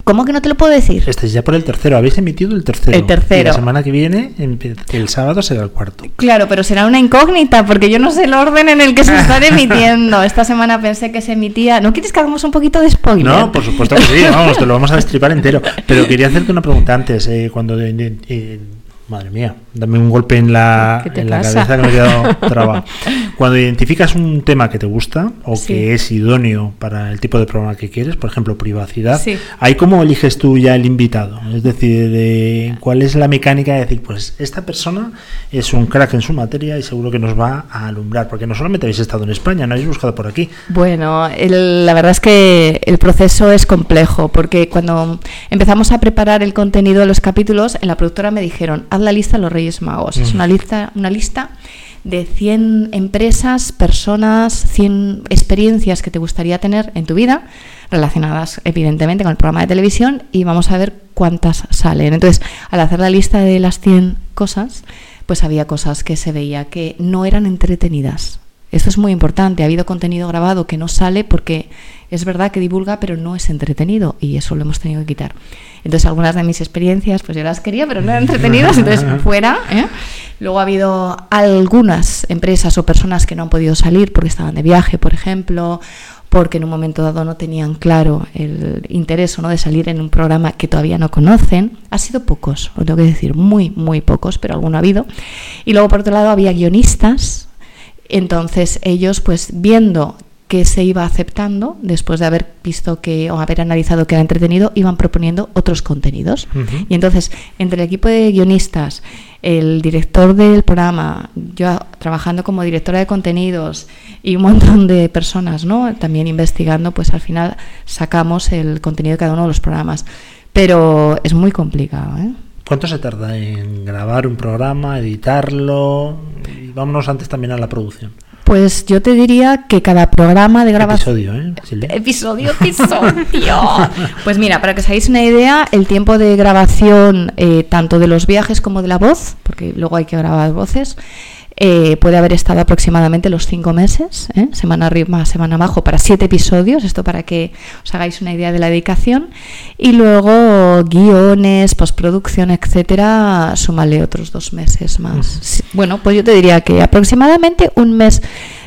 ¿Cómo que no te lo puedo decir? Estáis ya por el tercero, habéis emitido el tercero. El tercero. Y la semana que viene, empie- el sábado será el cuarto. Claro, pero será una incógnita porque yo no sé el orden en el que se están emitiendo. Esta semana pensé que se emitía. ¿No quieres que hagamos un poquito de spoiler? No, por supuesto que sí, vamos, te lo vamos a destripar entero. Pero quería hacerte una pregunta antes, eh, cuando... eh, madre mía, dame un golpe en la, ¿Qué te en la cabeza que me he quedado trabado. Cuando identificas un tema que te gusta o Sí. que es idóneo para el tipo de programa que quieres, por ejemplo, privacidad, Sí. ¿ahí cómo eliges tú ya el invitado? Es decir, eh, ¿cuál es la mecánica de decir, pues esta persona es un crack en su materia y seguro que nos va a alumbrar? Porque no solamente habéis estado en España, no habéis buscado por aquí. Bueno, el- la verdad es que el proceso es complejo porque cuando empezamos a preparar el contenido de los capítulos, en la productora me dijeron, haz la lista de los Reyes Magos. Es Mm. una lista, una lista de 100 empresas, personas, 100 experiencias que te gustaría tener en tu vida, relacionadas evidentemente con el programa de televisión, y vamos a ver cuántas salen. Entonces, al hacer la lista de las 100 cosas, pues había cosas que se veía que no eran entretenidas. Esto es muy importante. Ha habido contenido grabado que no sale porque es verdad que divulga, pero no es entretenido y eso lo hemos tenido que quitar. Entonces, algunas de mis experiencias, pues yo las quería, pero no eran entretenidas, entonces fuera. ¿eh? Luego ha habido algunas empresas o personas que no han podido salir porque estaban de viaje, por ejemplo, porque en un momento dado no tenían claro el interés o no de salir en un programa que todavía no conocen. Ha sido pocos, lo tengo que decir, muy, muy pocos, pero alguno ha habido. Y luego, por otro lado, había guionistas entonces ellos, pues viendo que se iba aceptando, después de haber visto que o haber analizado que era entretenido, iban proponiendo otros contenidos. Y entonces, entre el equipo de guionistas, el director del programa, yo trabajando como directora de contenidos y un montón de personas, ¿no? También investigando, pues al final sacamos el contenido de cada uno de los programas. Pero es muy complicado, ¿eh? ¿Cuánto se tarda en grabar un programa, editarlo? Y vámonos antes también a la producción. Pues yo te diría que cada programa de grabación... Episodio, ¿eh? Silvia? Episodio, episodio. Pues mira, para que os hagáis una idea, el tiempo de grabación, eh, tanto de los viajes como de la voz, porque luego hay que grabar voces, eh, puede haber estado aproximadamente los cinco meses, ¿eh? semana arriba, semana abajo, para siete episodios, esto para que os hagáis una idea de la dedicación. Y luego guiones, postproducción, etcétera, súmale otros dos meses más. Bueno, pues yo te diría que aproximadamente un mes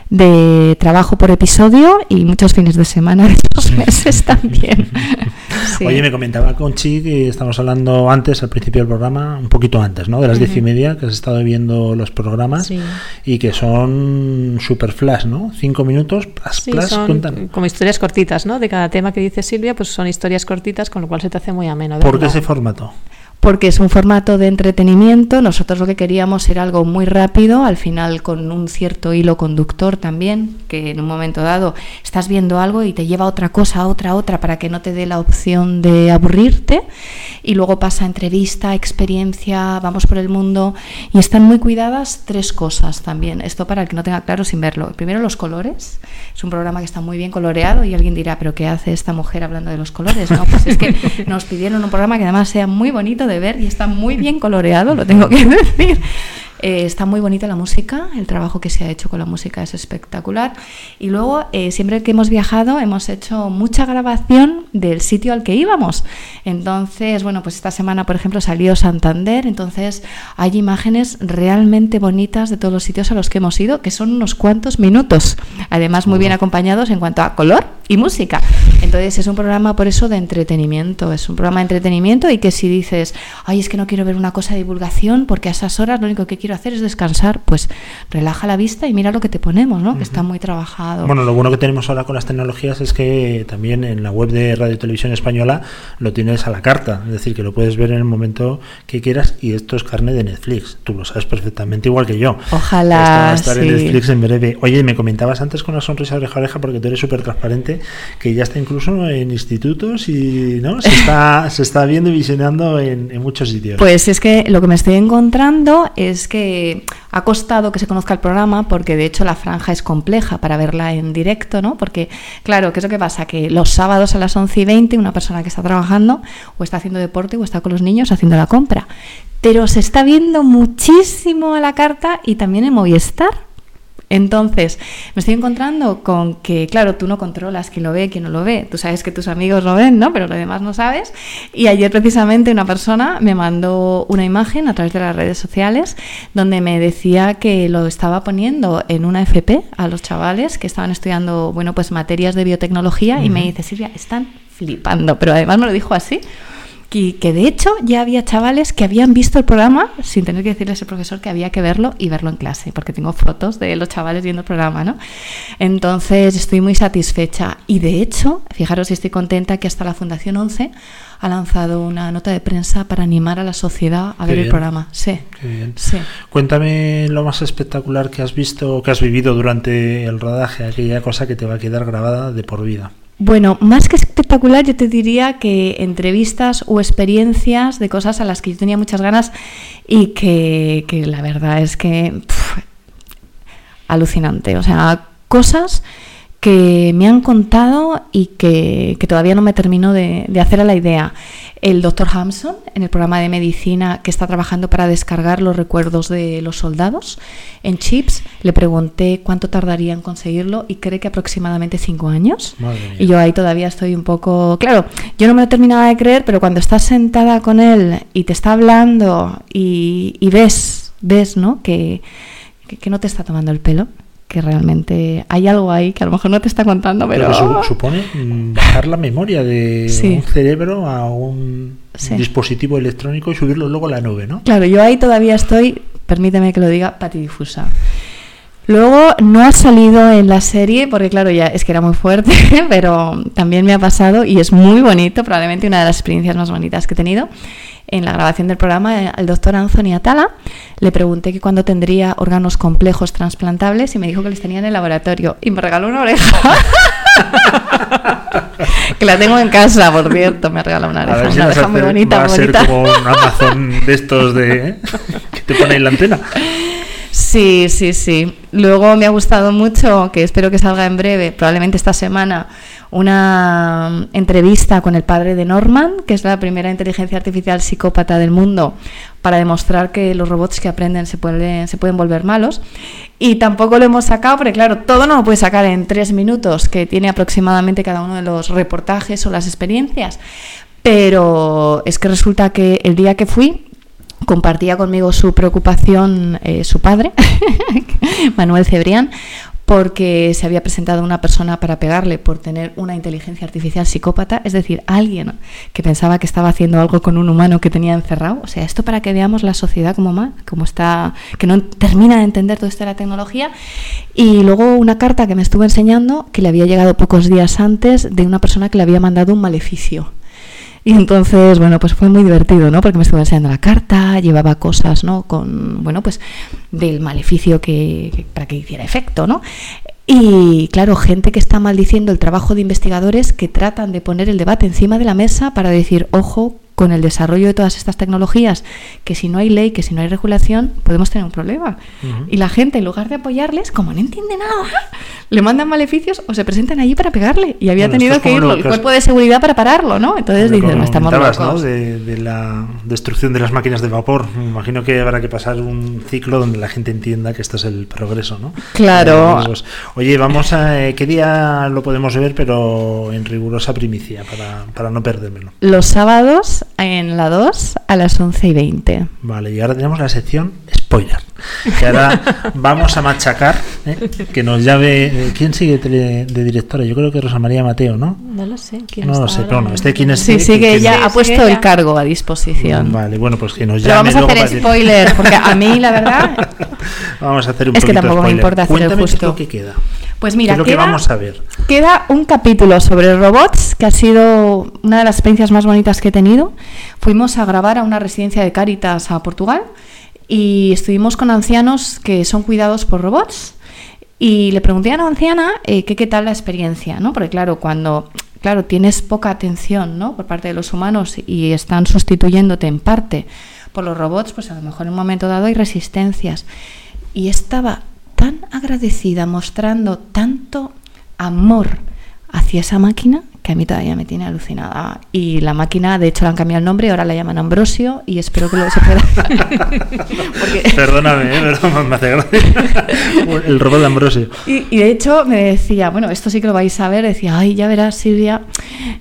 de trabajo por episodio y muchos fines de semana de esos meses también. Sí. Oye, me comentaba Conchi que estamos hablando antes, al principio del programa, un poquito antes, ¿no? De las diez y media, que has estado viendo los programas Sí. y que son super flash, ¿no? Cinco minutos, plas, Sí, plas, son cuentan. como historias cortitas, ¿no? De cada tema que dice Silvia, pues son historias cortitas, con lo cual se te hace muy ameno. ¿Por qué ese formato? Porque es un formato de entretenimiento. Nosotros lo que queríamos era algo muy rápido, al final con un cierto hilo conductor también, que en un momento dado estás viendo algo y te lleva a otra cosa, a otra, a otra, para que no te dé la opción de aburrirte. Y luego pasa entrevista, experiencia, vamos por el mundo. Y están muy cuidadas tres cosas también. Esto para el que no tenga claro sin verlo. Primero, los colores. Es un programa que está muy bien coloreado y alguien dirá, pero ¿qué hace esta mujer hablando de los colores? No, pues es que nos pidieron un programa que además sea muy bonito de ver y está muy bien coloreado, lo tengo que decir. Eh, está muy bonita la música, el trabajo que se ha hecho con la música es espectacular. Y luego, eh, siempre que hemos viajado, hemos hecho mucha grabación del sitio al que íbamos. Entonces, bueno, pues esta semana, por ejemplo, salió Santander, entonces hay imágenes realmente bonitas de todos los sitios a los que hemos ido, que son unos cuantos minutos. Además, muy bien acompañados en cuanto a color y música. Entonces, es un programa por eso de entretenimiento, es un programa de entretenimiento y que si dices, ay, es que no quiero ver una cosa de divulgación porque a esas horas lo único que quiero hacer es descansar, pues relaja la vista y mira lo que te ponemos, ¿no? Que está muy trabajado. Bueno, lo bueno que tenemos ahora con las tecnologías es que también en la web de Radio Televisión Española lo tienes a la carta, es decir, que lo puedes ver en el momento que quieras y esto es carne de Netflix, tú lo sabes perfectamente igual que yo. Ojalá, Esto va a estar en. Netflix en breve. Oye, me comentabas antes con una sonrisa oreja a oreja porque tú eres súper transparente que ya está incluso en institutos y no se está, se está viendo y visionando en, en muchos sitios. Pues es que lo que me estoy encontrando es que ha costado que se conozca el programa porque de hecho la franja es compleja para verla en directo, ¿no? Porque, claro, ¿qué es lo que pasa? Que los sábados a las 11 y 20 una persona que está trabajando o está haciendo deporte o está con los niños haciendo la compra. Pero se está viendo muchísimo a la carta y también en Movistar. Entonces, me estoy encontrando con que, claro, tú no controlas quién lo ve, quién no lo ve. Tú sabes que tus amigos lo ven, ¿no? Pero lo demás no sabes. Y ayer precisamente una persona me mandó una imagen a través de las redes sociales donde me decía que lo estaba poniendo en una FP a los chavales que estaban estudiando, bueno, pues materias de biotecnología y me dice, Silvia, están flipando. Pero además me lo dijo así. Que, que de hecho ya había chavales que habían visto el programa sin tener que decirles al profesor que había que verlo y verlo en clase, porque tengo fotos de los chavales viendo el programa, ¿no? Entonces estoy muy satisfecha y de hecho, fijaros si estoy contenta que hasta la Fundación 11 ha lanzado una nota de prensa para animar a la sociedad a Qué ver el programa. Sí, Qué bien. sí. Cuéntame lo más espectacular que has visto, que has vivido durante el rodaje, aquella cosa que te va a quedar grabada de por vida. Bueno, más que espectacular, yo te diría que entrevistas o experiencias de cosas a las que yo tenía muchas ganas y que, la verdad es que alucinante. O sea, cosas que me han contado y que, que todavía no me termino de, de hacer a la idea. El doctor Hampson, en el programa de medicina que está trabajando para descargar los recuerdos de los soldados en chips, le pregunté cuánto tardaría en conseguirlo y cree que aproximadamente cinco años. Y yo ahí todavía estoy un poco... Claro, yo no me lo terminaba de creer, pero cuando estás sentada con él y te está hablando y, y ves, ves, ¿no? Que, que, que no te está tomando el pelo, que realmente hay algo ahí que a lo mejor no te está contando, pero... Pero supone mm, bajar la memoria de Sí. un cerebro a un Sí. dispositivo electrónico y subirlo luego a la nube, ¿no? Claro, yo ahí todavía estoy, permíteme que lo diga, patidifusa. Luego no ha salido en la serie porque claro, ya es que era muy fuerte, pero también me ha pasado y es muy bonito, probablemente una de las experiencias más bonitas que he tenido. En la grabación del programa, eh, al doctor Anthony Atala le pregunté que cuándo tendría órganos complejos trasplantables y me dijo que les tenía en el laboratorio y me regaló una oreja. que la tengo en casa, por cierto, me regaló una oreja, si una oreja muy bonita, va a ser bonita. como un Amazon de estos de ¿eh? que te pone en la antena. Sí, sí, sí. Luego me ha gustado mucho, que espero que salga en breve, probablemente esta semana, una entrevista con el padre de Norman, que es la primera inteligencia artificial psicópata del mundo, para demostrar que los robots que aprenden se pueden, se pueden volver malos. Y tampoco lo hemos sacado, porque claro, todo no lo puede sacar en tres minutos, que tiene aproximadamente cada uno de los reportajes o las experiencias. Pero es que resulta que el día que fui, compartía conmigo su preocupación eh, su padre, Manuel Cebrián, porque se había presentado una persona para pegarle por tener una inteligencia artificial psicópata, es decir, alguien que pensaba que estaba haciendo algo con un humano que tenía encerrado. O sea, esto para que veamos la sociedad como mal, como está, que no termina de entender todo esto de la tecnología. Y luego una carta que me estuvo enseñando que le había llegado pocos días antes de una persona que le había mandado un maleficio. Y entonces, bueno, pues fue muy divertido, ¿no? Porque me estuvo enseñando la carta, llevaba cosas, ¿no? Con, bueno, pues del maleficio que, que para que hiciera efecto, ¿no? Y claro, gente que está maldiciendo el trabajo de investigadores que tratan de poner el debate encima de la mesa para decir, ojo, con el desarrollo de todas estas tecnologías, que si no hay ley, que si no hay regulación, podemos tener un problema. Y la gente, en lugar de apoyarles, como no entiende nada, le mandan maleficios o se presentan allí para pegarle. Y había Bueno, tenido que ir el cuerpo de seguridad para pararlo, ¿no? Entonces que no estamos comentabas, ¿no? locos. De, de la destrucción de las máquinas de vapor. Me imagino que habrá que pasar un ciclo donde la gente entienda que esto es el progreso, ¿no? Claro. Eh. Oye, vamos a... eh, ¿Qué día lo podemos ver, pero en rigurosa primicia, para, para no perdérmelo? Los sábados en la 2 a las 11 y 20. Vale, y ahora tenemos la sección spoiler. Que ahora vamos a machacar, ¿eh? que nos llave... eh, ¿Quién sigue tele- de directora? Yo creo que Rosa María Mateo, ¿no? No lo sé. ¿quién No lo sé, pero bueno, este quién es... Sí, sí, que ella ha puesto el cargo a disposición. Vale, bueno, pues que nos Pero llame vamos a hacer spoiler, porque a mí, la verdad, Vamos a hacer un Es que tampoco me spoiler. importa hacer el Cuéntame qué es justo. lo que queda. Pues ¿Qué mira, es lo que queda, vamos a ver? queda un capítulo sobre robots que ha sido una de las experiencias más bonitas que he tenido. Fuimos a grabar a una residencia de Cáritas a Portugal y estuvimos con ancianos que son cuidados por robots. Y le pregunté a una anciana eh, que qué tal la experiencia, ¿no? Porque claro, cuando claro, tienes poca atención, ¿no? por parte de los humanos y están sustituyéndote en parte por los robots, pues a lo mejor en un momento dado hay resistencias. Y estaba tan agradecida mostrando tanto amor hacia esa máquina que a mí todavía me tiene alucinada. Y la máquina, de hecho, le han cambiado el nombre, ahora la llaman Ambrosio y espero que lo se pueda. Porque- Perdóname, ¿eh? pero me hace gracia. El robot de Ambrosio. Y, y de hecho me decía, bueno, esto sí que lo vais a ver, decía, ay, ya verás, Silvia.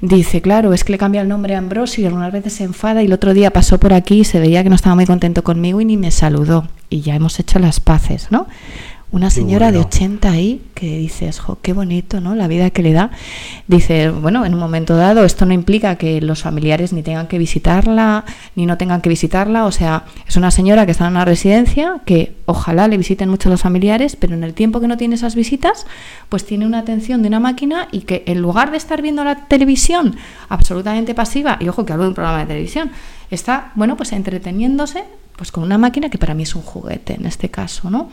Dice, claro, es que le cambia el nombre a Ambrosio y algunas veces se enfada y el otro día pasó por aquí y se veía que no estaba muy contento conmigo y ni me saludó. Y ya hemos hecho las paces, ¿no? Una señora de bueno. 80 ahí que dices, jo, qué bonito, ¿no? La vida que le da. Dice, bueno, en un momento dado esto no implica que los familiares ni tengan que visitarla, ni no tengan que visitarla. O sea, es una señora que está en una residencia que ojalá le visiten mucho los familiares, pero en el tiempo que no tiene esas visitas, pues tiene una atención de una máquina y que en lugar de estar viendo la televisión absolutamente pasiva, y ojo que hablo de un programa de televisión, está, bueno, pues entreteniéndose pues con una máquina que para mí es un juguete en este caso, ¿no?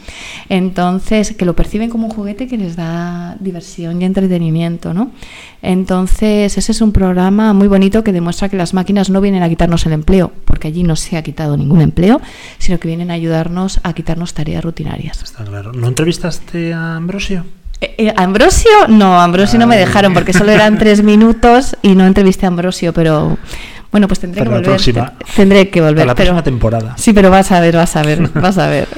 Entonces, que lo perciben como un juguete que les da diversión y entretenimiento, ¿no? Entonces, ese es un programa muy bonito que demuestra que las máquinas no vienen a quitarnos el empleo, porque allí no se ha quitado ningún empleo, sino que vienen a ayudarnos a quitarnos tareas rutinarias. Está claro. ¿No entrevistaste a Ambrosio? Eh, eh, ¿a Ambrosio? No, a Ambrosio no me Ay. dejaron porque solo eran tres minutos y no entrevisté a Ambrosio, pero bueno, pues tendré Para que la volver. próxima. te- Tendré que volver. Para la pero- próxima temporada. Sí, pero vas a ver, vas a ver, vas a ver.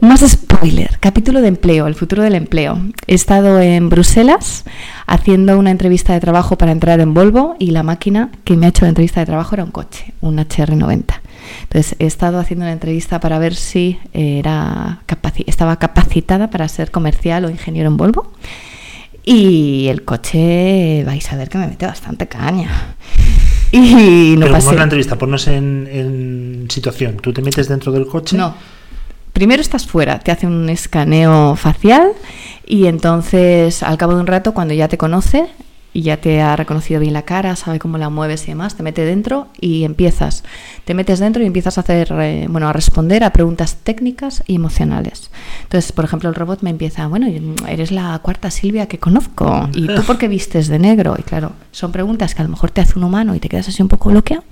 Más spoiler, capítulo de empleo, el futuro del empleo. He estado en Bruselas haciendo una entrevista de trabajo para entrar en Volvo y la máquina que me ha hecho la entrevista de trabajo era un coche, un HR90. Entonces he estado haciendo una entrevista para ver si era capaci- estaba capacitada para ser comercial o ingeniero en Volvo. Y el coche, vais a ver que me mete bastante caña. Y no Pero pasé. ¿cómo es la entrevista? Ponnos en, en situación. ¿Tú te metes dentro del coche? No. Primero estás fuera, te hace un escaneo facial y entonces al cabo de un rato cuando ya te conoce y ya te ha reconocido bien la cara, sabe cómo la mueves y demás, te mete dentro y empiezas. Te metes dentro y empiezas a hacer, eh, bueno, a responder a preguntas técnicas y emocionales. Entonces, por ejemplo, el robot me empieza, bueno, eres la cuarta Silvia que conozco, ¿y tú por qué vistes de negro? Y claro, son preguntas que a lo mejor te hace un humano y te quedas así un poco bloqueado.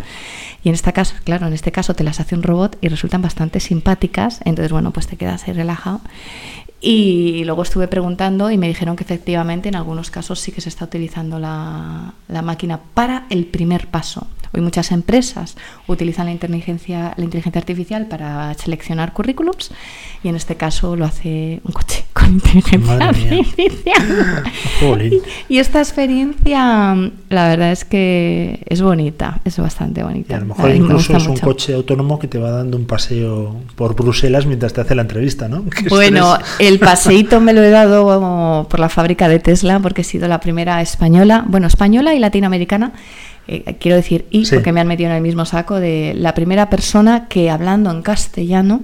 Y en este caso, claro, en este caso te las hace un robot y resultan bastante simpáticas, entonces, bueno, pues te quedas ahí relajado. Y luego estuve preguntando y me dijeron que efectivamente en algunos casos sí que se está utilizando la, la máquina para el primer paso. Hoy muchas empresas utilizan la inteligencia, la inteligencia artificial para seleccionar currículums y en este caso lo hace un coche con inteligencia artificial. y, esta experiencia, la verdad es que es bonita, es bastante bonita. a lo mejor incluso es un coche autónomo que te va dando un paseo por Bruselas mientras te hace la entrevista, ¿no? bueno, el paseíto me lo he dado por la fábrica de Tesla porque he sido la primera española, bueno, española y latinoamericana eh, quiero decir y porque me han metido en el mismo saco de la primera persona que hablando en castellano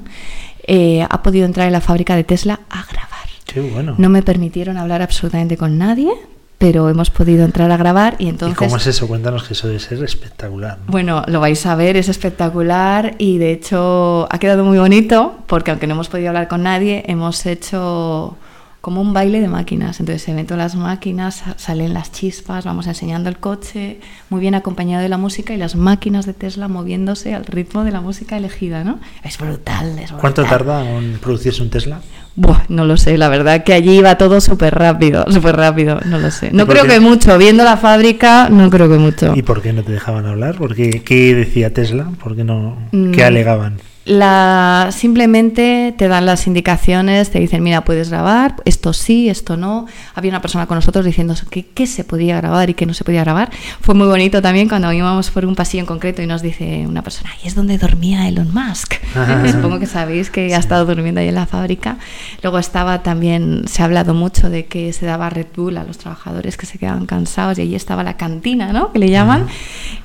eh, ha podido entrar en la fábrica de Tesla a grabar. Qué bueno. No me permitieron hablar absolutamente con nadie, pero hemos podido entrar a grabar y entonces... ¿Y cómo es eso? Cuéntanos que eso debe ser espectacular. Bueno, lo vais a ver, es espectacular y de hecho ha quedado muy bonito porque aunque no hemos podido hablar con nadie, hemos hecho como un baile de máquinas. Entonces se ven todas las máquinas, salen las chispas, vamos enseñando el coche, muy bien acompañado de la música y las máquinas de Tesla moviéndose al ritmo de la música elegida, ¿no? Es brutal, es brutal. ¿Cuánto tarda en producirse un Tesla? Buah, no lo sé, la verdad que allí iba todo súper rápido, súper rápido, no lo sé. No creo que mucho, viendo la fábrica, no creo que mucho. ¿Y por qué no te dejaban hablar? ¿Por qué, ¿Qué decía Tesla? ¿Por qué no? ¿Qué mm. alegaban? La, simplemente te dan las indicaciones, te dicen, mira, puedes grabar, esto sí, esto no. Había una persona con nosotros diciendo que qué se podía grabar y qué no se podía grabar. Fue muy bonito también cuando íbamos por un pasillo en concreto y nos dice una persona, ahí es donde dormía Elon Musk. Supongo que sabéis que ha estado durmiendo ahí en la fábrica. Luego estaba también, se ha hablado mucho de que se daba Red Bull a los trabajadores que se quedaban cansados y allí estaba la cantina, ¿no? Que le llaman.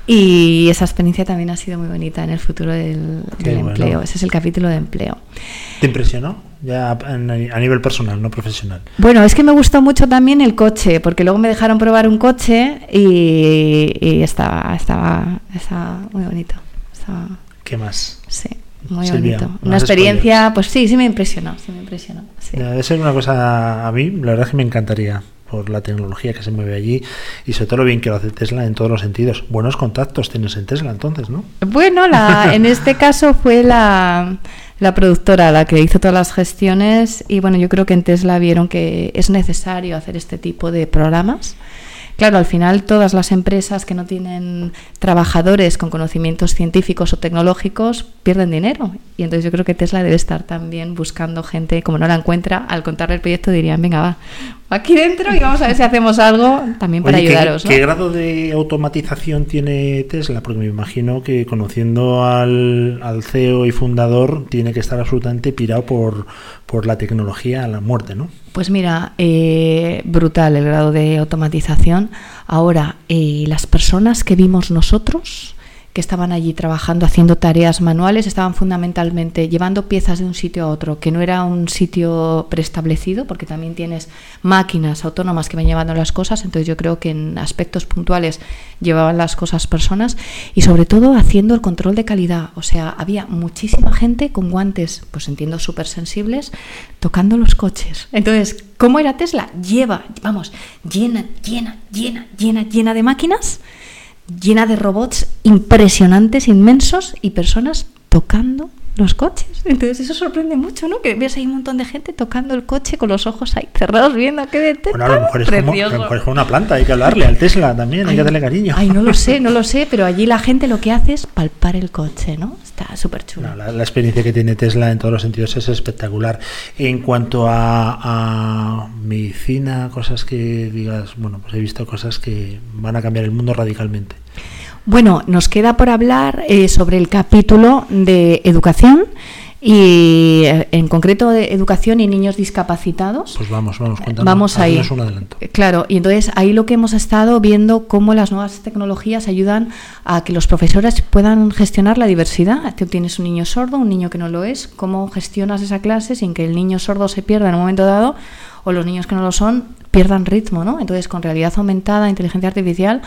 Y esa experiencia también ha sido muy bonita en el futuro del, empleo. Ese es el capítulo de empleo. ¿Te impresionó? Ya a nivel personal, no profesional. Bueno, es que me gustó mucho también el coche, porque luego me dejaron probar un coche y, estaba, estaba, estaba muy bonito. ¿Qué más? Sí, muy bonito. Una experiencia, pues sí, sí me impresionó, sí me impresionó. Debe ser una cosa, a mí, la verdad es que me encantaría por la tecnología que se mueve allí y sobre todo lo bien que lo hace Tesla en todos los sentidos. Buenos contactos tienes en Tesla entonces, ¿no? Bueno, la, en este caso fue la, la productora la que hizo todas las gestiones y bueno, yo creo que en Tesla vieron que es necesario hacer este tipo de programas Claro, al final todas las empresas que no tienen trabajadores con conocimientos científicos o tecnológicos pierden dinero. Y entonces yo creo que Tesla debe estar también buscando gente, como no la encuentra, al contarle el proyecto dirían, venga, va, aquí dentro y vamos a ver si hacemos algo también para ayudaros. ¿qué, grado de automatización tiene Tesla? Porque me imagino que conociendo al, al CEO y fundador tiene que estar absolutamente pirado por, por la tecnología a la muerte, ¿no? Pues mira, eh, brutal el grado de automatización. Ahora, eh, las personas que vimos nosotros, que estaban allí trabajando, haciendo tareas manuales, estaban fundamentalmente llevando piezas de un sitio a otro, que no era un sitio preestablecido, porque también tienes máquinas autónomas que van llevando las cosas, entonces yo creo que en aspectos puntuales llevaban las cosas personas y sobre todo haciendo el control de calidad, o sea, había muchísima gente con guantes, pues entiendo, súper sensibles, tocando los coches. Entonces, ¿cómo era Tesla? Lleva, vamos, llena, llena, llena, llena, llena de máquinas llena de robots impresionantes, inmensos y personas tocando los coches. Entonces eso sorprende mucho, ¿no? Que ves ahí un montón de gente tocando el coche con los ojos ahí cerrados viendo qué de Bueno, a lo mejor es, como, a lo mejor es una planta, hay que hablarle al Tesla también, hay que darle cariño. Ay, no lo sé, no lo sé, pero allí la gente lo que hace es palpar el coche, ¿no? Está súper chulo. la, experiencia que tiene Tesla en todos los sentidos es espectacular. En cuanto a, a medicina, cosas que digas, bueno, pues he visto cosas que van a cambiar el mundo radicalmente. Bueno, nos queda por hablar eh, sobre el capítulo de educación y eh, en concreto de educación y niños discapacitados. Pues vamos, vamos, cuéntanos. Vamos ahí. Claro, y entonces ahí lo que hemos estado viendo cómo las nuevas tecnologías ayudan a que los profesores puedan gestionar la diversidad. Tú tienes un niño sordo, un niño que no lo es, cómo gestionas esa clase sin que el niño sordo se pierda en un momento dado o los niños que no lo son pierdan ritmo, ¿no? Entonces, con realidad aumentada, inteligencia artificial,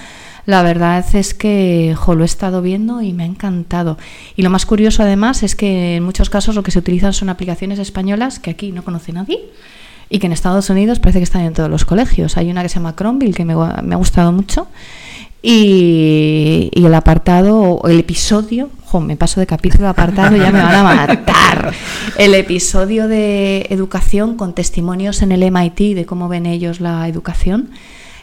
la verdad es que lo he estado viendo y me ha encantado. Y lo más curioso además es que en muchos casos lo que se utilizan son aplicaciones españolas que aquí no conoce nadie y que en Estados Unidos parece que están en todos los colegios. Hay una que se llama Chromeville que me, me ha gustado mucho y, el apartado, el episodio, me paso de capítulo a apartado, ya me van a matar. El episodio de educación con testimonios en el MIT de cómo ven ellos la educación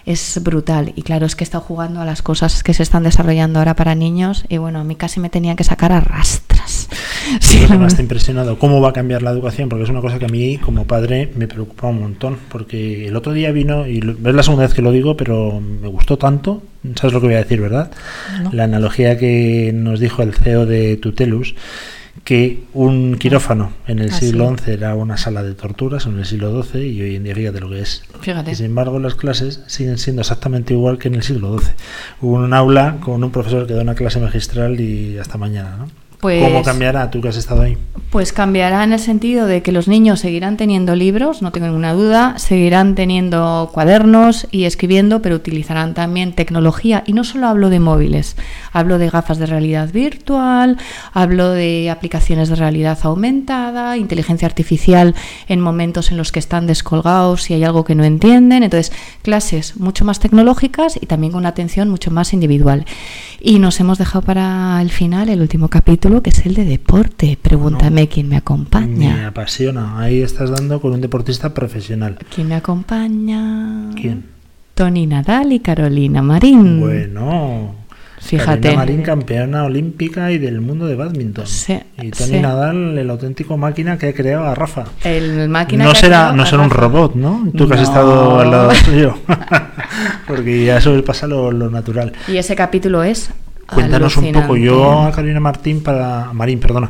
es brutal. Y claro, es que he estado jugando a las cosas que se están desarrollando ahora para niños y bueno, a mí casi me tenían que sacar a rastras. Sí, me está impresionado. ¿Cómo va a cambiar la educación? Porque es una cosa que a mí, como padre, me preocupa un montón. Porque el otro día vino, y es la segunda vez que lo digo, pero me gustó tanto. ¿Sabes lo que voy a decir, verdad? No. La analogía que nos dijo el CEO de Tutelus, que un quirófano en el Ah, siglo. XI era una sala de torturas, en el siglo XII, y hoy en día fíjate lo que es. Fíjate. Y sin embargo, las clases siguen siendo exactamente igual que en el siglo XII. Hubo un aula con un profesor que da una clase magistral y hasta mañana, ¿no? Pues- ¿Cómo cambiará tú que has estado ahí? Pues cambiará en el sentido de que los niños seguirán teniendo libros, no tengo ninguna duda, seguirán teniendo cuadernos y escribiendo, pero utilizarán también tecnología. Y no solo hablo de móviles, hablo de gafas de realidad virtual, hablo de aplicaciones de realidad aumentada, inteligencia artificial en momentos en los que están descolgados si hay algo que no entienden. Entonces, clases mucho más tecnológicas y también con una atención mucho más individual. Y nos hemos dejado para el final el último capítulo, que es el de deporte. Pregúntame quién me Me acompaña. apasiona. Ahí estás dando con un deportista profesional. ¿Quién me acompaña? ¿Quién? Tony Nadal y Carolina Marín. Bueno. Fíjate. Carolina Marín, campeona olímpica y del mundo de badminton. Sí, y Tony sí. Nadal, el auténtico máquina que ha creado a Rafa. El máquina no que será, no será un Rafa. robot, ¿no? Tú que has estado al lado suyo. Porque ya sobrepasa lo, lo natural. Y ese capítulo es. Cuéntanos un poco. Yo a Carolina Martín para Marín, perdona,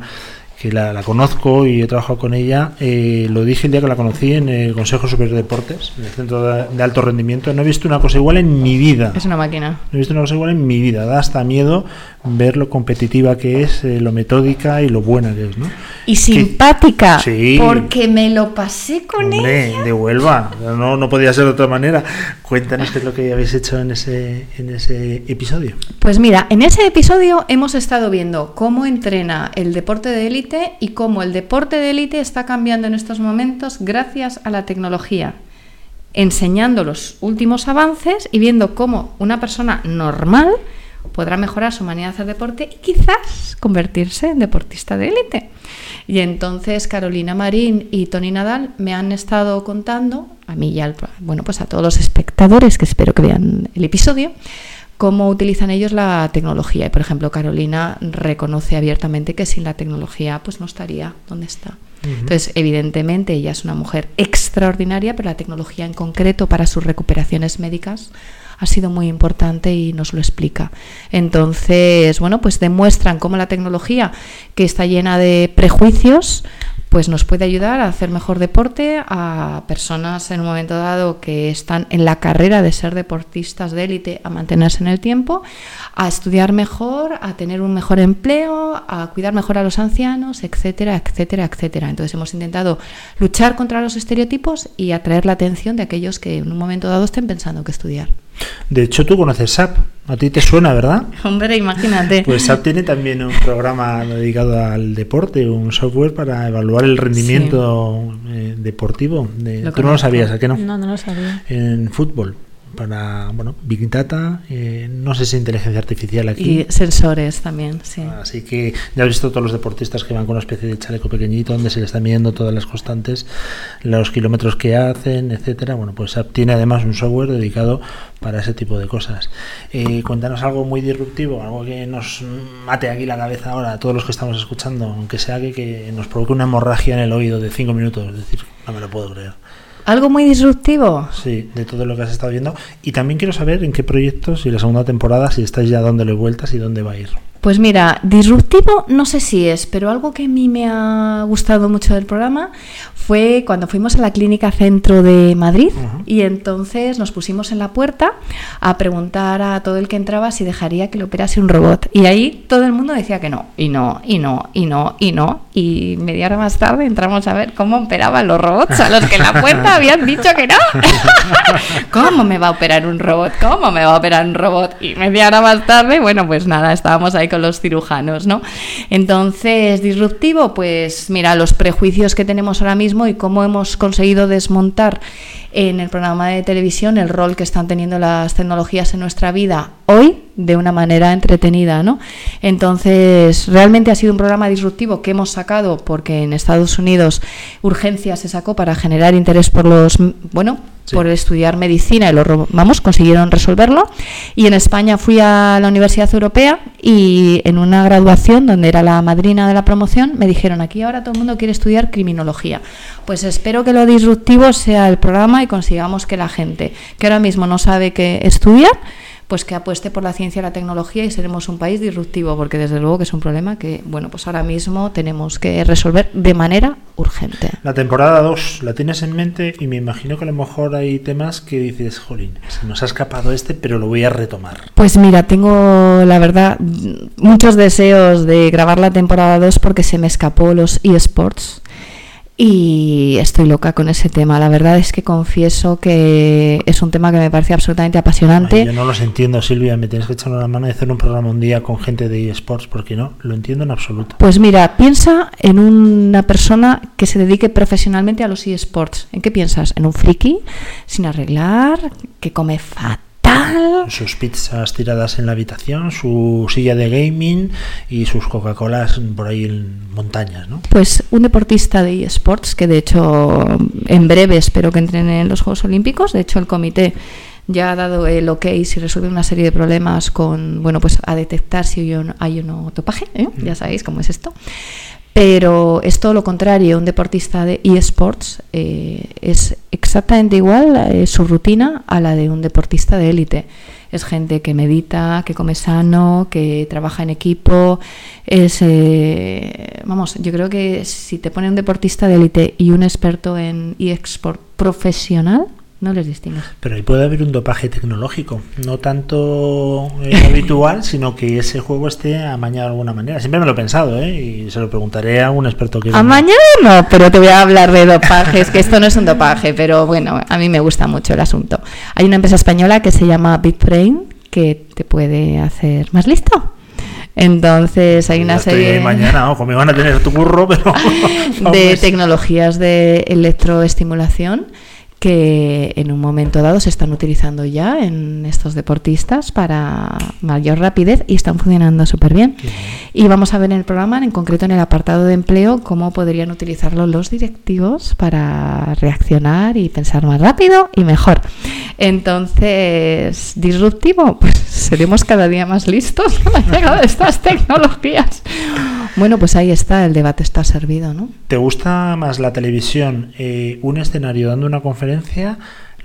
que la, la conozco y he trabajado con ella. eh, lo dije el día que la conocí en el Consejo Superior de Deportes, en el Centro de, de Alto Rendimiento. No he visto una cosa igual en mi vida. Es una máquina. No he visto una cosa igual en mi vida. Da hasta miedo ver lo competitiva que es, eh, lo metódica y lo buena que es, ¿no? Y simpática. Sí. Porque me lo pasé con Hombre, ella. de Huelva. No, no podía ser de otra manera. Cuéntanos qué es lo que habéis hecho en ese, en ese episodio. Pues mira, en ese episodio hemos estado viendo cómo entrena el deporte de élite y cómo el deporte de élite está cambiando en estos momentos gracias a la tecnología, enseñando los últimos avances y viendo cómo una persona normal podrá mejorar su manera de hacer deporte y quizás convertirse en deportista de élite. Y entonces Carolina Marín y Tony Nadal me han estado contando, a mí y al, bueno, pues a todos los espectadores que espero que vean el episodio, cómo utilizan ellos la tecnología. Y por ejemplo, Carolina reconoce abiertamente que sin la tecnología pues no estaría donde está. Entonces, evidentemente, ella es una mujer extraordinaria, pero la tecnología en concreto para sus recuperaciones médicas ha sido muy importante y nos lo explica. Entonces, bueno, pues demuestran cómo la tecnología, que está llena de prejuicios, pues nos puede ayudar a hacer mejor deporte a personas en un momento dado que están en la carrera de ser deportistas de élite, a mantenerse en el tiempo, a estudiar mejor, a tener un mejor empleo, a cuidar mejor a los ancianos, etcétera, etcétera, etcétera. Entonces hemos intentado luchar contra los estereotipos y atraer la atención de aquellos que en un momento dado estén pensando que estudiar. De hecho, tú conoces SAP. A ti te suena, ¿verdad? Hombre, imagínate. Pues SAP tiene también un programa dedicado al deporte, un software para evaluar el rendimiento eh, deportivo. De- tú no lo sabías, ¿a qué no? No, no lo sabía. En fútbol. Para, bueno, Big Data, eh, no sé si inteligencia artificial aquí. Y sensores también, sí. Así que ya has visto todos los deportistas que van con una especie de chaleco pequeñito donde se le están midiendo todas las constantes, los kilómetros que hacen, etcétera. Bueno, pues tiene además un software dedicado para ese tipo de cosas. Eh, cuéntanos algo muy disruptivo, algo que nos mate aquí la cabeza ahora a todos los que estamos escuchando, aunque sea que, que nos provoque una hemorragia en el oído de cinco minutos. Es decir, no me lo puedo creer. Algo muy disruptivo. Sí, de todo lo que has estado viendo. Y también quiero saber en qué proyectos y la segunda temporada, si estáis ya dándole vueltas y dónde va a ir. Pues mira, disruptivo no sé si es, pero algo que a mí me ha gustado mucho del programa fue cuando fuimos a la clínica centro de Madrid y entonces nos pusimos en la puerta a preguntar a todo el que entraba si dejaría que le operase un robot. Y ahí todo el mundo decía que no, y no, y no, y no, y no. Y media hora más tarde entramos a ver cómo operaban los robots a los que en la puerta habían dicho que no. ¿Cómo me va a operar un robot? ¿Cómo me va a operar un robot? Y media hora más tarde, bueno, pues nada, estábamos ahí con los cirujanos, ¿no? Entonces, disruptivo, pues mira, los prejuicios que tenemos ahora mismo y cómo hemos conseguido desmontar en el programa de televisión el rol que están teniendo las tecnologías en nuestra vida hoy de una manera entretenida, ¿no? Entonces, realmente ha sido un programa disruptivo que hemos sacado porque en Estados Unidos Urgencia se sacó para generar interés por los, bueno, por estudiar medicina y lo vamos, consiguieron resolverlo. Y en España fui a la Universidad Europea y en una graduación donde era la madrina de la promoción me dijeron aquí ahora todo el mundo quiere estudiar criminología. Pues espero que lo disruptivo sea el programa y consigamos que la gente que ahora mismo no sabe qué estudiar pues que apueste por la ciencia y la tecnología y seremos un país disruptivo, porque desde luego que es un problema que, bueno, pues ahora mismo tenemos que resolver de manera urgente. La temporada 2 la tienes en mente y me imagino que a lo mejor hay temas que dices, jolín, se nos ha escapado este, pero lo voy a retomar. Pues mira, tengo la verdad muchos deseos de grabar la temporada 2 porque se me escapó los eSports y estoy loca con ese tema. La verdad es que confieso que es un tema que me parece absolutamente apasionante. yo no los entiendo, Silvia. Me tienes que echar una mano y hacer un programa un día con gente de eSports, porque no, lo entiendo en absoluto. Pues mira, piensa en una persona que se dedique profesionalmente a los eSports. ¿En qué piensas? ¿En un friki? ¿Sin arreglar? ¿Que come Sus pizzas tiradas en la habitación, su silla de gaming y sus Coca-Colas por ahí en montañas, ¿no? Pues un deportista de eSports, que de hecho en breve espero que entren en los Juegos Olímpicos. De hecho, el comité ya ha dado el ok si resuelve una serie de problemas con, bueno, pues a detectar si hay un topaje, ¿eh? ya sabéis cómo es esto. Pero es todo lo contrario, un deportista de eSports eh, es exactamente igual eh, su rutina a la de un deportista de élite. Es gente que medita, que come sano, que trabaja en equipo. Es, eh, vamos, yo creo que si te pone un deportista de élite y un experto en eSport profesional, no les distingues. Pero ahí puede haber un dopaje tecnológico, no tanto eh, habitual, sino que ese juego esté amañado de alguna manera. Siempre me lo he pensado, ¿eh? Y se lo preguntaré a un experto que... Amañado no, pero te voy a hablar de dopajes, que esto no es un dopaje, pero bueno, a mí me gusta mucho el asunto. Hay una empresa española que se llama BitBrain que te puede hacer más listo. Entonces hay una serie mañana, ojo, me van a tener tu burro, pero de tecnologías de electroestimulación que en un momento dado se están utilizando ya en estos deportistas para mayor rapidez y están funcionando súper bien. Y vamos a ver en el programa, en concreto en el apartado de empleo, cómo podrían utilizarlo los directivos para reaccionar y pensar más rápido y mejor. Entonces, disruptivo, pues seremos cada día más listos con la llegada de estas tecnologías. Bueno, pues ahí está, el debate está servido, ¿no? ¿Te gusta más la televisión, eh, un escenario dando una conferencia,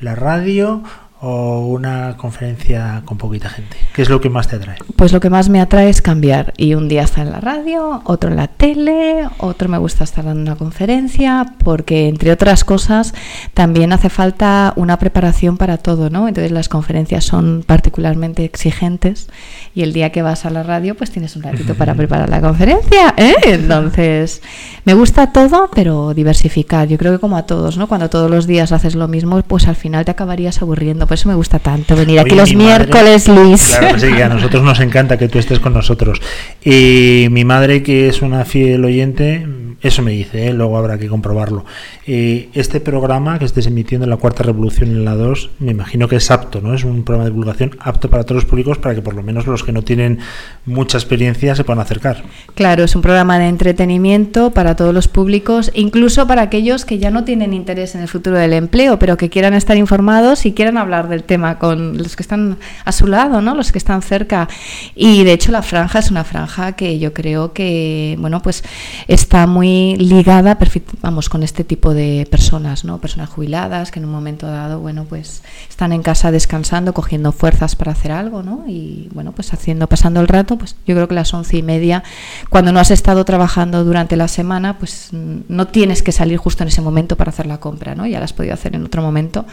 la radio o una conferencia con poquita gente? ¿Qué es lo que más te atrae? Pues lo que más me atrae es cambiar. Y un día estar en la radio, otro en la tele, otro me gusta estar dando una conferencia, porque entre otras cosas también hace falta una preparación para todo, ¿no? Entonces las conferencias son particularmente exigentes y el día que vas a la radio pues tienes un ratito para preparar la conferencia, ¿eh? Entonces me gusta todo, pero diversificar. Yo creo que como a todos, ¿no? Cuando todos los días haces lo mismo, pues al final te acabarías aburriendo por eso me gusta tanto venir aquí los miércoles, Luis. Claro que sí, a nosotros nos encanta que tú estés con nosotros. Y mi madre, que es una fiel oyente, eso me dice, ¿eh? luego habrá que comprobarlo. Eh, este programa que estés emitiendo en la cuarta revolución en la 2, me imagino que es apto, ¿no? Es un programa de divulgación apto para todos los públicos para que por lo menos los que no tienen mucha experiencia se puedan acercar. Claro, es un programa de entretenimiento para todos los públicos, incluso para aquellos que ya no tienen interés en el futuro del empleo, pero que quieran estar informados y quieran hablar del tema con los que están a su lado, ¿no? Los que están cerca. Y de hecho la franja es una franja que yo creo que, bueno, pues está muy ligada, vamos, con este tipo de personas, ¿no? Personas jubiladas que en un momento dado, bueno, pues están en casa descansando, cogiendo fuerzas para hacer algo, ¿no? Y bueno, pues haciendo, pasando el rato, pues yo creo que las once y media, cuando no has estado trabajando durante la semana, pues no tienes que salir justo en ese momento para hacer la compra, ¿no? Ya la has podido hacer en otro momento.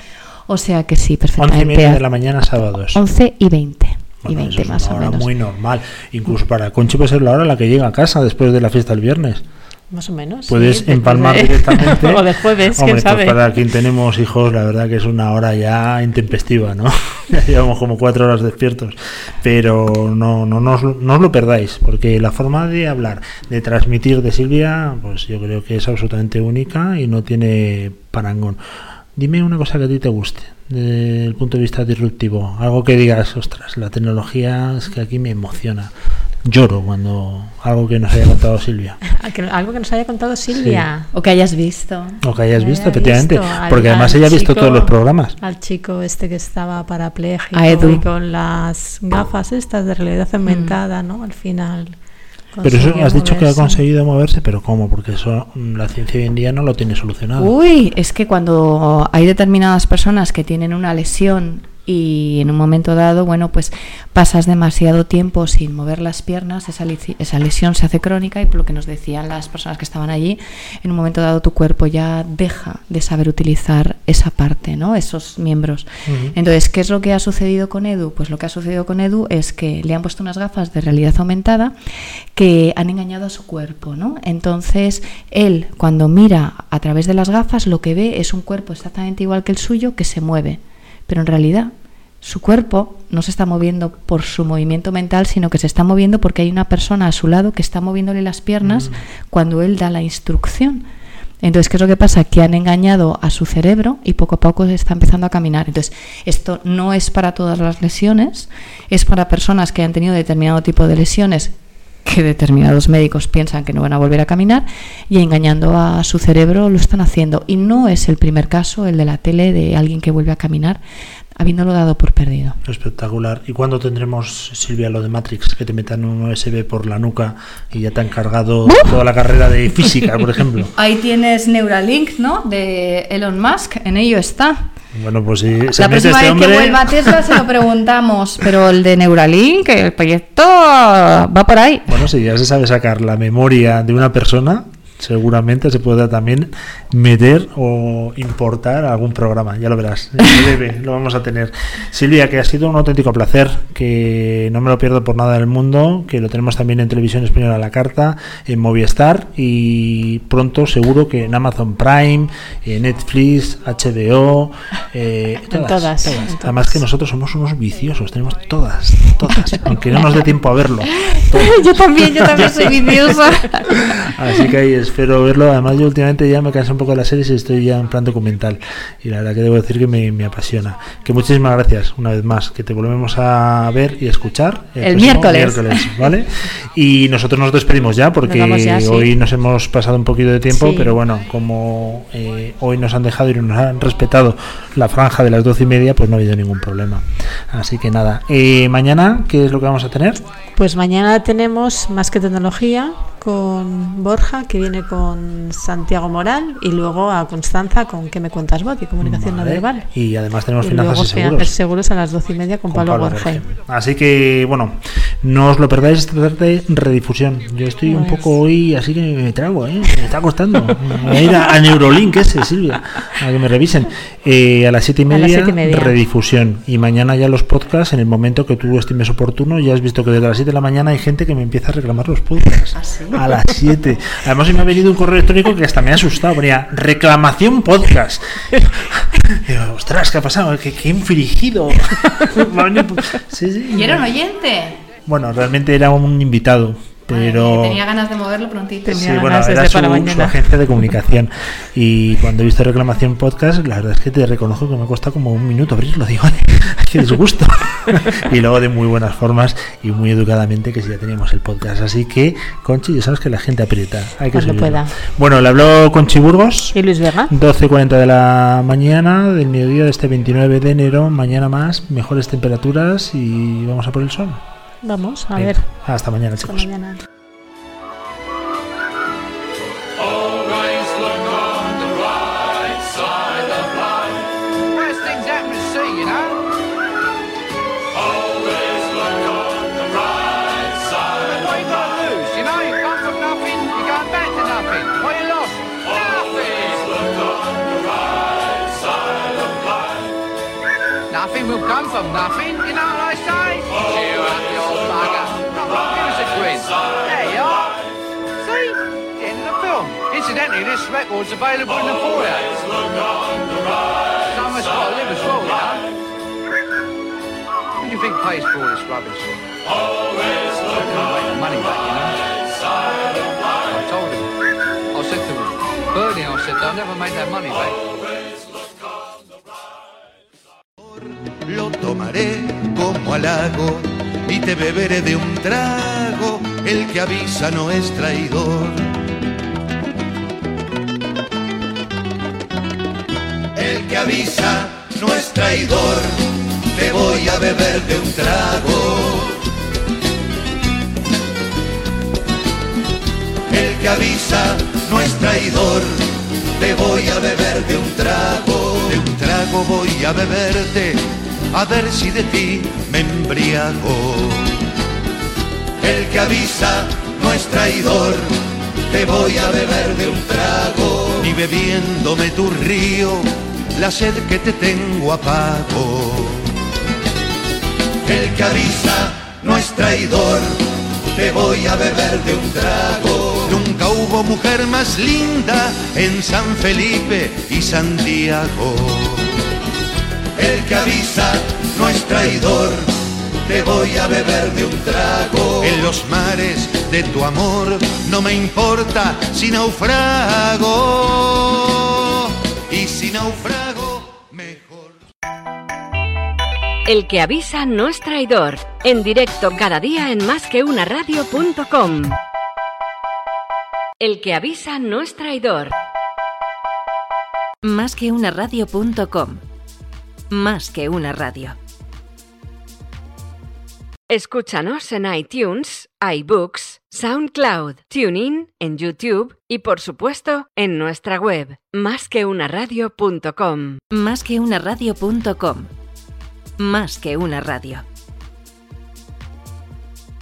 O sea que sí, perfectamente. 11 y media de la mañana sábados. 11 y 20. y Bueno, 20 eso es más una o hora menos. muy normal. Incluso para Conchi puede ser la hora a la que llega a casa después de la fiesta del viernes. Más o menos. Puedes sí, empalmar de- directamente. o de jueves, Hombre, quién pues sabe. para quien tenemos hijos, la verdad que es una hora ya intempestiva, ¿no? ya llevamos como cuatro horas despiertos. Pero no, no, no, os, lo- no os lo perdáis, porque la forma de hablar, de transmitir de Silvia, pues yo creo que es absolutamente única y no tiene parangón. Dime una cosa que a ti te guste, desde el punto de vista disruptivo. Algo que digas, ostras, la tecnología es que aquí me emociona. Lloro cuando algo que nos haya contado Silvia. Algo que nos haya contado Silvia. O que hayas visto. O que hayas Que visto, haya efectivamente. visto al- porque además ella ha visto todos los programas. Al chico este que estaba parapléjico A Edu. y con las gafas estas de realidad aumentada, ¿no? Al final. Pero eso has dicho que ha conseguido moverse, pero ¿cómo? Porque eso mm, la ciencia hoy en día no lo tiene solucionado. Uy, es que cuando hay determinadas personas que tienen una lesión y en un momento dado, bueno, pues pasas demasiado tiempo sin mover las piernas, esa, esa lesión se hace crónica y por lo que nos decían las personas que estaban allí, en un momento dado tu cuerpo ya deja de saber utilizar esa parte, ¿no? Esos miembros. Entonces, ¿qué es lo que ha sucedido con Edu? Pues lo que ha sucedido con Edu es que le han puesto unas gafas de realidad aumentada que han engañado a su cuerpo, ¿no? Entonces, él cuando mira a través de las gafas lo que ve es un cuerpo exactamente igual que el suyo que se mueve, pero en realidad su cuerpo no se está moviendo por su movimiento mental, sino que se está moviendo porque hay una persona a su lado que está moviéndole las piernas cuando él da la instrucción. Entonces, ¿qué es lo que pasa? Que han engañado a su cerebro y poco a poco está empezando a caminar. Entonces, esto no es para todas las lesiones, es para personas que han tenido determinado tipo de lesiones que determinados médicos piensan que no van a volver a caminar y engañando a su cerebro lo están haciendo. Y no es el primer caso, el de la tele, de alguien que vuelve a caminar habiéndolo dado por perdido. Espectacular. ¿Y cuándo tendremos, Silvia, lo de Matrix? Que te metan un USB por la nuca y ya te han cargado toda la carrera de física, por ejemplo. Ahí tienes Neuralink, ¿no? De Elon Musk, en ello está. Bueno, pues si se La mete próxima este vez hombre... que vuelva a Tesla se lo preguntamos, pero el de Neuralink, el proyecto va por ahí. Bueno, si ya se sabe sacar la memoria de una persona, seguramente se pueda también meter o importar algún programa. Ya lo verás. Breve lo vamos a tener. Silvia, que ha sido un auténtico placer, que no me lo pierdo por nada del mundo, que lo tenemos también en Televisión Española a la carta, en Movistar y pronto seguro que en Amazon Prime, en Netflix, HBO, eh, todas, todas. Además que nosotros somos unos viciosos, tenemos todas, todas, aunque no nos dé tiempo a verlo. yo también, yo también soy viciosa. Así que ahí espero verlo. Además, yo últimamente ya me cansé un poco de las series y estoy ya en plan documental. Y la verdad que debo decir que me, me apasiona. Que muchísimas gracias una vez más. Que te volvemos a ver y escuchar El próximo miércoles. ¿vale? Y nosotros nos despedimos ya porque Nos vamos ya, sí. hoy nos hemos pasado un poquito de tiempo. Sí. Pero bueno, como eh, hoy nos han dejado y nos han respetado la franja de las doce y media, pues no ha habido ningún problema. Así que nada. Eh, mañana, ¿qué es lo que vamos a tener? Pues mañana tenemos Más que Tecnología con Borja, que viene con Santiago Moral, y luego a Constanza con ¿Qué me cuentas, Bot? y comunicación no Vale. verbal. Y además tenemos Y finanzas luego y seguros. seguros a las doce y media con, con Pablo, Pablo. Así que, bueno, no os lo perdáis esta tarde redifusión. Yo estoy un Pues- poco hoy, así que me trago, ¿eh? Me está costando. Me voy a ir a, Neurolink ese, Silvia, a que me revisen. Eh, a las siete y las media, siete y media. redifusión. Y mañana ya los podcasts, en el momento que tú estimes oportuno, ya has visto que desde las 7 de la mañana hay gente que me empieza a reclamar los podcasts. ¿Ah, A las 7. Además, hoy me ha venido un correo electrónico que hasta me ha asustado. Ponía reclamación podcast. Digo, ostras, ¿qué ha pasado? ¿Qué, qué infringido? Sí, sí. Y era un oyente. Bueno, realmente era un invitado, pero... Tenía ganas de moverlo prontito. Tenía Sí, ganas bueno, desde era su, para su agencia de comunicación. Y cuando he visto reclamación podcast, la verdad es que te reconozco que me ha costado como un minuto abrirlo. Digo, "Ay, qué disgusto. y luego de muy buenas formas y muy educadamente que si ya teníamos el podcast. Así que, Conchi, ya sabes que la gente aprieta. Hay que pueda. Bueno, le habló Conchi Burgos. ¿Y Luis Vega? 12.40 de la mañana del mediodía de este 29 de enero. Mañana más, mejores temperaturas y vamos a por el sol. Vamos, a Venga, ver. Hasta mañana, Hasta chicos. mañana. Worst things happen at sea, record's available in the foyer. Always look make the money back, you know. I told him. I said to him, Bernie, I said, never make that money back. Lo tomaré como halago y te beberé de un trago. El que avisa no es traidor. El que avisa no es traidor. Te voy a beber de un trago. El que avisa no es traidor. Te voy a beber de un trago. De un trago voy a beberte. A ver si de ti me embriago. El que avisa no es traidor. Te voy a beber de un trago. Ni bebiéndome tu río, la sed que te tengo apago. El que avisa no es traidor. Te voy a beber de un trago. Nunca hubo mujer más linda en San Felipe y Santiago. El que avisa no es traidor. Te voy a beber de un trago. En los mares de tu amor no me importa si naufrago. Y si naufrago, El que avisa no es traidor. En directo cada día en másqueunaradio.com. El que avisa no es traidor. Más que una radio.com. Más que una radio. Escúchanos en iTunes, iBooks, SoundCloud, TuneIn, en YouTube y por supuesto en nuestra web, másqueunaradio.com. Más que una radio.com. Más que una radio.